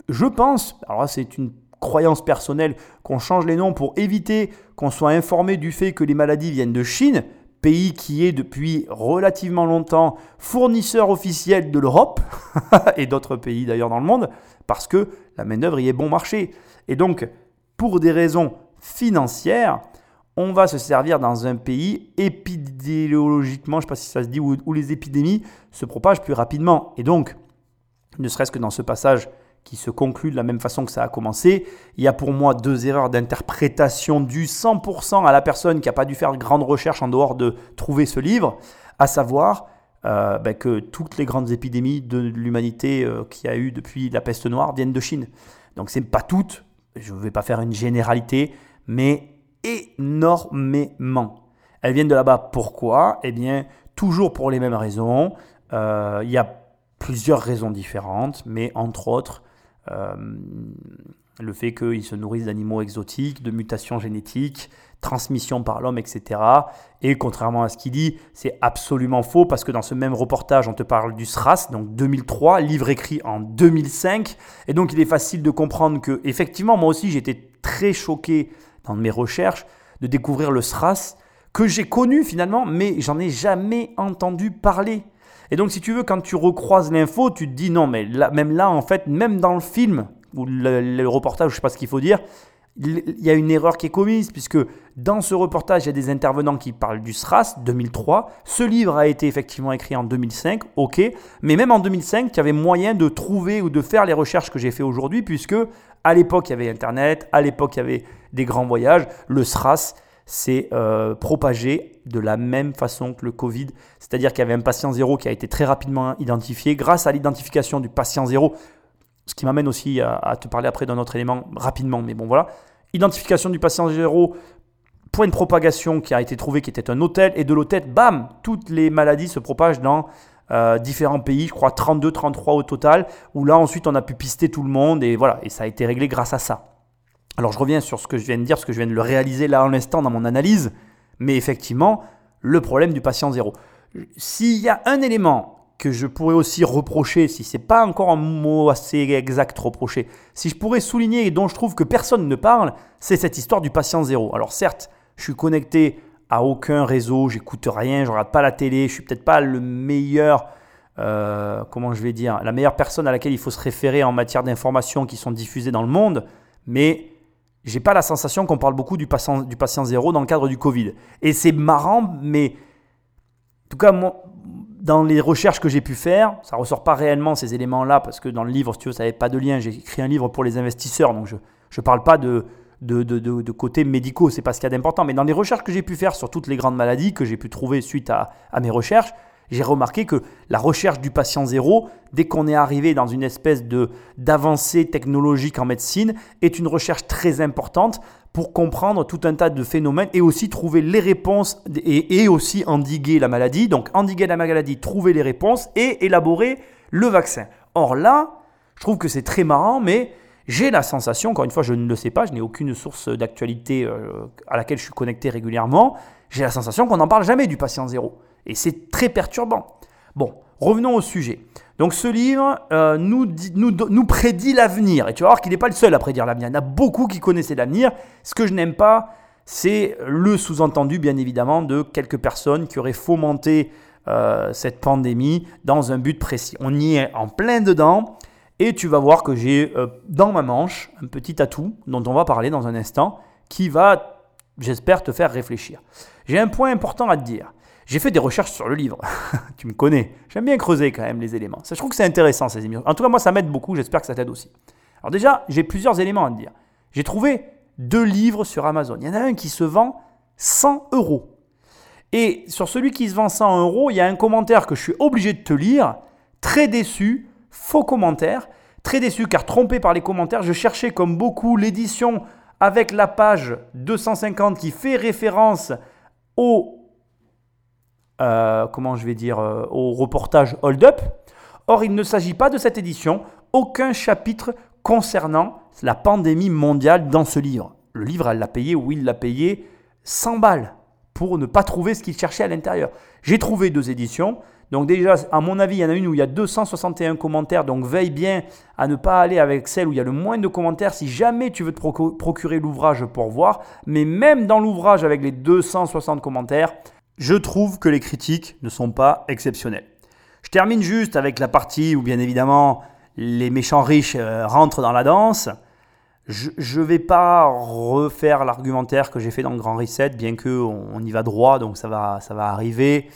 je pense, alors là c'est une croyance personnelle, qu'on change les noms pour éviter qu'on soit informé du fait que les maladies viennent de Chine, pays qui est depuis relativement longtemps fournisseur officiel de l'Europe et d'autres pays d'ailleurs dans le monde, parce que la main-d'œuvre y est bon marché. Et donc, pour des raisons financières, on va se servir dans un pays épidémiologiquement, je ne sais pas si ça se dit, où, les épidémies se propagent plus rapidement. Et donc, ne serait-ce que dans ce passage qui se conclut de la même façon que ça a commencé. Il y a pour moi deux erreurs d'interprétation dues 100% à la personne qui n'a pas dû faire de grandes recherches en dehors de trouver ce livre, à savoir euh, ben, que toutes les grandes épidémies de l'humanité euh, qu'il y a eu depuis la peste noire viennent de Chine. Donc c'est pas toutes, je ne vais pas faire une généralité, mais énormément. Elles viennent de là-bas. Pourquoi? Eh bien, toujours pour les mêmes raisons. Euh, il y a plusieurs raisons différentes, mais entre autres, euh, le fait qu'ils se nourrissent d'animaux exotiques, de mutations génétiques, transmission par l'homme, etc. Et contrairement à ce qu'il dit, c'est absolument faux parce que dans ce même reportage, on te parle du SRAS, donc 2003, livre écrit en 2005. Et donc il est facile de comprendre que, effectivement, moi aussi j'étais très choqué dans mes recherches de découvrir le SRAS que j'ai connu finalement, mais j'en ai jamais entendu parler. Et donc, si tu veux, quand tu recroises l'info, tu te dis non, mais là, même là, en fait, même dans le film ou le, reportage, je ne sais pas ce qu'il faut dire, il y a une erreur qui est commise, puisque dans ce reportage, il y a des intervenants qui parlent du SRAS 2003. Ce livre a été effectivement écrit en 2005, ok, mais même en 2005, il y avait moyen de trouver ou de faire les recherches que j'ai fait aujourd'hui, puisque à l'époque, il y avait Internet, à l'époque, il y avait des grands voyages. Le SRAS s'est euh, propagé de la même façon que le Covid, c'est-à-dire qu'il y avait un patient zéro qui a été très rapidement identifié grâce à l'identification du patient zéro, ce qui m'amène aussi à, te parler après d'un autre élément rapidement, mais bon voilà. Identification du patient zéro, point de propagation qui a été trouvé qui était un hôtel, et de l'hôtel, bam, toutes les maladies se propagent dans euh, différents pays, je crois 32, 33 au total, où là ensuite on a pu pister tout le monde, et voilà, et ça a été réglé grâce à ça. Alors je reviens sur ce que je viens de dire, parce que je viens de le réaliser là en l'instant dans mon analyse, mais effectivement, le problème du patient zéro. S'il y a un élément que je pourrais aussi reprocher, si c'est pas encore un mot assez exact reprocher, si je pourrais souligner et dont je trouve que personne ne parle, c'est cette histoire du patient zéro. Alors certes, je suis connecté à aucun réseau, j'écoute rien, je regarde pas la télé, je suis peut-être pas le meilleur, euh, comment je vais dire, la meilleure personne à laquelle il faut se référer en matière d'informations qui sont diffusées dans le monde, mais j'ai pas la sensation qu'on parle beaucoup du patient, zéro dans le cadre du Covid. Et c'est marrant, mais en tout cas, dans les recherches que j'ai pu faire, ça ressort pas réellement ces éléments-là, parce que dans le livre, si tu veux, ça n'avait pas de lien. J'ai écrit un livre pour les investisseurs, donc je ne parle pas de, de, de, côté médicaux, c'est pas ce qu'il y a d'important. Mais dans les recherches que j'ai pu faire sur toutes les grandes maladies que j'ai pu trouver suite à, à mes recherches, j'ai remarqué que la recherche du patient zéro, dès qu'on est arrivé dans une espèce de d'avancée technologique en médecine, est une recherche très importante pour comprendre tout un tas de phénomènes et aussi trouver les réponses et, et aussi endiguer la maladie. Donc endiguer la maladie, trouver les réponses et élaborer le vaccin. Or là, je trouve que c'est très marrant, mais j'ai la sensation, encore une fois, je ne le sais pas, je n'ai aucune source d'actualité euh, à laquelle je suis connecté régulièrement, j'ai la sensation qu'on n'en parle jamais du patient zéro. Et c'est très perturbant. Bon, revenons au sujet. Donc ce livre euh, nous, nous, nous, prédit l'avenir. Et tu vas voir qu'il n'est pas le seul à prédire l'avenir. Il y en a beaucoup qui connaissaient l'avenir. Ce que je n'aime pas, c'est le sous-entendu, bien évidemment, de quelques personnes qui auraient fomenté euh, cette pandémie dans un but précis. On y est en plein dedans. Et tu vas voir que j'ai euh, dans ma manche un petit atout dont on va parler dans un instant qui va, j'espère, te faire réfléchir. J'ai un point important à te dire. J'ai fait des recherches sur le livre. tu me connais. J'aime bien creuser quand même les éléments. Ça, je trouve que c'est intéressant ces émissions. En tout cas, moi, ça m'aide beaucoup. J'espère que ça t'aide aussi. Alors déjà, j'ai plusieurs éléments à te dire. J'ai trouvé deux livres sur Amazon. Il y en a un qui se vend 100 euros. Et sur celui qui se vend 100 euros, il y a un commentaire que je suis obligé de te lire. Très déçu, faux commentaire. Très déçu car trompé par les commentaires. Je cherchais comme beaucoup l'édition avec la page 250 qui fait référence au, euh, comment je vais dire, euh, au reportage Hold Up. Or, il ne s'agit pas de cette édition. Aucun chapitre concernant la pandémie mondiale dans ce livre. Le livre, elle l'a payé ou il l'a payé 100 balles pour ne pas trouver ce qu'il cherchait à l'intérieur. J'ai trouvé deux éditions. Donc déjà, à mon avis, il y en a une où il y a 261 commentaires. Donc veille bien à ne pas aller avec celle où il y a le moins de commentaires si jamais tu veux te procurer l'ouvrage pour voir. Mais même dans l'ouvrage avec les 260 commentaires, je trouve que les critiques ne sont pas exceptionnelles. Je termine juste avec la partie où bien évidemment les méchants riches euh, rentrent dans la danse. Je ne vais pas refaire l'argumentaire que j'ai fait dans le Grand Reset, bien qu'on on y va droit, donc ça va, ça va arriver.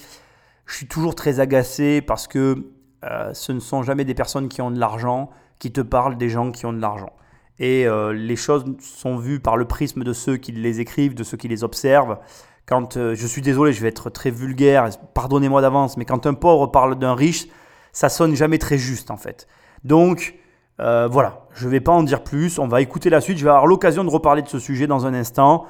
Je suis toujours très agacé parce que euh, ce ne sont jamais des personnes qui ont de l'argent qui te parlent des gens qui ont de l'argent. Et euh, les choses sont vues par le prisme de ceux qui les écrivent, de ceux qui les observent. Quand euh, je suis désolé, je vais être très vulgaire, pardonnez-moi d'avance, mais quand un pauvre parle d'un riche, ça sonne jamais très juste en fait. Donc voilà, je ne vais pas en dire plus. On va écouter la suite. Je vais avoir l'occasion de reparler de ce sujet dans un instant.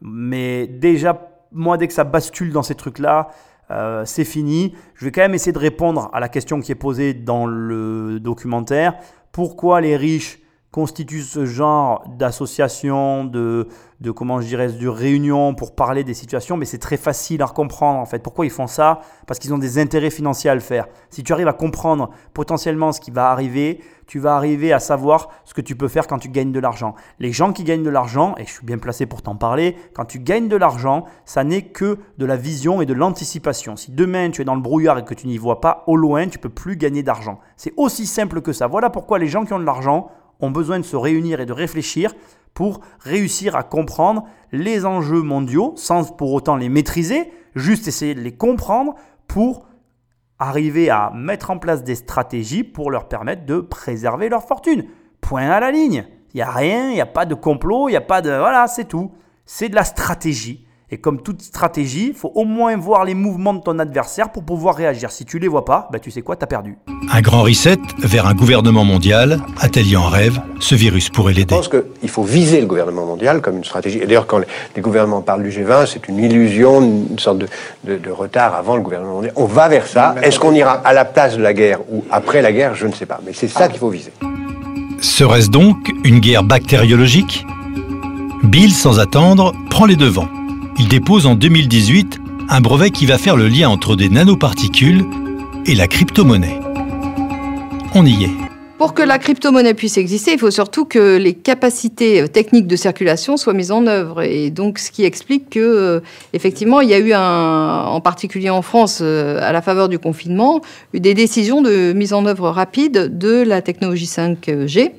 Mais déjà, moi, dès que ça bascule dans ces trucs-là, euh, c'est fini. Je vais quand même essayer de répondre à la question qui est posée dans le documentaire. Pourquoi les riches constituent ce genre d'association, de, de, comment je dirais, de réunion pour parler des situations, mais c'est très facile à comprendre en fait. Pourquoi ils font ça? Parce qu'ils ont des intérêts financiers à le faire. Si tu arrives à comprendre potentiellement ce qui va arriver, tu vas arriver à savoir ce que tu peux faire quand tu gagnes de l'argent. Les gens qui gagnent de l'argent, et je suis bien placé pour t'en parler, quand tu gagnes de l'argent, ça n'est que de la vision et de l'anticipation. Si demain tu es dans le brouillard et que tu n'y vois pas au loin, tu peux plus gagner d'argent. C'est aussi simple que ça. Voilà pourquoi les gens qui ont de l'argent ont besoin de se réunir et de réfléchir pour réussir à comprendre les enjeux mondiaux sans pour autant les maîtriser, juste essayer de les comprendre pour arriver à mettre en place des stratégies pour leur permettre de préserver leur fortune. Point à la ligne. Il n'y a rien, il n'y a pas de complot, il n'y a pas de... Voilà, c'est tout. C'est de la stratégie. Et comme toute stratégie, il faut au moins voir les mouvements de ton adversaire pour pouvoir réagir. Si tu les vois pas, bah tu sais quoi, tu as perdu. Un grand reset vers un gouvernement mondial, atelier en rêve, ce virus pourrait l'aider. Je pense qu'il faut viser le gouvernement mondial comme une stratégie. Et d'ailleurs, quand les gouvernements parlent du G20, c'est une illusion, une sorte de, de, retard avant le gouvernement mondial. On va vers ça. Est-ce qu'on ira à la place de la guerre ou après la guerre? Je ne sais pas. Mais c'est ça qu'il faut viser. Serait-ce donc une guerre bactériologique? Bill, sans attendre, prend les devants il dépose en 2018 un brevet qui va faire le lien entre des nanoparticules et la crypto-monnaie. On y est. Pour que la crypto-monnaie puisse exister, il faut surtout que les capacités euh, techniques de circulation soient mises en œuvre. Et donc, ce qui explique que, euh, effectivement, il y a eu, un, en particulier en France, euh, à la faveur du confinement, des décisions de mise en œuvre rapide de la technologie 5G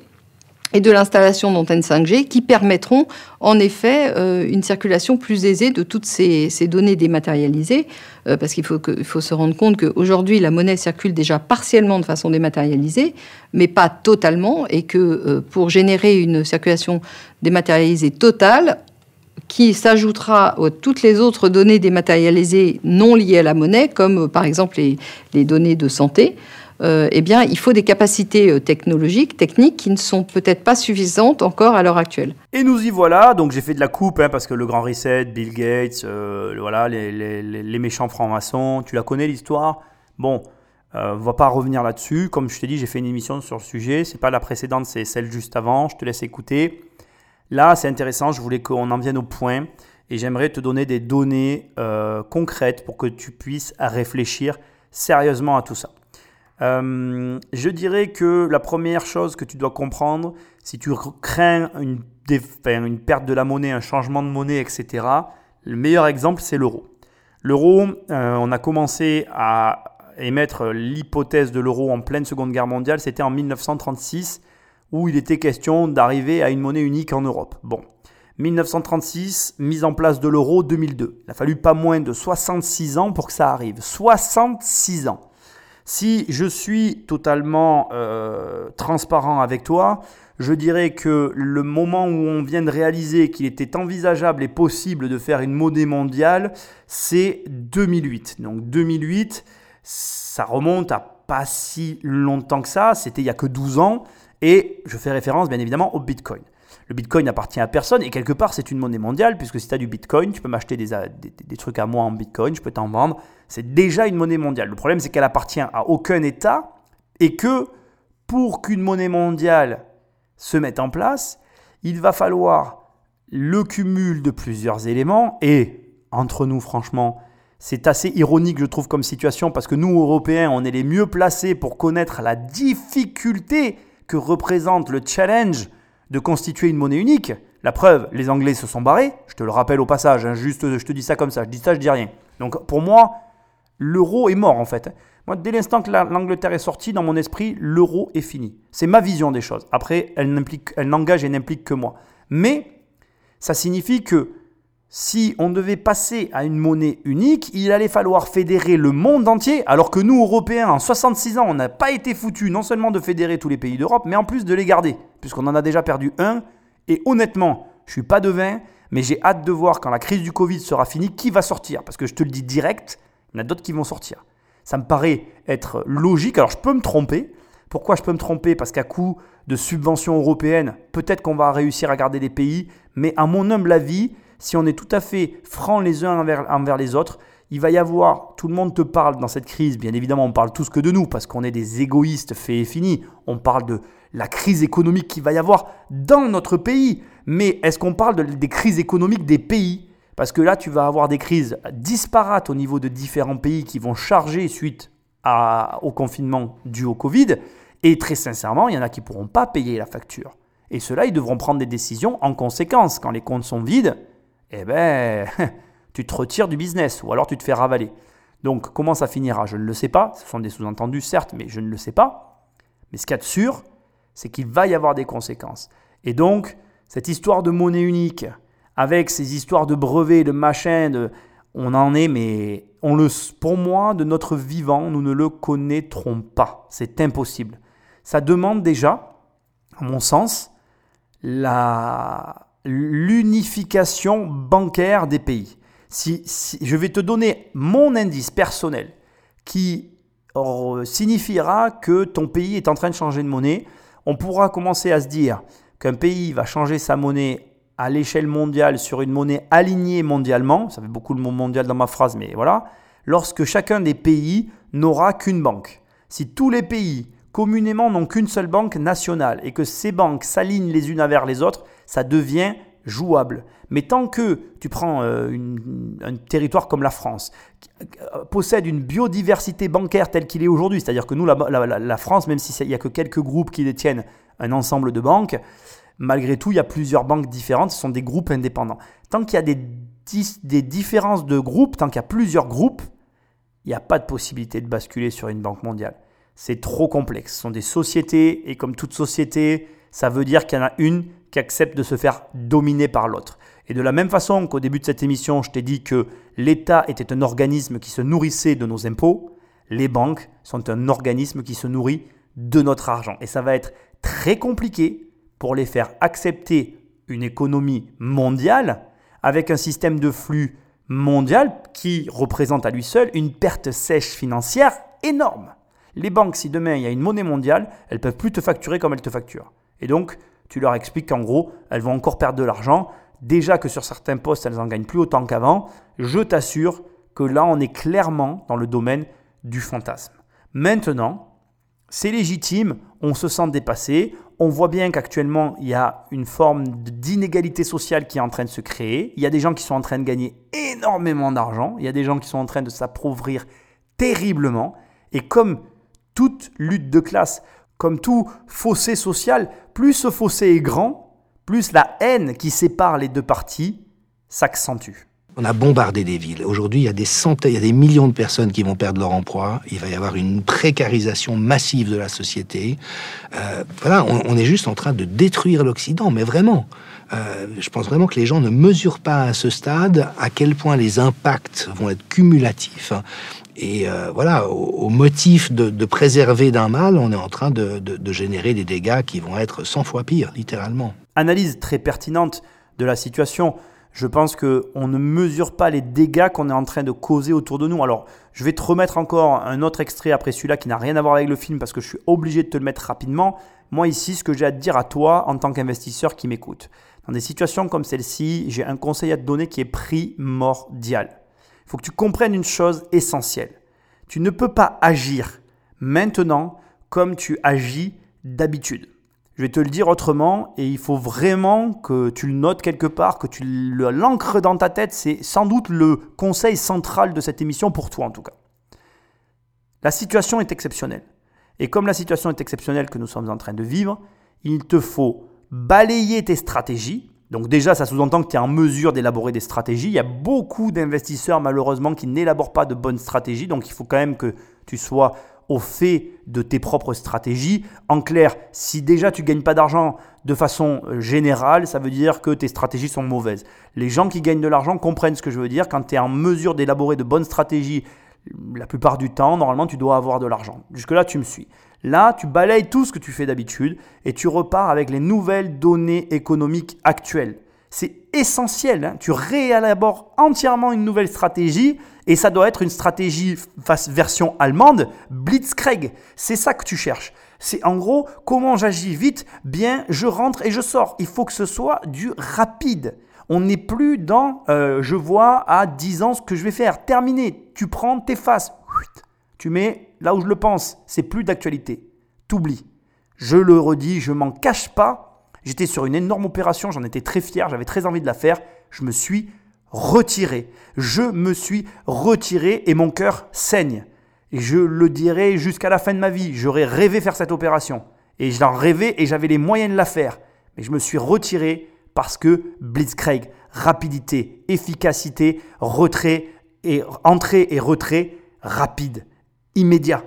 et de l'installation d'antennes 5G qui permettront en effet euh, une circulation plus aisée de toutes ces, données dématérialisées, euh, parce qu'il faut, se rendre compte qu'aujourd'hui la monnaie circule déjà partiellement de façon dématérialisée, mais pas totalement, et que euh, pour générer une circulation dématérialisée totale, qui s'ajoutera à toutes les autres données dématérialisées non liées à la monnaie, comme par exemple les données de santé, euh, eh bien, il faut des capacités euh, technologiques, techniques, qui ne sont peut-être pas suffisantes encore à l'heure actuelle. Et nous y voilà. Donc, j'ai fait de la coupe hein, parce que le grand reset, Bill Gates, euh, voilà, les, méchants francs-maçons, tu la connais l'histoire? Bon, on va pas revenir là-dessus. Comme je t'ai dit, j'ai fait une émission sur le sujet. C'est pas la précédente, c'est celle juste avant. Je te laisse écouter. Là, c'est intéressant. Je voulais qu'on en vienne au point et j'aimerais te donner des données concrètes pour que tu puisses réfléchir sérieusement à tout ça. Euh, je dirais que la première chose que tu dois comprendre, si tu crains une, perte de la monnaie, un changement de monnaie, etc., le meilleur exemple, c'est l'euro. L'euro, euh, on a commencé à émettre l'hypothèse de l'euro en pleine Seconde Guerre mondiale, c'était en 1936, où il était question d'arriver à une monnaie unique en Europe. Bon, 1936, mise en place de l'euro, 2002. Il a fallu pas moins de 66 ans pour que ça arrive. 66 ans. Si je suis totalement euh, transparent avec toi, je dirais que le moment où on vient de réaliser qu'il était envisageable et possible de faire une monnaie mondiale, c'est 2008. Donc 2008, ça remonte à pas si longtemps que ça, c'était il y a que 12 ans, et je fais référence bien évidemment au Bitcoin. Le Bitcoin n'appartient à personne et quelque part c'est une monnaie mondiale puisque si tu as du Bitcoin, tu peux m'acheter des, des, trucs à moi en Bitcoin, je peux t'en vendre. C'est déjà une monnaie mondiale. Le problème c'est qu'elle appartient à aucun État et que pour qu'une monnaie mondiale se mette en place, il va falloir le cumul de plusieurs éléments et entre nous franchement, c'est assez ironique, je trouve, comme situation, parce que nous, Européens, on est les mieux placés pour connaître la difficulté que représente le challenge de constituer une monnaie unique. La preuve, les Anglais se sont barrés. Je te le rappelle au passage, hein, juste, je te dis ça comme ça. Je dis ça, je dis rien. Donc pour moi, l'euro est mort en fait. Moi, dès l'instant que l'Angleterre est sortie, dans mon esprit, l'euro est fini. C'est ma vision des choses. Après, elle n'engage et n'implique que moi. Mais ça signifie que si on devait passer à une monnaie unique, il allait falloir fédérer le monde entier, alors que nous, Européens, en 66 ans, on n'a pas été foutus non seulement de fédérer tous les pays d'Europe, mais en plus de les garder, puisqu'on en a déjà perdu un. Et honnêtement, je suis pas devin, mais j'ai hâte de voir quand la crise du Covid sera finie, qui va sortir. Parce que je te le dis direct, il y en a d'autres qui vont sortir. Ça me paraît être logique. Alors je peux me tromper. Pourquoi je peux me tromper? Parce qu'à coup de subventions européennes, peut-être qu'on va réussir à garder des pays, mais à mon humble avis, si on est tout à fait francs les uns envers, les autres, il va y avoir, tout le monde te parle dans cette crise, bien évidemment on parle tous que de nous, parce qu'on est des égoïstes faits et finis, on parle de la crise économique qu'il va y avoir dans notre pays, mais est-ce qu'on parle des crises économiques des pays? Parce que là tu vas avoir des crises disparates au niveau de différents pays qui vont charger suite au confinement dû au Covid, et très sincèrement, il y en a qui ne pourront pas payer la facture. Et ceux-là, ils devront prendre des décisions en conséquence. Quand les comptes sont vides, eh ben, tu te retires du business ou alors tu te fais ravaler. Donc, comment ça finira? Je ne le sais pas. Ce sont des sous-entendus, certes, mais je ne le sais pas. Mais ce qu'il y a de sûr, c'est qu'il va y avoir des conséquences. Et donc, cette histoire de monnaie unique, avec ces histoires de brevets, de machin, de, on en est, mais on le, pour moi, de notre vivant, nous ne le connaîtrons pas. C'est impossible. Ça demande déjà, à mon sens, la, l'unification bancaire des pays. Si, je vais te donner mon indice personnel qui euh, signifiera que ton pays est en train de changer de monnaie, on pourra commencer à se dire qu'un pays va changer sa monnaie à l'échelle mondiale sur une monnaie alignée mondialement, ça fait beaucoup le mot mondial dans ma phrase, mais voilà, lorsque chacun des pays n'aura qu'une banque. Si tous les pays communément n'ont qu'une seule banque nationale et que ces banques s'alignent les unes vers les autres, ça devient jouable. Mais tant que tu prends euh, un territoire comme la France, qui euh, possède une biodiversité bancaire telle qu'il est aujourd'hui, c'est-à-dire que nous, la, France, même s'il n'y a que quelques groupes qui détiennent un ensemble de banques, malgré tout, il y a plusieurs banques différentes, ce sont des groupes indépendants. Tant qu'il y a des, des différences de groupes, tant qu'il y a plusieurs groupes, il n'y a pas de possibilité de basculer sur une banque mondiale. C'est trop complexe. Ce sont des sociétés, et comme toute société, ça veut dire qu'il y en a une qui accepte de se faire dominer par l'autre. Et de la même façon qu'au début de cette émission, je t'ai dit que l'État était un organisme qui se nourrissait de nos impôts, les banques sont un organisme qui se nourrit de notre argent. Et ça va être très compliqué pour les faire accepter une économie mondiale avec un système de flux mondial qui représente à lui seul une perte sèche financière énorme. Les banques, si demain il y a une monnaie mondiale, elles peuvent plus te facturer comme elles te facturent. Et donc, tu leur expliques qu'en gros, elles vont encore perdre de l'argent. Déjà que sur certains postes, elles en gagnent plus autant qu'avant. Je t'assure que là, on est clairement dans le domaine du fantasme. Maintenant, c'est légitime, on se sent dépassé, on voit bien qu'actuellement, il y a une forme d'inégalité sociale qui est en train de se créer. Il y a des gens qui sont en train de gagner énormément d'argent, il y a des gens qui sont en train de s'appauvrir terriblement. Et comme toute lutte de classe, comme tout fossé social, plus ce fossé est grand, plus la haine qui sépare les deux parties s'accentue. On a bombardé des villes. Aujourd'hui, il y a des centaines, il y a des millions de personnes qui vont perdre leur emploi. Il va y avoir une précarisation massive de la société. Euh, voilà, on, est juste en train de détruire l'Occident, mais vraiment. Euh, je pense vraiment que les gens ne mesurent pas à ce stade à quel point les impacts vont être cumulatifs. Et euh, voilà, au, motif de, préserver d'un mal, on est en train de, de générer des dégâts qui vont être 100 fois pires, littéralement. Analyse très pertinente de la situation je pense qu'on ne mesure pas les dégâts qu'on est en train de causer autour de nous. Alors, je vais te remettre encore un autre extrait après celui-là qui n'a rien à voir avec le film parce que je suis obligé de te le mettre rapidement. Moi ici, ce que j'ai à te dire à toi en tant qu'investisseur qui m'écoute. Dans des situations comme celle-ci, j'ai un conseil à te donner qui est primordial. Il faut que tu comprennes une chose essentielle. Tu ne peux pas agir maintenant comme tu agis d'habitude. Je vais te le dire autrement et il faut vraiment que tu le notes quelque part, que tu l'ancres dans ta tête. C'est sans doute le conseil central de cette émission pour toi en tout cas. La situation est exceptionnelle. Et comme la situation est exceptionnelle que nous sommes en train de vivre, il te faut balayer tes stratégies. Donc déjà, ça sous-entend que tu es en mesure d'élaborer des stratégies. Il y a beaucoup d'investisseurs malheureusement qui n'élaborent pas de bonnes stratégies. Donc il faut quand même que tu sois au fait de tes propres stratégies. En clair, si déjà tu gagnes pas d'argent de façon euh, générale, ça veut dire que tes stratégies sont mauvaises. Les gens qui gagnent de l'argent comprennent ce que je veux dire. Quand tu es en mesure d'élaborer de bonnes stratégies, la plupart du temps, normalement, tu dois avoir de l'argent. Jusque-là, tu me suis. Là, tu balayes tout ce que tu fais d'habitude et tu repars avec les nouvelles données économiques actuelles. C'est essentiel. Hein. tu réélabores entièrement une nouvelle stratégie et ça doit être une stratégie version allemande, Blitzkrieg. C'est ça que tu cherches. C'est en gros comment j'agis vite, bien, je rentre et je sors. Il faut que ce soit du rapide. On n'est plus dans euh, je vois à 10 ans ce que je vais faire. Terminé. Tu prends, t'effaces. Tu mets là où je le pense. C'est plus d'actualité. T'oublies. Je le redis, je m'en cache pas. J'étais sur une énorme opération, j'en étais très fier, j'avais très envie de la faire. Je me suis retiré. Je me suis retiré et mon cœur saigne. Et je le dirai jusqu'à la fin de ma vie. J'aurais rêvé faire cette opération. Et je l'en rêvais et j'avais les moyens de la faire. Mais je me suis retiré parce que Blitzkrieg, rapidité, efficacité, retrait et entrée et retrait rapide, immédiat.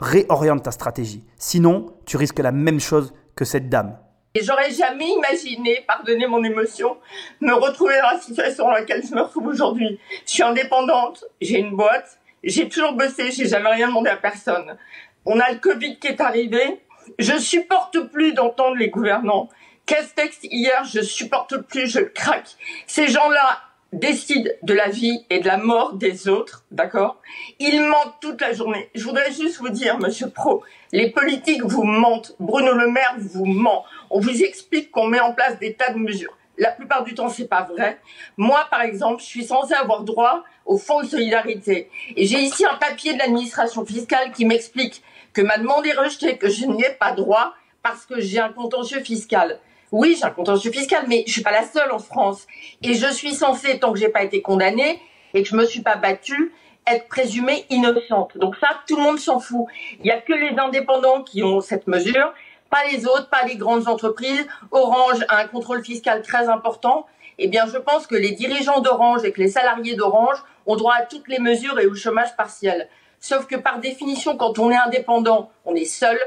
Réoriente ta stratégie. Sinon, tu risques la même chose que cette dame. Et j'aurais jamais imaginé, pardonnez mon émotion, me retrouver dans la situation dans laquelle je me retrouve aujourd'hui. Je suis indépendante, j'ai une boîte, j'ai toujours bossé, j'ai jamais rien demandé à personne. On a le Covid qui est arrivé. Je supporte plus d'entendre les gouvernants. texte hier, je supporte plus, je craque. Ces gens-là décident de la vie et de la mort des autres, d'accord? Ils mentent toute la journée. Je voudrais juste vous dire, monsieur Pro, les politiques vous mentent. Bruno Le Maire vous ment. On vous explique qu'on met en place des tas de mesures. La plupart du temps, c'est pas vrai. Moi, par exemple, je suis censée avoir droit au fonds de solidarité. Et j'ai ici un papier de l'administration fiscale qui m'explique que ma demande est rejetée, que je n'y ai pas droit parce que j'ai un contentieux fiscal. Oui, j'ai un contentieux fiscal, mais je suis pas la seule en France. Et je suis censée, tant que j'ai pas été condamnée et que je me suis pas battue, être présumée innocente. Donc ça, tout le monde s'en fout. Il y a que les indépendants qui ont cette mesure pas les autres, pas les grandes entreprises. Orange a un contrôle fiscal très important. Eh bien, je pense que les dirigeants d'Orange et que les salariés d'Orange ont droit à toutes les mesures et au chômage partiel. Sauf que par définition, quand on est indépendant, on est seul.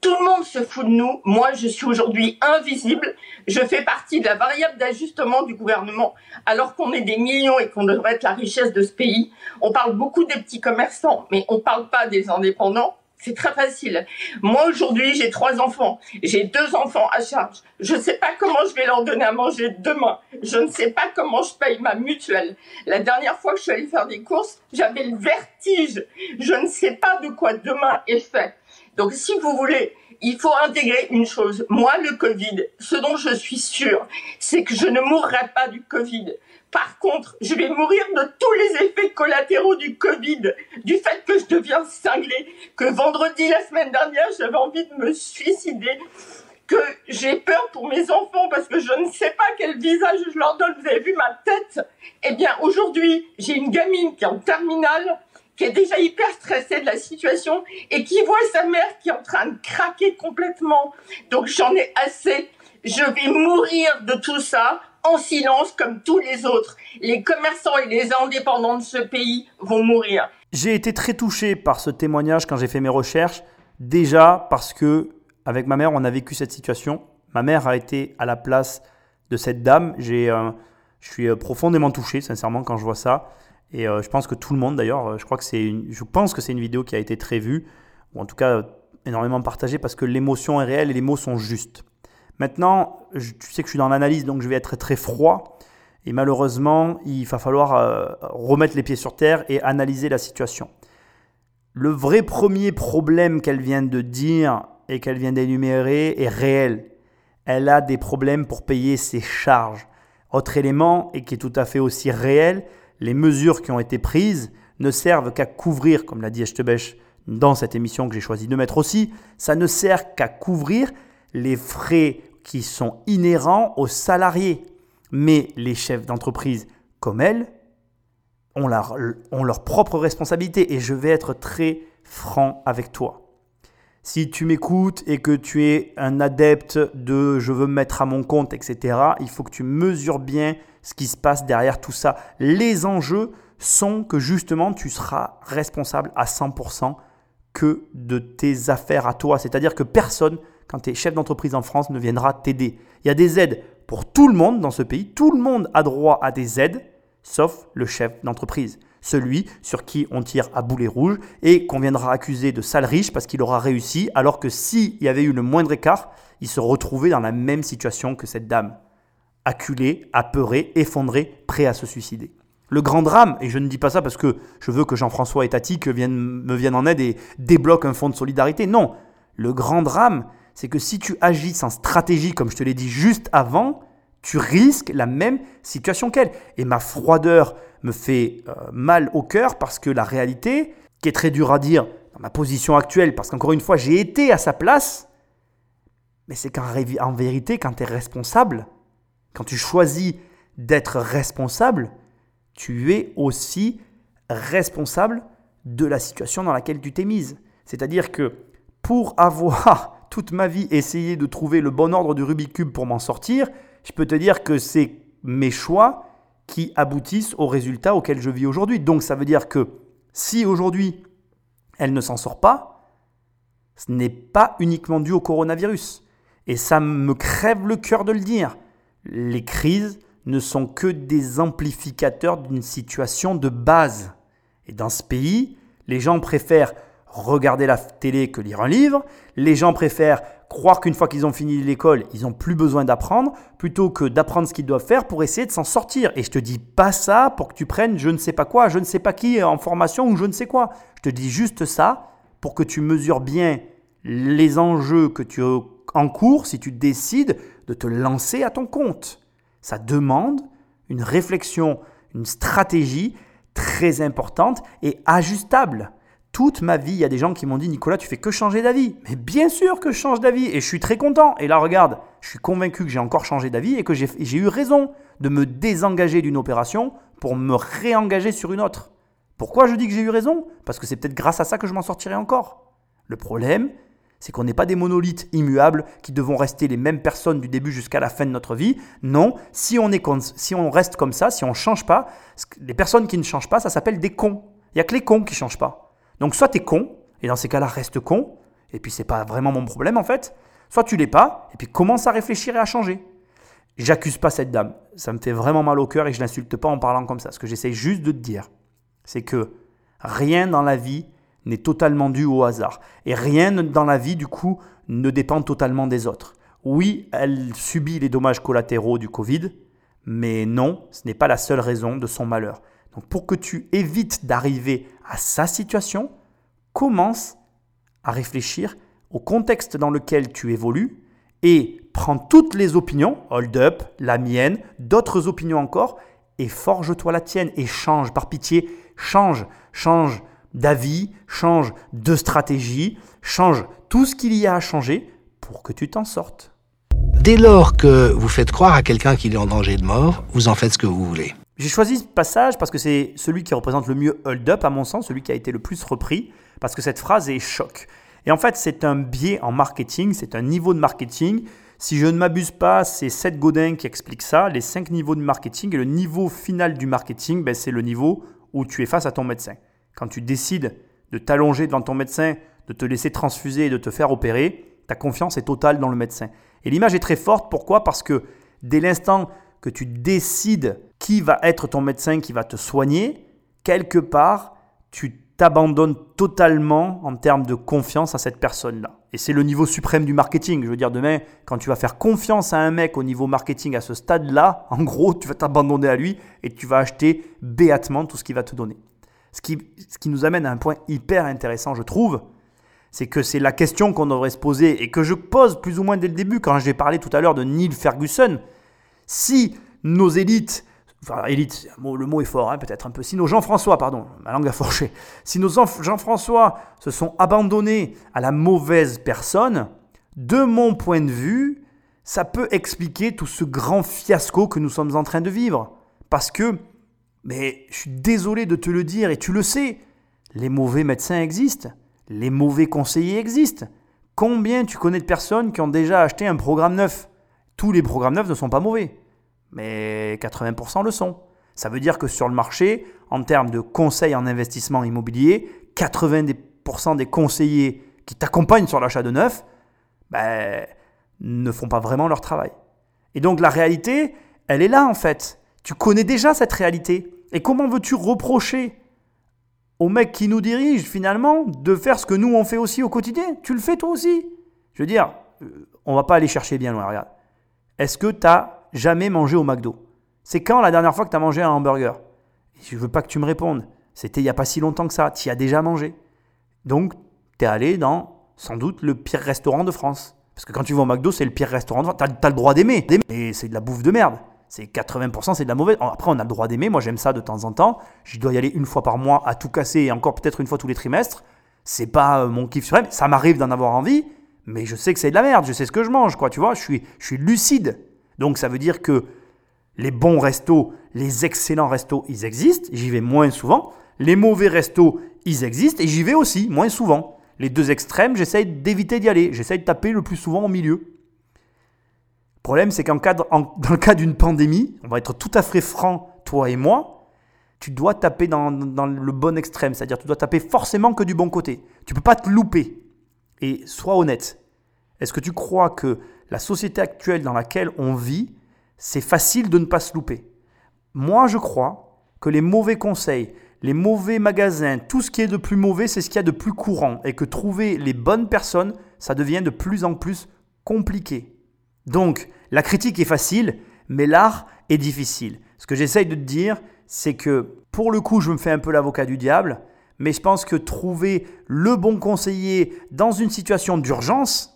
Tout le monde se fout de nous. Moi, je suis aujourd'hui invisible. Je fais partie de la variable d'ajustement du gouvernement, alors qu'on est des millions et qu'on devrait être la richesse de ce pays. On parle beaucoup des petits commerçants, mais on ne parle pas des indépendants. C'est très facile. Moi, aujourd'hui, j'ai trois enfants. J'ai deux enfants à charge. Je ne sais pas comment je vais leur donner à manger demain. Je ne sais pas comment je paye ma mutuelle. La dernière fois que je suis allée faire des courses, j'avais le vertige. Je ne sais pas de quoi demain est fait. Donc, si vous voulez, il faut intégrer une chose. Moi, le Covid, ce dont je suis sûre, c'est que je ne mourrai pas du Covid. Par contre, je vais mourir de tous les effets collatéraux du Covid, du fait que je deviens cinglé, que vendredi la semaine dernière, j'avais envie de me suicider, que j'ai peur pour mes enfants parce que je ne sais pas quel visage je leur donne. Vous avez vu ma tête? Eh bien, aujourd'hui, j'ai une gamine qui est en terminale, qui est déjà hyper stressée de la situation et qui voit sa mère qui est en train de craquer complètement. Donc j'en ai assez. Je vais mourir de tout ça en silence comme tous les autres. Les commerçants et les indépendants de ce pays vont mourir. J'ai été très touché par ce témoignage quand j'ai fait mes recherches. Déjà parce que avec ma mère, on a vécu cette situation. Ma mère a été à la place de cette dame. J'ai, euh, je suis profondément touché, sincèrement, quand je vois ça. Et je pense que tout le monde, d'ailleurs, je crois que c'est, je pense que c'est une vidéo qui a été très vue, ou en tout cas énormément partagée, parce que l'émotion est réelle et les mots sont justes. Maintenant, tu sais que je suis dans l'analyse, donc je vais être très froid. Et malheureusement, il va falloir remettre les pieds sur terre et analyser la situation. Le vrai premier problème qu'elle vient de dire et qu'elle vient d'énumérer est réel. Elle a des problèmes pour payer ses charges. Autre élément, et qui est tout à fait aussi réel, les mesures qui ont été prises ne servent qu'à couvrir, comme l'a dit Echtebech dans cette émission que j'ai choisi de mettre aussi, ça ne sert qu'à couvrir les frais qui sont inhérents aux salariés. Mais les chefs d'entreprise comme elle ont, leur propre responsabilité. Et je vais être très franc avec toi. Si tu m'écoutes et que tu es un adepte de je veux me mettre à mon compte, etc., il faut que tu mesures bien ce qui se passe derrière tout ça. Les enjeux sont que justement tu seras responsable à 100% que de tes affaires à toi. C'est-à-dire que personne, quand tu es chef d'entreprise en France, ne viendra t'aider. Il y a des aides pour tout le monde dans ce pays. Tout le monde a droit à des aides sauf le chef d'entreprise, celui sur qui on tire à boulet rouge et qu'on viendra accuser de sale riche parce qu'il aura réussi, alors que s'il y avait eu le moindre écart, il se retrouvait dans la même situation que cette dame, acculée, apeurée, effondrée, prêt à se suicider. Le grand drame, et je ne dis pas ça parce que je veux que Jean-François et Tati me viennent en aide et débloquent un fonds de solidarité, non, le grand drame, c'est que si tu agis sans stratégie, comme je te l'ai dit juste avant, tu risques la même situation qu'elle. Et ma froideur me fait euh, mal au cœur parce que la réalité, qui est très dure à dire dans ma position actuelle, parce qu'encore une fois, j'ai été à sa place, mais c'est qu'en vérité, quand tu es responsable, quand tu choisis d'être responsable, tu es aussi responsable de la situation dans laquelle tu t'es mise. C'est-à-dire que pour avoir toute ma vie essayé de trouver le bon ordre du Rubik's Cube pour m'en sortir, je peux te dire que c'est mes choix qui aboutissent au résultat auquel je vis aujourd'hui. Donc ça veut dire que si aujourd'hui elle ne s'en sort pas, ce n'est pas uniquement dû au coronavirus. Et ça me crève le cœur de le dire. Les crises ne sont que des amplificateurs d'une situation de base. Et dans ce pays, les gens préfèrent regarder la télé que lire un livre. Les gens préfèrent croire qu'une fois qu'ils ont fini l'école, ils n'ont plus besoin d'apprendre, plutôt que d'apprendre ce qu'ils doivent faire pour essayer de s'en sortir. Et je te dis pas ça pour que tu prennes je ne sais pas quoi, je ne sais pas qui en formation ou je ne sais quoi. Je te dis juste ça pour que tu mesures bien les enjeux que tu encours si tu décides de te lancer à ton compte. Ça demande une réflexion, une stratégie très importante et ajustable. Toute ma vie, il y a des gens qui m'ont dit Nicolas, tu fais que changer d'avis. Mais bien sûr que je change d'avis et je suis très content. Et là, regarde, je suis convaincu que j'ai encore changé d'avis et que j'ai eu raison de me désengager d'une opération pour me réengager sur une autre. Pourquoi je dis que j'ai eu raison? Parce que c'est peut-être grâce à ça que je m'en sortirai encore. Le problème, c'est qu'on n'est pas des monolithes immuables qui devons rester les mêmes personnes du début jusqu'à la fin de notre vie. Non, si on, est si on reste comme ça, si on ne change pas, les personnes qui ne changent pas, ça s'appelle des cons. Il n'y a que les cons qui ne changent pas. Donc soit tu es con, et dans ces cas-là, reste con, et puis c'est pas vraiment mon problème en fait, soit tu l'es pas, et puis commence à réfléchir et à changer. J'accuse pas cette dame, ça me fait vraiment mal au cœur et je l'insulte pas en parlant comme ça. Ce que j'essaie juste de te dire, c'est que rien dans la vie n'est totalement dû au hasard. Et rien dans la vie, du coup, ne dépend totalement des autres. Oui, elle subit les dommages collatéraux du Covid, mais non, ce n'est pas la seule raison de son malheur. Donc pour que tu évites d'arriver à sa situation, commence à réfléchir au contexte dans lequel tu évolues et prends toutes les opinions, hold up, la mienne, d'autres opinions encore, et forge-toi la tienne et change, par pitié, change, change d'avis, change de stratégie, change tout ce qu'il y a à changer pour que tu t'en sortes. Dès lors que vous faites croire à quelqu'un qu'il est en danger de mort, vous en faites ce que vous voulez. J'ai choisi ce passage parce que c'est celui qui représente le mieux Hold Up, à mon sens, celui qui a été le plus repris, parce que cette phrase est choc. Et en fait, c'est un biais en marketing, c'est un niveau de marketing. Si je ne m'abuse pas, c'est Seth Godin qui explique ça, les cinq niveaux de marketing. Et le niveau final du marketing, ben, c'est le niveau où tu es face à ton médecin. Quand tu décides de t'allonger devant ton médecin, de te laisser transfuser et de te faire opérer, ta confiance est totale dans le médecin. Et l'image est très forte, pourquoi? Parce que Dès l'instant que tu décides qui va être ton médecin qui va te soigner, quelque part, tu t'abandonnes totalement en termes de confiance à cette personne-là. Et c'est le niveau suprême du marketing. Je veux dire, demain, quand tu vas faire confiance à un mec au niveau marketing à ce stade-là, en gros, tu vas t'abandonner à lui et tu vas acheter béatement tout ce qu'il va te donner. Ce qui, nous amène à un point hyper intéressant, je trouve, c'est que c'est la question qu'on devrait se poser et que je pose plus ou moins dès le début quand j'ai parlé tout à l'heure de Neil Ferguson. Si nos élites enfin élite, le mot est fort, hein, peut-être un peu. Si nos Jean-François, pardon, ma langue a forché, si nos Jean-François se sont abandonnés à la mauvaise personne, de mon point de vue, ça peut expliquer tout ce grand fiasco que nous sommes en train de vivre. Parce que, mais je suis désolé de te le dire, et tu le sais, les mauvais médecins existent, les mauvais conseillers existent. Combien tu connais de personnes qui ont déjà acheté un programme neuf? Tous les programmes neufs ne sont pas mauvais mais 80% le sont. Ça veut dire que sur le marché, en termes de conseils en investissement immobilier, 90% des conseillers qui t'accompagnent sur l'achat de neuf ben, ne font pas vraiment leur travail. Et donc la réalité, elle est là en fait. Tu connais déjà cette réalité. Et comment veux-tu reprocher au mec qui nous dirige finalement de faire ce que nous on fait aussi au quotidien? Tu le fais toi aussi. Je veux dire, euh, on va pas aller chercher bien loin, regarde. Est-ce que tu as jamais mangé au McDo? C'est quand la dernière fois que tu as mangé un hamburger? Je veux pas que tu me répondes. C'était il n'y a pas si longtemps que ça. Tu y as déjà mangé. Donc, tu es allé dans, sans doute, le pire restaurant de France. Parce que quand tu vas au McDo, c'est le pire restaurant de France. Tu as, le droit d'aimer. Et c'est de la bouffe de merde. C'est 80%, c'est de la mauvaise. Après, on a le droit d'aimer. Moi, j'aime ça de temps en temps. Je dois y aller une fois par mois à tout casser et encore peut-être une fois tous les trimestres. C'est pas euh, mon kiff suprême. Ça m'arrive d'en avoir envie, mais je sais que c'est de la merde. Je sais ce que je mange, quoi. Tu vois, je suis, je suis lucide. Donc ça veut dire que les bons restos, les excellents restos, ils existent, j'y vais moins souvent. Les mauvais restos, ils existent et j'y vais aussi moins souvent. Les deux extrêmes, j'essaye d'éviter d'y aller. J'essaye de taper le plus souvent au milieu. Problème, c'est qu'en dans le cas d'une pandémie, on va être tout à fait franc, toi et moi, tu dois taper dans, le bon extrême. C'est-à-dire, tu dois taper forcément que du bon côté. Tu peux pas te louper. Et sois honnête. Est-ce que tu crois que la société actuelle dans laquelle on vit, c'est facile de ne pas se louper? Moi, je crois que les mauvais conseils, les mauvais magasins, tout ce qui est de plus mauvais, c'est ce qu'il y a de plus courant. Et que trouver les bonnes personnes, ça devient de plus en plus compliqué. Donc, la critique est facile, mais l'art est difficile. Ce que j'essaye de te dire, c'est que pour le coup, je me fais un peu l'avocat du diable, mais je pense que trouver le bon conseiller dans une situation d'urgence,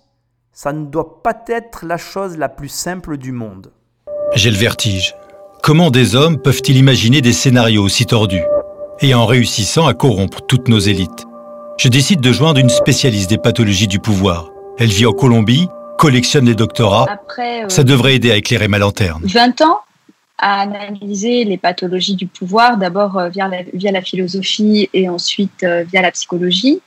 ça ne doit pas être la chose la plus simple du monde. J'ai le vertige. Comment des hommes peuvent-ils imaginer des scénarios aussi tordus Et en réussissant à corrompre toutes nos élites? Je décide de joindre une spécialiste des pathologies du pouvoir. Elle vit en Colombie, collectionne les doctorats. Après, euh, Ça devrait aider à éclairer ma lanterne. 20 ans à analyser les pathologies du pouvoir, d'abord euh, via, la, via la philosophie et ensuite euh, via la psychologie.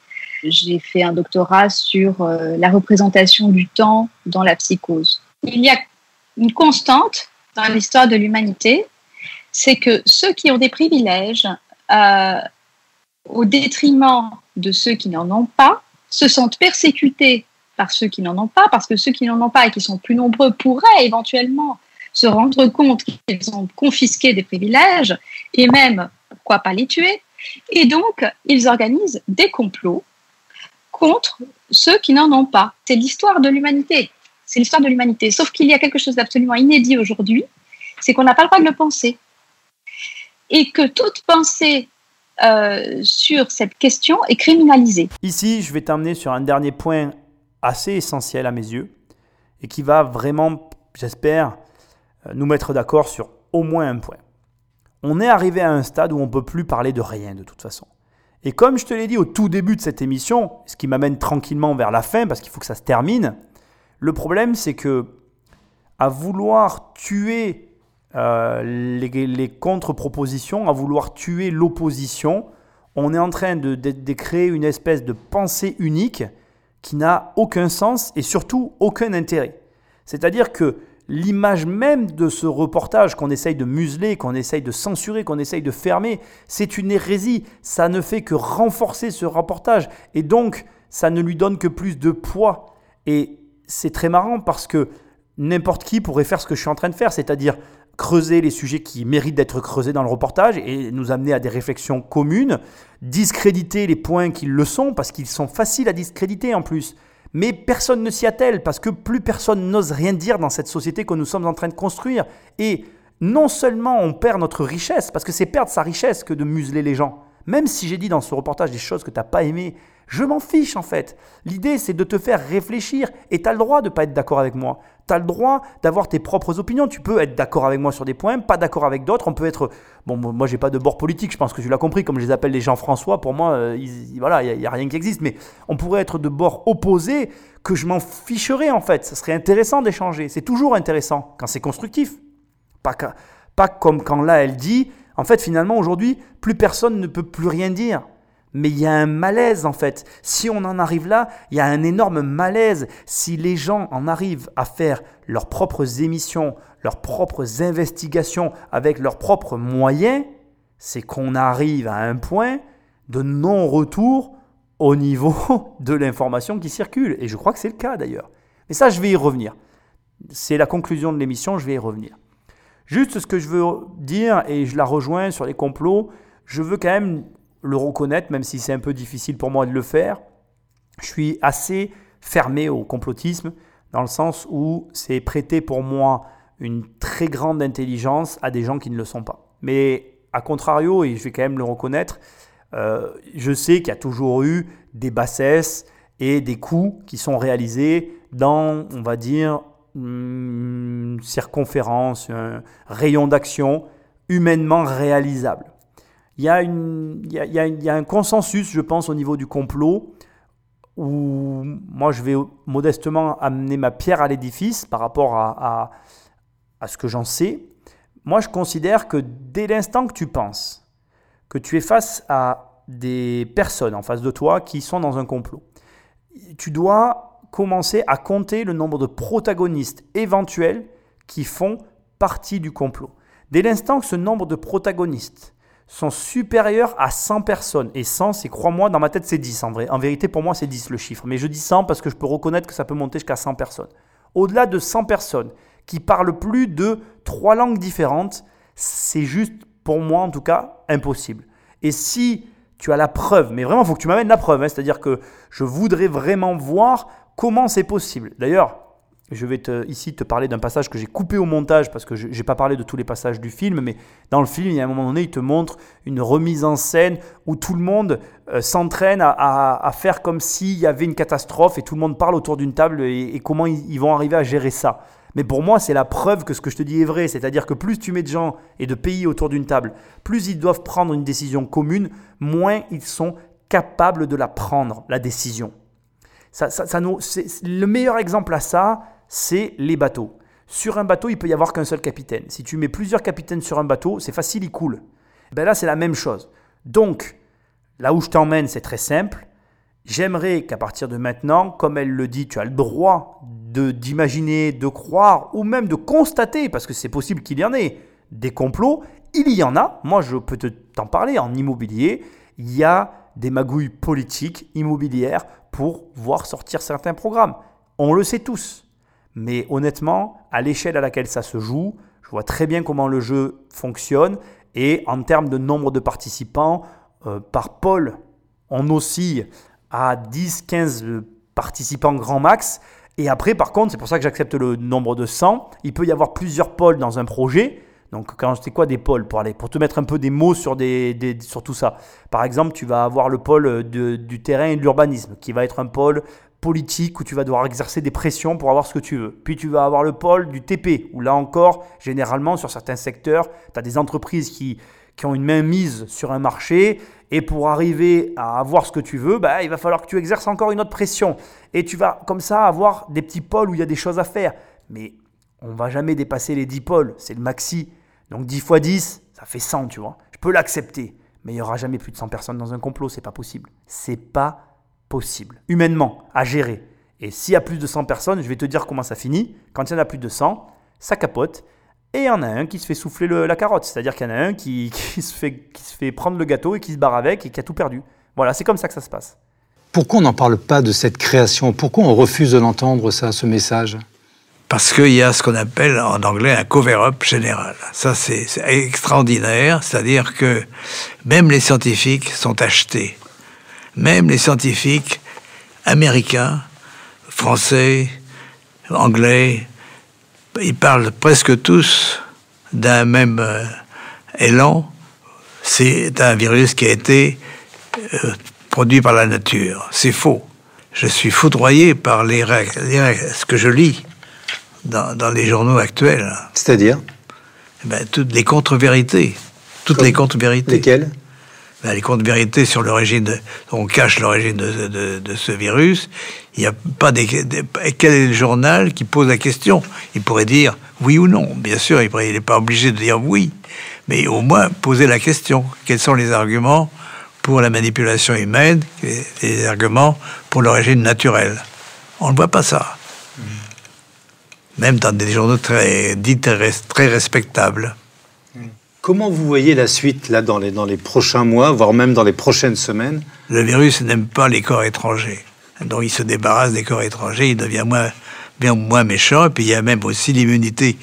J'ai fait un doctorat sur la représentation du temps dans la psychose. Il y a une constante dans l'histoire de l'humanité, c'est que ceux qui ont des privilèges, euh, au détriment de ceux qui n'en ont pas, se sentent persécutés par ceux qui n'en ont pas, parce que ceux qui n'en ont pas et qui sont plus nombreux pourraient éventuellement se rendre compte qu'ils ont confisqué des privilèges et même, pourquoi pas les tuer. Et donc, ils organisent des complots contre ceux qui n'en ont pas. C'est l'histoire de l'humanité. C'est l'histoire de l'humanité. Sauf qu'il y a quelque chose d'absolument inédit aujourd'hui, c'est qu'on n'a pas le droit de le penser. Et que toute pensée euh, sur cette question est criminalisée. Ici, je vais t'amener sur un dernier point assez essentiel à mes yeux et qui va vraiment, j'espère, euh, nous mettre d'accord sur au moins un point. On est arrivé à un stade où on ne peut plus parler de rien de toute façon. Et comme je te l'ai dit au tout début de cette émission, ce qui m'amène tranquillement vers la fin parce qu'il faut que ça se termine, le problème c'est que à vouloir tuer euh, les, contre-propositions, à vouloir tuer l'opposition, on est en train de, de créer une espèce de pensée unique qui n'a aucun sens et surtout aucun intérêt. C'est-à-dire que l'image même de ce reportage qu'on essaye de museler, qu'on essaye de censurer, qu'on essaye de fermer, c'est une hérésie. Ça ne fait que renforcer ce reportage. Et donc, ça ne lui donne que plus de poids. Et c'est très marrant parce que n'importe qui pourrait faire ce que je suis en train de faire, c'est-à-dire creuser les sujets qui méritent d'être creusés dans le reportage et nous amener à des réflexions communes, discréditer les points qui le sont, parce qu'ils sont faciles à discréditer en plus. Mais personne ne s'y attelle, parce que plus personne n'ose rien dire dans cette société que nous sommes en train de construire. Et non seulement on perd notre richesse, parce que c'est perdre sa richesse que de museler les gens. Même si j'ai dit dans ce reportage des choses que tu n'as pas aimées, je m'en fiche en fait. L'idée c'est de te faire réfléchir et tu as le droit de ne pas être d'accord avec moi. Tu as le droit d'avoir tes propres opinions. Tu peux être d'accord avec moi sur des points, pas d'accord avec d'autres. On peut être. Bon, moi j'ai pas de bord politique, je pense que tu l'as compris, comme je les appelle les Jean-François, pour moi, euh, voilà, il n'y a, rien qui existe. Mais on pourrait être de bord opposé que je m'en ficherais en fait. Ce serait intéressant d'échanger. C'est toujours intéressant quand c'est constructif. Pas, pas comme quand là elle dit, en fait finalement aujourd'hui, plus personne ne peut plus rien dire mais il y a un malaise en fait. Si on en arrive là, il y a un énorme malaise. Si les gens en arrivent à faire leurs propres émissions, leurs propres investigations avec leurs propres moyens, c'est qu'on arrive à un point de non-retour au niveau de l'information qui circule. Et je crois que c'est le cas d'ailleurs. Mais ça, je vais y revenir. C'est la conclusion de l'émission, je vais y revenir. Juste ce que je veux dire, et je la rejoins sur les complots, je veux quand même le reconnaître, même si c'est un peu difficile pour moi de le faire. Je suis assez fermé au complotisme, dans le sens où c'est prêter pour moi une très grande intelligence à des gens qui ne le sont pas. Mais à contrario, et je vais quand même le reconnaître, euh, je sais qu'il y a toujours eu des bassesses et des coups qui sont réalisés dans, on va dire, une circonférence, un rayon d'action humainement réalisable il y, a un consensus, je pense, au niveau du complot, où moi je vais modestement amener ma pierre à l'édifice par rapport à, à ce que j'en sais. Moi je considère que dès l'instant que tu penses que tu es face à des personnes en face de toi qui sont dans un complot, tu dois commencer à compter le nombre de protagonistes éventuels qui font partie du complot. Dès l'instant que ce nombre de protagonistes sont supérieurs à 100 personnes. Et 100, c'est, crois-moi, dans ma tête, c'est 10 en vrai. En vérité, pour moi, c'est 10 le chiffre. Mais je dis 100 parce que je peux reconnaître que ça peut monter jusqu'à 100 personnes. Au-delà de 100 personnes qui parlent plus de trois langues différentes, c'est juste, pour moi en tout cas, impossible. Et si tu as la preuve, mais vraiment, il faut que tu m'amènes la preuve, hein, c'est-à-dire que je voudrais vraiment voir comment c'est possible. D'ailleurs, je vais ici te parler d'un passage que j'ai coupé au montage parce que je n'ai pas parlé de tous les passages du film, mais dans le film, il y a un moment donné, il te montre une remise en scène où tout le monde euh, s'entraîne à, faire comme s'il y avait une catastrophe et tout le monde parle autour d'une table et, comment ils, vont arriver à gérer ça. Mais pour moi, c'est la preuve que ce que je te dis est vrai. C'est-à-dire que plus tu mets de gens et de pays autour d'une table, plus ils doivent prendre une décision commune, moins ils sont capables de la prendre, la décision. Ça, ça, ça le meilleur exemple à ça, c'est les bateaux. Sur un bateau, il peut y avoir qu'un seul capitaine. Si tu mets plusieurs capitaines sur un bateau, c'est facile, il coule. Ben là, c'est la même chose. Donc, là où je t'emmène, c'est très simple. J'aimerais qu'à partir de maintenant, comme elle le dit, tu as le droit d'imaginer, de croire ou même de constater, parce que c'est possible qu'il y en ait des complots. Il y en a. Moi, je peux t'en parler en immobilier. Il y a des magouilles politiques immobilières pour voir sortir certains programmes. On le sait tous. Mais honnêtement, à l'échelle à laquelle ça se joue, je vois très bien comment le jeu fonctionne. Et en termes de nombre de participants, euh, par pôle, on oscille à 10-15 participants grand max. Et après, par contre, c'est pour ça que j'accepte le nombre de 100. Il peut y avoir plusieurs pôles dans un projet. Donc, quand c'est quoi des pôles pour, aller, pour te mettre un peu des mots sur, des, sur tout ça? Par exemple, tu vas avoir le pôle du terrain et de l'urbanisme, qui va être un pôle politique où tu vas devoir exercer des pressions pour avoir ce que tu veux. Puis tu vas avoir le pôle du TP, où là encore, généralement, sur certains secteurs, tu as des entreprises qui, qui ont une main mise sur un marché, et pour arriver à avoir ce que tu veux, bah, il va falloir que tu exerces encore une autre pression. Et tu vas comme ça avoir des petits pôles où il y a des choses à faire. Mais on va jamais dépasser les 10 pôles, c'est le maxi. Donc 10 fois 10, ça fait 100, tu vois. Je peux l'accepter. Mais il n'y aura jamais plus de 100 personnes dans un complot, c'est pas possible. C'est pas possible, humainement, à gérer. Et s'il y a plus de 100 personnes, je vais te dire comment ça finit. Quand il y en a plus de 100, ça capote. Et il y en a un qui se fait souffler la carotte. C'est-à-dire qu'il y en a un qui, se fait, qui se fait prendre le gâteau et qui se barre avec et qui a tout perdu. Voilà, c'est comme ça que ça se passe. Pourquoi on n'en parle pas de cette création? Pourquoi on refuse de l'entendre, ça, ce message? Parce qu'il y a ce qu'on appelle en anglais un cover-up général. Ça, c'est extraordinaire, c'est-à-dire que même les scientifiques sont achetés. Même les scientifiques américains, français, anglais, ils parlent presque tous d'un même euh, élan. C'est un virus qui a été euh, produit par la nature. C'est faux. Je suis foudroyé par les ce que je lis dans, les journaux actuels. C'est-à-dire? Eh ben, Toutes les contre-vérités. Toutes les contre-vérités. Lesquelles? Les contre-vérités sur l'origine, on cache l'origine de, ce virus. Il n'y a pas des, Quel est le journal qui pose la question? Il pourrait dire oui ou non. Bien sûr, il n'est pas obligé de dire oui, mais au moins poser la question. Quels sont les arguments pour la manipulation humaine? Et les arguments pour l'origine naturelle On ne voit pas ça même dans des journaux très, dits très respectables. Comment vous voyez la suite là dans les, dans les prochains mois, voire même dans les prochaines semaines? Le virus n'aime pas les corps étrangers. Donc il se débarrasse des corps étrangers, il devient moins, bien moins méchant. Et puis il y a même aussi l'immunité,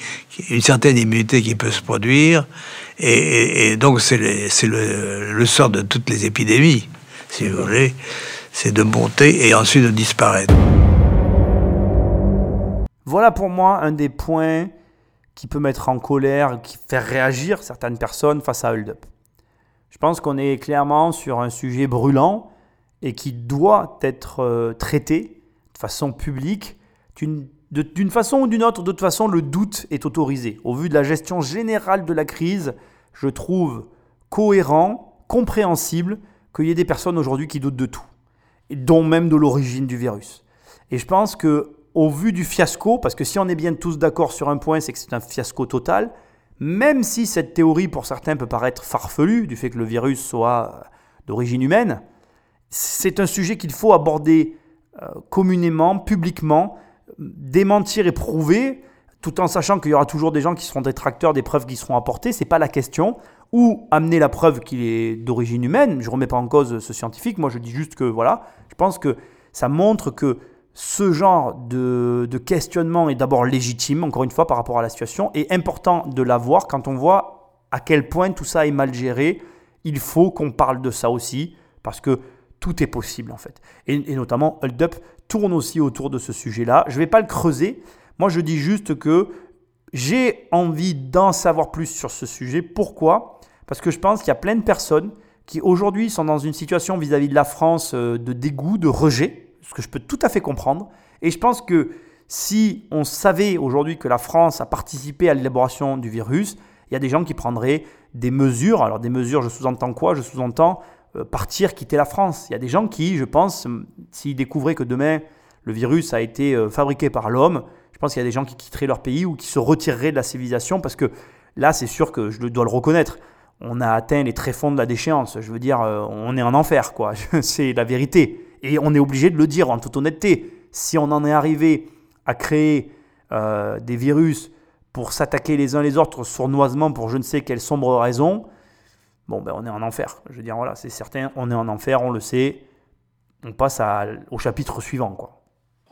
une certaine immunité qui peut se produire. Et, donc c'est le, le, sort de toutes les épidémies, si vous voulez. C'est de monter et ensuite de disparaître. Voilà pour moi un des points qui peut mettre en colère, qui fait réagir certaines personnes face à Hold Up. Je pense qu'on est clairement sur un sujet brûlant et qui doit être euh, traité de façon publique. D'une façon ou d'une autre, de toute façon, le doute est autorisé. Au vu de la gestion générale de la crise, je trouve cohérent, compréhensible qu'il y ait des personnes aujourd'hui qui doutent de tout, dont même de l'origine du virus. Et je pense que au vu du fiasco, parce que si on est bien tous d'accord sur un point, c'est que c'est un fiasco total, même si cette théorie pour certains peut paraître farfelue, du fait que le virus soit d'origine humaine, c'est un sujet qu'il faut aborder euh, communément, publiquement, démentir et prouver, tout en sachant qu'il y aura toujours des gens qui seront détracteurs des preuves qui seront apportées, c'est pas la question, ou amener la preuve qu'il est d'origine humaine, je ne remets pas en cause ce scientifique, moi je dis juste que voilà, je pense que ça montre que ce genre de, questionnement est d'abord légitime, encore une fois, par rapport à la situation, et important de l'avoir quand on voit à quel point tout ça est mal géré. Il faut qu'on parle de ça aussi, parce que tout est possible en fait. Et, notamment, Hold Up tourne aussi autour de ce sujet-là. Je ne vais pas le creuser. Moi, je dis juste que j'ai envie d'en savoir plus sur ce sujet. Pourquoi? Parce que je pense qu'il y a plein de personnes qui aujourd'hui sont dans une situation vis à -vis de la France euh, de dégoût, de rejet ce que je peux tout à fait comprendre. Et je pense que si on savait aujourd'hui que la France a participé à l'élaboration du virus, il y a des gens qui prendraient des mesures. Alors des mesures, je sous-entends quoi? Je sous-entends euh, partir, quitter la France. Il y a des gens qui, je pense, s'ils découvraient que demain le virus a été euh, fabriqué par l'homme, je pense qu'il y a des gens qui quitteraient leur pays ou qui se retireraient de la civilisation parce que là, c'est sûr que je dois le reconnaître. On a atteint les tréfonds de la déchéance. Je veux dire, euh, on est en enfer, quoi. c'est la vérité. Et on est obligé de le dire en toute honnêteté. Si on en est arrivé à créer euh, des virus pour s'attaquer les uns les autres sournoisement pour je ne sais quelle sombre raison, bon, ben on est en enfer. Je veux dire, voilà, c'est certain, on est en enfer, on le sait. On passe au chapitre suivant, quoi.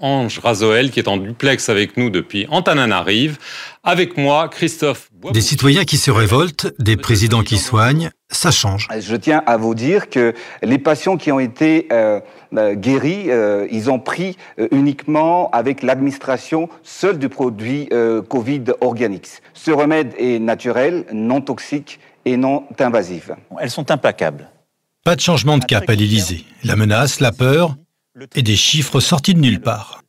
Ange Razoel, qui est en duplex avec nous depuis Antananarive. Avec moi, Christophe. Des citoyens qui se révoltent, des présidents qui soignent, ça change. Je tiens à vous dire que les patients qui ont été euh, euh, guéris, euh, ils ont pris uniquement avec l'administration seule du produit Covid Organics. Ce remède est naturel, non toxique et non invasif. Elles sont implacables. Pas de changement de cap à l'Élysée. La menace, la peur, et des chiffres sortis de nulle part.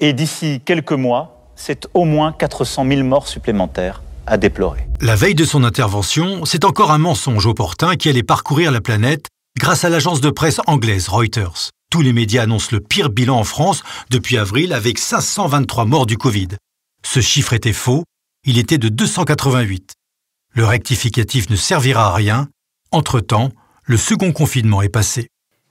Et d'ici quelques mois, c'est au moins 400 000 morts supplémentaires à déplorer. La veille de son intervention, c'est encore un mensonge opportun qui allait parcourir la planète grâce à l'agence de presse anglaise Reuters. Tous les médias annoncent le pire bilan en France depuis avril avec 523 morts du Covid. Ce chiffre était faux, il était de 288. Le rectificatif ne servira à rien. Entre-temps, le second confinement est passé.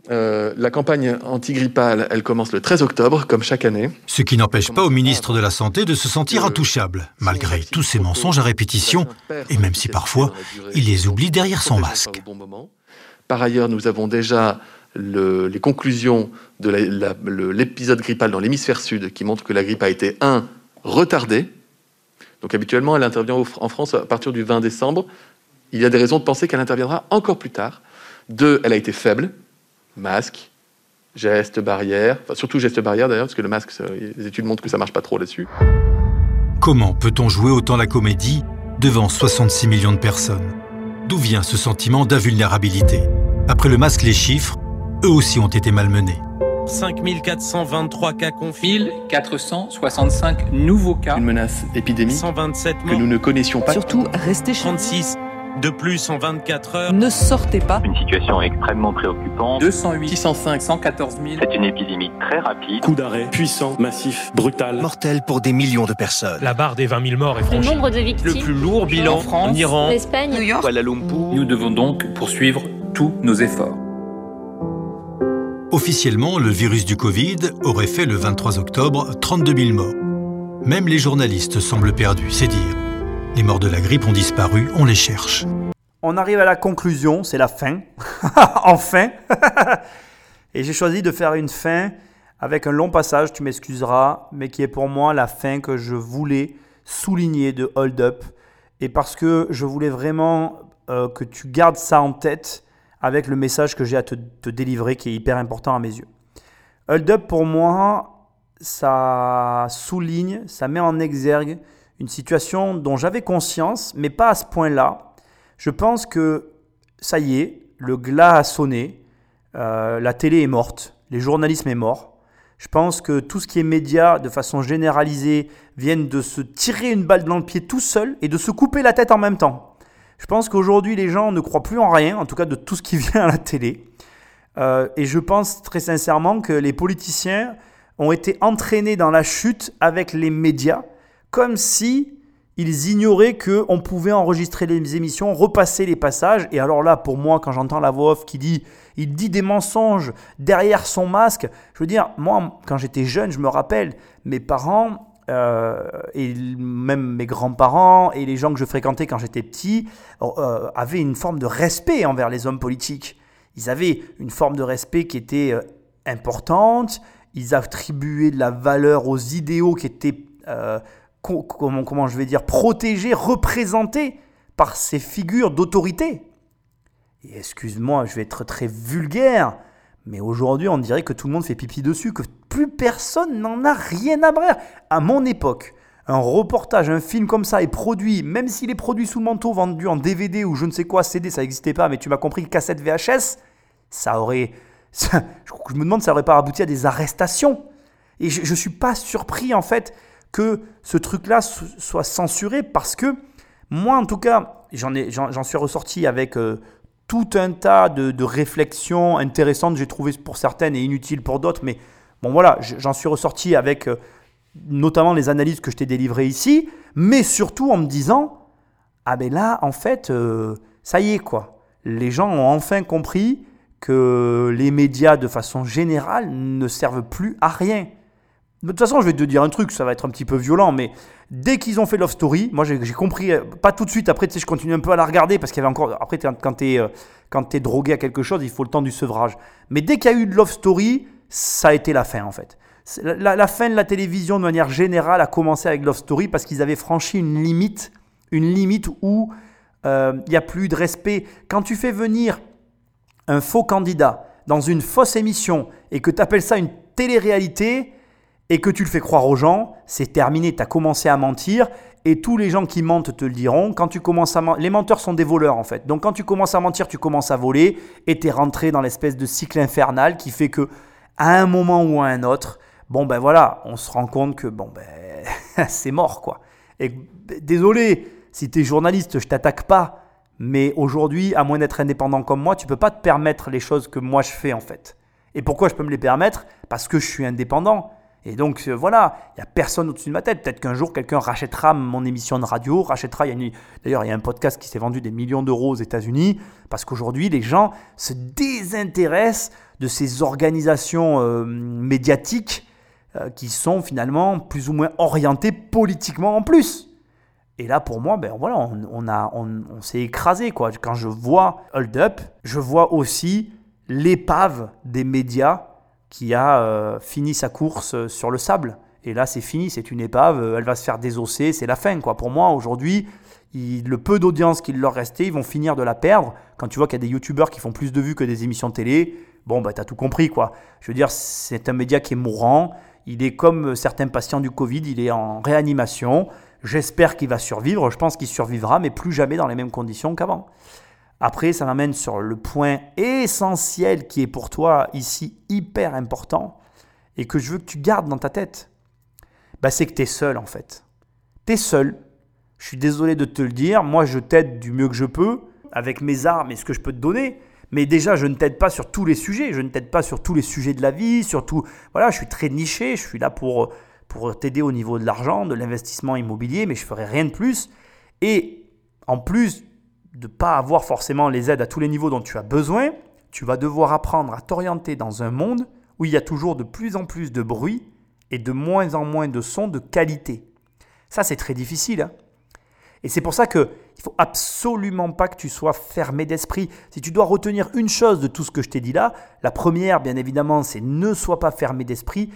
Euh, la campagne antigrippale, elle commence le 13 octobre, comme chaque année. Ce qui n'empêche pas au ministre de la Santé de se sentir intouchable, malgré tous ces mensonges à répétition, et même si parfois il les oublie derrière son masque. Par ailleurs, nous avons déjà les conclusions de l'épisode grippal dans l'hémisphère sud qui montrent que la grippe a été, un, retardée. Donc habituellement, elle intervient en France à partir du 20 décembre. Il y a des raisons de penser qu'elle interviendra encore plus tard. Deux, elle a été faible. Masque, gestes, barrières, enfin, surtout gestes barrières d'ailleurs, parce que le masque, les études montrent que ça marche pas trop là-dessus. Comment peut-on jouer autant la comédie devant 66 millions de personnes? D'où vient ce sentiment d'invulnérabilité? Après le masque, les chiffres, eux aussi ont été malmenés. 5423 cas confirmés. 1465 nouveaux cas. Une menace épidémique 127 que nous ne connaissions pas. Surtout, restez chez 36 de plus en 24 heures. Ne sortez pas. Une situation extrêmement préoccupante. 208, 605, 114 000. C'est une épidémie très rapide. Coup d'arrêt, puissant, massif, brutal. Mortel pour des millions de personnes. La barre des 20 000 morts est franchie. Le nombre de victimes. Le plus lourd bilan en France, en Iran, l'Espagne, New York, Kuala Lumpur. Nous devons donc poursuivre tous nos efforts. Officiellement, le virus du Covid aurait fait le 23 octobre 32 000 morts. Même les journalistes semblent perdus, c'est dire. Les morts de la grippe ont disparu, on les cherche. On arrive à la conclusion, c'est la fin. enfin Et j'ai choisi de faire une fin avec un long passage, tu m'excuseras, mais qui est pour moi la fin que je voulais souligner de Hold Up. Et parce que je voulais vraiment euh, que tu gardes ça en tête avec le message que j'ai à te, te, délivrer qui est hyper important à mes yeux. Hold Up, pour moi, ça souligne, ça met en exergue une situation dont j'avais conscience, mais pas à ce point-là. Je pense que ça y est, le glas a sonné, euh, la télé est morte, les journalismes est mort. Je pense que tout ce qui est média, de façon généralisée, viennent de se tirer une balle dans le pied tout seul et de se couper la tête en même temps. Je pense qu'aujourd'hui, les gens ne croient plus en rien, en tout cas de tout ce qui vient à la télé. Euh, et je pense très sincèrement que les politiciens ont été entraînés dans la chute avec les médias, comme si ils ignoraient qu'on pouvait enregistrer les émissions, repasser les passages. Et alors là, pour moi, quand j'entends la voix off qui dit, il dit des mensonges derrière son masque, je veux dire, moi, quand j'étais jeune, je me rappelle, mes parents euh, et même mes grands-parents et les gens que je fréquentais quand j'étais petit euh, avaient une forme de respect envers les hommes politiques. Ils avaient une forme de respect qui était euh, importante, ils attribuaient de la valeur aux idéaux qui étaient, comment, comment je vais dire, protégés, représentés par ces figures d'autorité. Et excuse-moi, je vais être très vulgaire, mais aujourd'hui, on dirait que tout le monde fait pipi dessus, que plus personne n'en a rien à brère. À mon époque, un reportage, un film comme ça est produit, même s'il est produit sous le manteau, vendu en DVD ou je ne sais quoi, CD, ça n'existait pas, mais tu m'as compris, cassette VHS, ça aurait. Ça, je me demande, ça n'aurait pas abouti à des arrestations. Et je ne suis pas surpris, en fait, que ce truc-là soit censuré parce que moi, en tout cas, j'en suis ressorti avec. Euh, tout un tas de, réflexions intéressantes, j'ai trouvé pour certaines et inutiles pour d'autres, mais bon voilà, j'en suis ressorti avec euh, notamment les analyses que je t'ai délivrées ici, mais surtout en me disant, ah ben là, en fait, euh, ça y est quoi, les gens ont enfin compris que les médias de façon générale ne servent plus à rien. De toute façon, je vais te dire un truc, ça va être un petit peu violent, mais dès qu'ils ont fait Love Story, moi j'ai compris, euh, pas tout de suite, après tu sais, je continue un peu à la regarder parce qu'il y avait encore. Après, quand tu es, euh, quand es drogué à quelque chose, il faut le temps du sevrage. Mais dès qu'il y a eu Love Story, ça a été la fin en fait. La, fin de la télévision de manière générale a commencé avec Love Story parce qu'ils avaient franchi une limite, une limite où euh, il n'y a plus de respect. Quand tu fais venir un faux candidat dans une fausse émission et que tu appelles ça une télé-réalité, et que tu le fais croire aux gens, c'est terminé, tu as commencé à mentir, et tous les gens qui mentent te le diront, quand tu commences à les menteurs sont des voleurs en fait. Donc quand tu commences à mentir, tu commences à voler, et tu es rentré dans l'espèce de cycle infernal qui fait que, à un moment ou à un autre, bon ben voilà, on se rend compte que bon ben c'est mort quoi. Et désolé, si tu es journaliste, je t'attaque pas, mais aujourd'hui, à moins d'être indépendant comme moi, tu peux pas te permettre les choses que moi je fais en fait. Et pourquoi je peux me les permettre? Parce que je suis indépendant. Et donc euh, voilà, il n'y a personne au-dessus de ma tête. Peut-être qu'un jour, quelqu'un rachètera mon émission de radio, rachètera. D'ailleurs, il y a un podcast qui s'est vendu des millions d'euros aux États-Unis, parce qu'aujourd'hui, les gens se désintéressent de ces organisations euh, médiatiques euh, qui sont finalement plus ou moins orientées politiquement en plus. Et là, pour moi, ben voilà, on, on, on s'est écrasé. Quoi. Quand je vois Hold Up, je vois aussi l'épave des médias qui a euh, fini sa course sur le sable. Et là, c'est fini, c'est une épave, euh, elle va se faire désosser, c'est la fin. Quoi. Pour moi, aujourd'hui, le peu d'audience qu'il leur restait, ils vont finir de la perdre. Quand tu vois qu'il y a des youtubeurs qui font plus de vues que des émissions télé, bon, bah, t'as tout compris. quoi. Je veux dire, c'est un média qui est mourant. Il est comme certains patients du Covid, il est en réanimation. J'espère qu'il va survivre. Je pense qu'il survivra, mais plus jamais dans les mêmes conditions qu'avant. Après, ça m'amène sur le point essentiel qui est pour toi ici hyper important et que je veux que tu gardes dans ta tête. Bah, c'est que tu es seul en fait. Tu es seul. Je suis désolé de te le dire. Moi, je t'aide du mieux que je peux avec mes armes et ce que je peux te donner. Mais déjà, je ne t'aide pas sur tous les sujets. Je ne t'aide pas sur tous les sujets de la vie. Surtout, voilà, je suis très niché. Je suis là pour, pour t'aider au niveau de l'argent, de l'investissement immobilier, mais je ferai rien de plus. Et en plus de ne pas avoir forcément les aides à tous les niveaux dont tu as besoin, tu vas devoir apprendre à t'orienter dans un monde où il y a toujours de plus en plus de bruit et de moins en moins de sons de qualité. Ça, c'est très difficile. Hein. et c'est pour ça qu'il ne faut absolument pas que tu sois fermé d'esprit. Si tu dois retenir une chose de tout ce que je t'ai dit là, la première, bien évidemment, c'est ne sois pas fermé d'esprit.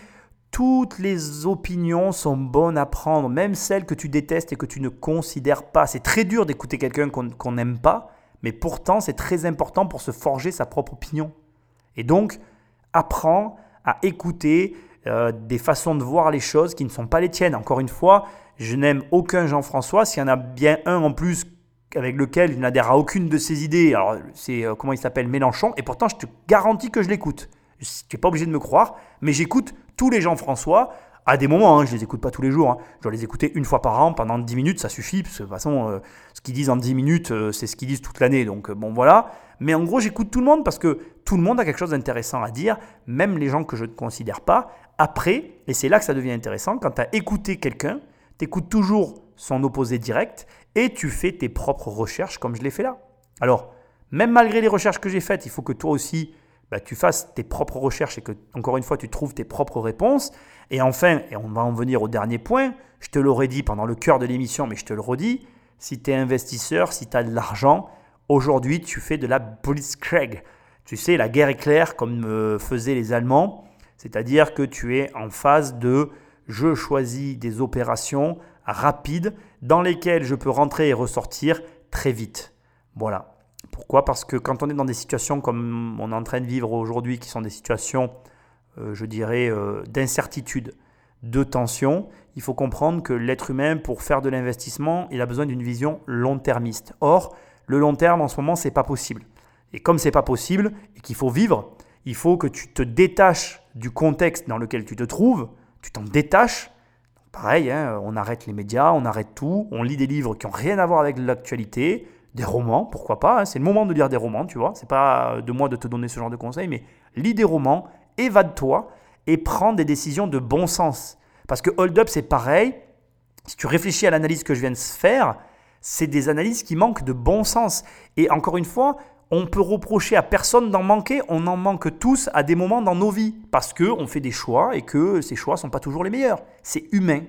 Toutes les opinions sont bonnes à prendre, même celles que tu détestes et que tu ne considères pas. C'est très dur d'écouter quelqu'un qu'on n'aime pas, mais pourtant c'est très important pour se forger sa propre opinion. Et donc, apprends à écouter euh, des façons de voir les choses qui ne sont pas les tiennes. Encore une fois, je n'aime aucun Jean-François. S'il y en a bien un en plus avec lequel je n'adhère à aucune de ses idées, alors c'est euh, comment il s'appelle Mélenchon, et pourtant je te garantis que je l'écoute. Tu n'es pas obligé de me croire, mais j'écoute tous les Jean-François à des moments, hein, je les écoute pas tous les jours, hein. je dois les écouter une fois par an pendant 10 minutes, ça suffit, parce que de toute façon, euh, ce qu'ils disent en 10 minutes, euh, c'est ce qu'ils disent toute l'année, donc euh, bon voilà. Mais en gros, j'écoute tout le monde parce que tout le monde a quelque chose d'intéressant à dire, même les gens que je ne considère pas. Après, et c'est là que ça devient intéressant, quand tu as écouté quelqu'un, tu écoutes toujours son opposé direct et tu fais tes propres recherches comme je l'ai fait là. Alors, même malgré les recherches que j'ai faites, il faut que toi aussi, bah, tu fasses tes propres recherches et que, encore une fois, tu trouves tes propres réponses. Et enfin, et on va en venir au dernier point, je te l'aurais dit pendant le cœur de l'émission, mais je te le redis, si tu es investisseur, si tu as de l'argent, aujourd'hui tu fais de la blitzkrieg. Tu sais, la guerre éclair comme euh, faisaient les Allemands, c'est-à-dire que tu es en phase de je choisis des opérations rapides dans lesquelles je peux rentrer et ressortir très vite. Voilà. Pourquoi? Parce que quand on est dans des situations comme on est en train de vivre aujourd'hui, qui sont des situations, euh, je dirais, euh, d'incertitude, de tension, il faut comprendre que l'être humain, pour faire de l'investissement, il a besoin d'une vision long-termiste. Or, le long terme, en ce moment, c'est pas possible. Et comme c'est pas possible et qu'il faut vivre, il faut que tu te détaches du contexte dans lequel tu te trouves, tu t'en détaches. Pareil, hein, on arrête les médias, on arrête tout, on lit des livres qui n'ont rien à voir avec l'actualité, des romans, pourquoi pas. Hein. c'est le moment de lire des romans, tu vois. C'est pas de moi de te donner ce genre de conseils, mais lis des romans, évade-toi et prends des décisions de bon sens. Parce que hold up, c'est pareil. Si tu réfléchis à l'analyse que je viens de faire, c'est des analyses qui manquent de bon sens. Et encore une fois, on peut reprocher à personne d'en manquer. On en manque tous à des moments dans nos vies parce que on fait des choix et que ces choix sont pas toujours les meilleurs. C'est humain.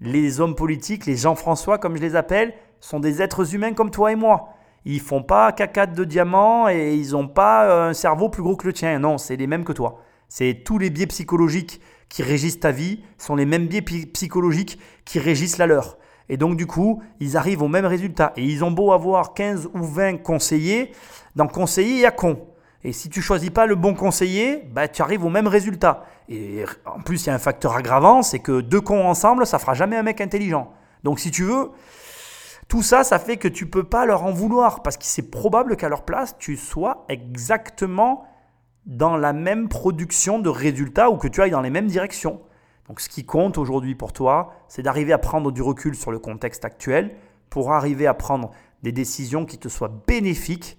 Les hommes politiques, les Jean-François comme je les appelle, sont des êtres humains comme toi et moi. Ils font pas caca de diamants et ils n'ont pas euh, un cerveau plus gros que le tien. Non, c'est les mêmes que toi. C'est tous les biais psychologiques qui régissent ta vie sont les mêmes biais psychologiques qui régissent la leur. Et donc du coup, ils arrivent au même résultat. Et ils ont beau avoir 15 ou 20 conseillers, dans conseiller, il y a con. Et si tu choisis pas le bon conseiller, bah, tu arrives au même résultat. Et en plus, il y a un facteur aggravant, c'est que deux cons ensemble, ça fera jamais un mec intelligent. Donc si tu veux, tout ça, ça fait que tu peux pas leur en vouloir parce que c'est probable qu'à leur place, tu sois exactement dans la même production de résultats ou que tu ailles dans les mêmes directions. Donc ce qui compte aujourd'hui pour toi, c'est d'arriver à prendre du recul sur le contexte actuel pour arriver à prendre des décisions qui te soient bénéfiques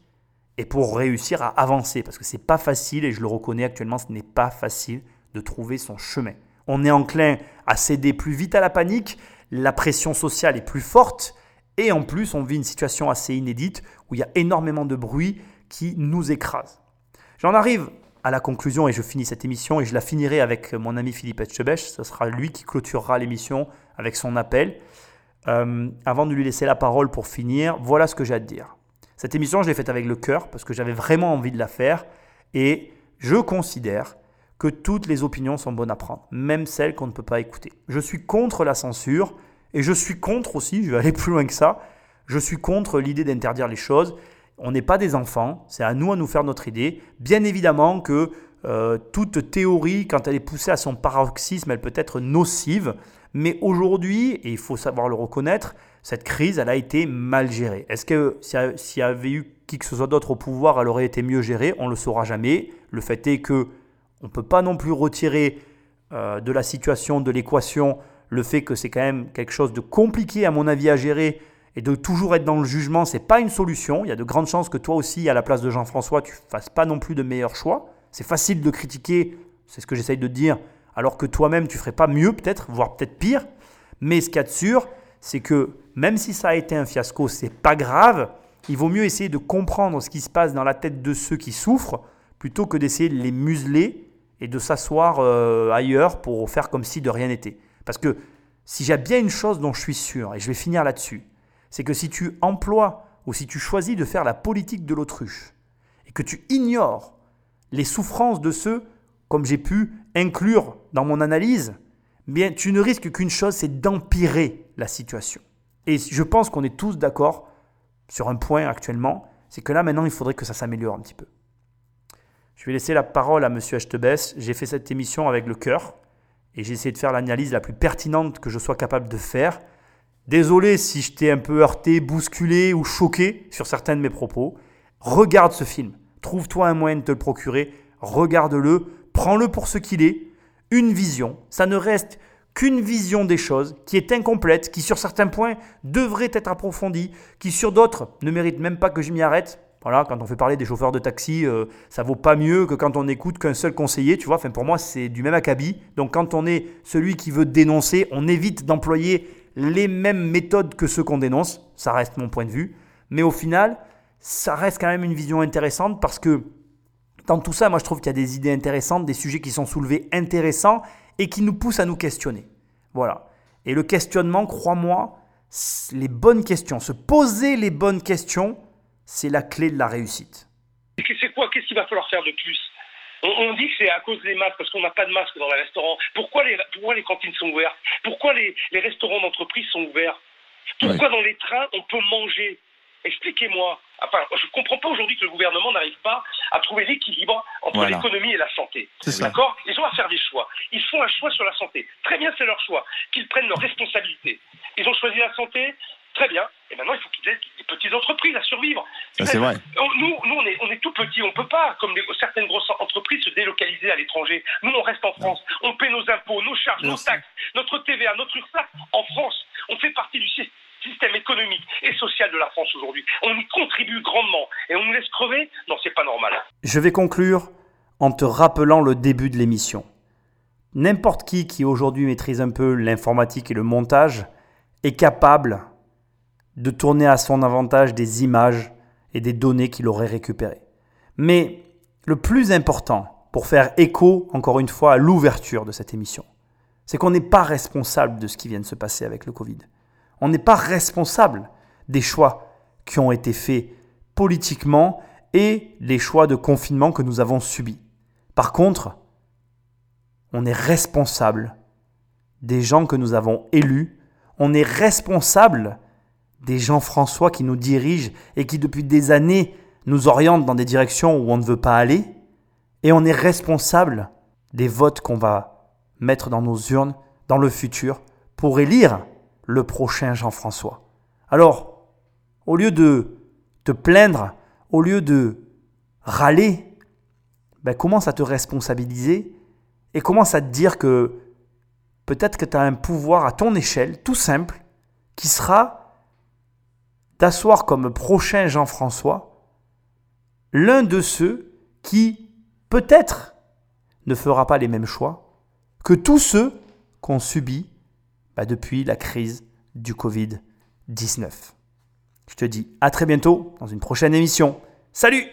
et pour réussir à avancer parce que c'est pas facile et je le reconnais actuellement, ce n'est pas facile de trouver son chemin. On est enclin à céder plus vite à la panique, la pression sociale est plus forte et en plus, on vit une situation assez inédite où il y a énormément de bruit qui nous écrase. J'en arrive à la conclusion et je finis cette émission et je la finirai avec mon ami Philippe Etchebech. Ce sera lui qui clôturera l'émission avec son appel. Euh, avant de lui laisser la parole pour finir, voilà ce que j'ai à te dire. Cette émission, je l'ai faite avec le cœur parce que j'avais vraiment envie de la faire et je considère que toutes les opinions sont bonnes à prendre, même celles qu'on ne peut pas écouter. Je suis contre la censure et je suis contre aussi, je vais aller plus loin que ça, je suis contre l'idée d'interdire les choses. On n'est pas des enfants, c'est à nous à nous faire notre idée. Bien évidemment que euh, toute théorie, quand elle est poussée à son paroxysme, elle peut être nocive. Mais aujourd'hui, et il faut savoir le reconnaître, cette crise, elle a été mal gérée. Est-ce que s'il y avait eu qui que ce soit d'autre au pouvoir, elle aurait été mieux gérée? On ne le saura jamais. Le fait est que on ne peut pas non plus retirer euh, de la situation, de l'équation, le fait que c'est quand même quelque chose de compliqué, à mon avis, à gérer et de toujours être dans le jugement, c'est pas une solution. Il y a de grandes chances que toi aussi, à la place de Jean-François, tu fasses pas non plus de meilleurs choix. C'est facile de critiquer, c'est ce que j'essaye de dire, alors que toi-même, tu ferais pas mieux peut-être, voire peut-être pire. Mais ce qu'il y a de sûr, c'est que même si ça a été un fiasco, c'est pas grave. Il vaut mieux essayer de comprendre ce qui se passe dans la tête de ceux qui souffrent plutôt que d'essayer de les museler et de s'asseoir euh, ailleurs pour faire comme si de rien n'était. Parce que si j'ai bien une chose dont je suis sûr, et je vais finir là-dessus, c'est que si tu emploies ou si tu choisis de faire la politique de l'autruche et que tu ignores les souffrances de ceux, comme j'ai pu inclure dans mon analyse, bien tu ne risques qu'une chose, c'est d'empirer la situation. Et je pense qu'on est tous d'accord sur un point actuellement, c'est que là maintenant il faudrait que ça s'améliore un petit peu. Je vais laisser la parole à M. Echtebès. J'ai fait cette émission avec le cœur et j'ai essayé de faire l'analyse la plus pertinente que je sois capable de faire. Désolé si je t'ai un peu heurté, bousculé ou choqué sur certains de mes propos. Regarde ce film. Trouve-toi un moyen de te le procurer. Regarde-le. Prends-le pour ce qu'il est. Une vision. Ça ne reste qu'une vision des choses qui est incomplète, qui sur certains points devrait être approfondie, qui sur d'autres ne mérite même pas que je m'y arrête. Voilà, quand on fait parler des chauffeurs de taxi, euh, ça vaut pas mieux que quand on écoute qu'un seul conseiller, tu vois. Enfin, pour moi, c'est du même acabit. Donc, quand on est celui qui veut dénoncer, on évite d'employer les mêmes méthodes que ceux qu'on dénonce. Ça reste mon point de vue. Mais au final, ça reste quand même une vision intéressante parce que dans tout ça, moi, je trouve qu'il y a des idées intéressantes, des sujets qui sont soulevés intéressants et qui nous poussent à nous questionner. Voilà. Et le questionnement, crois-moi, les bonnes questions, se poser les bonnes questions, c'est la clé de la réussite. C'est quoi? Qu'est-ce qu'il va falloir faire de plus? On, dit que c'est à cause des masques, parce qu'on n'a pas de masques dans les restaurants. Pourquoi les, pourquoi les cantines sont ouvertes? Pourquoi les, les restaurants d'entreprise sont ouverts? Pourquoi dans les trains on peut manger? Expliquez-moi. Enfin, je ne comprends pas aujourd'hui que le gouvernement n'arrive pas à trouver l'équilibre entre l'économie et la santé. D'accord? Ils ont à faire des choix. Ils font un choix sur la santé. Très bien, c'est leur choix. Qu'ils prennent leurs responsabilités. Ils ont choisi la santé. Très bien. Et maintenant, il faut qu'ils aident des petites entreprises à survivre. c'est vrai. Nous, nous on, est, on est tout petits. On ne peut pas, comme certaines grosses entreprises, se délocaliser à l'étranger. Nous, on reste en France. On paie nos impôts, nos charges, nos taxes, notre TVA, notre URSSAF en France. On fait partie du système économique et social de la France aujourd'hui. On y contribue grandement. Et on nous laisse crever Non, c'est pas normal. Je vais conclure en te rappelant le début de l'émission. N'importe qui qui aujourd'hui maîtrise un peu l'informatique et le montage est capable de tourner à son avantage des images et des données qu'il aurait récupérées. Mais le plus important, pour faire écho, encore une fois, à l'ouverture de cette émission, c'est qu'on n'est pas responsable de ce qui vient de se passer avec le Covid. On n'est pas responsable des choix qui ont été faits politiquement et les choix de confinement que nous avons subis. Par contre, on est responsable des gens que nous avons élus, on est responsable des gens François qui nous dirigent et qui depuis des années nous orientent dans des directions où on ne veut pas aller, et on est responsable des votes qu'on va mettre dans nos urnes dans le futur pour élire le prochain Jean-François. Alors, au lieu de te plaindre, au lieu de râler, ben commence à te responsabiliser et commence à te dire que peut-être que tu as un pouvoir à ton échelle, tout simple, qui sera d'asseoir comme prochain Jean-François l'un de ceux qui, peut-être, ne fera pas les mêmes choix que tous ceux qu'ont subi bah, depuis la crise du Covid-19. Je te dis à très bientôt dans une prochaine émission. Salut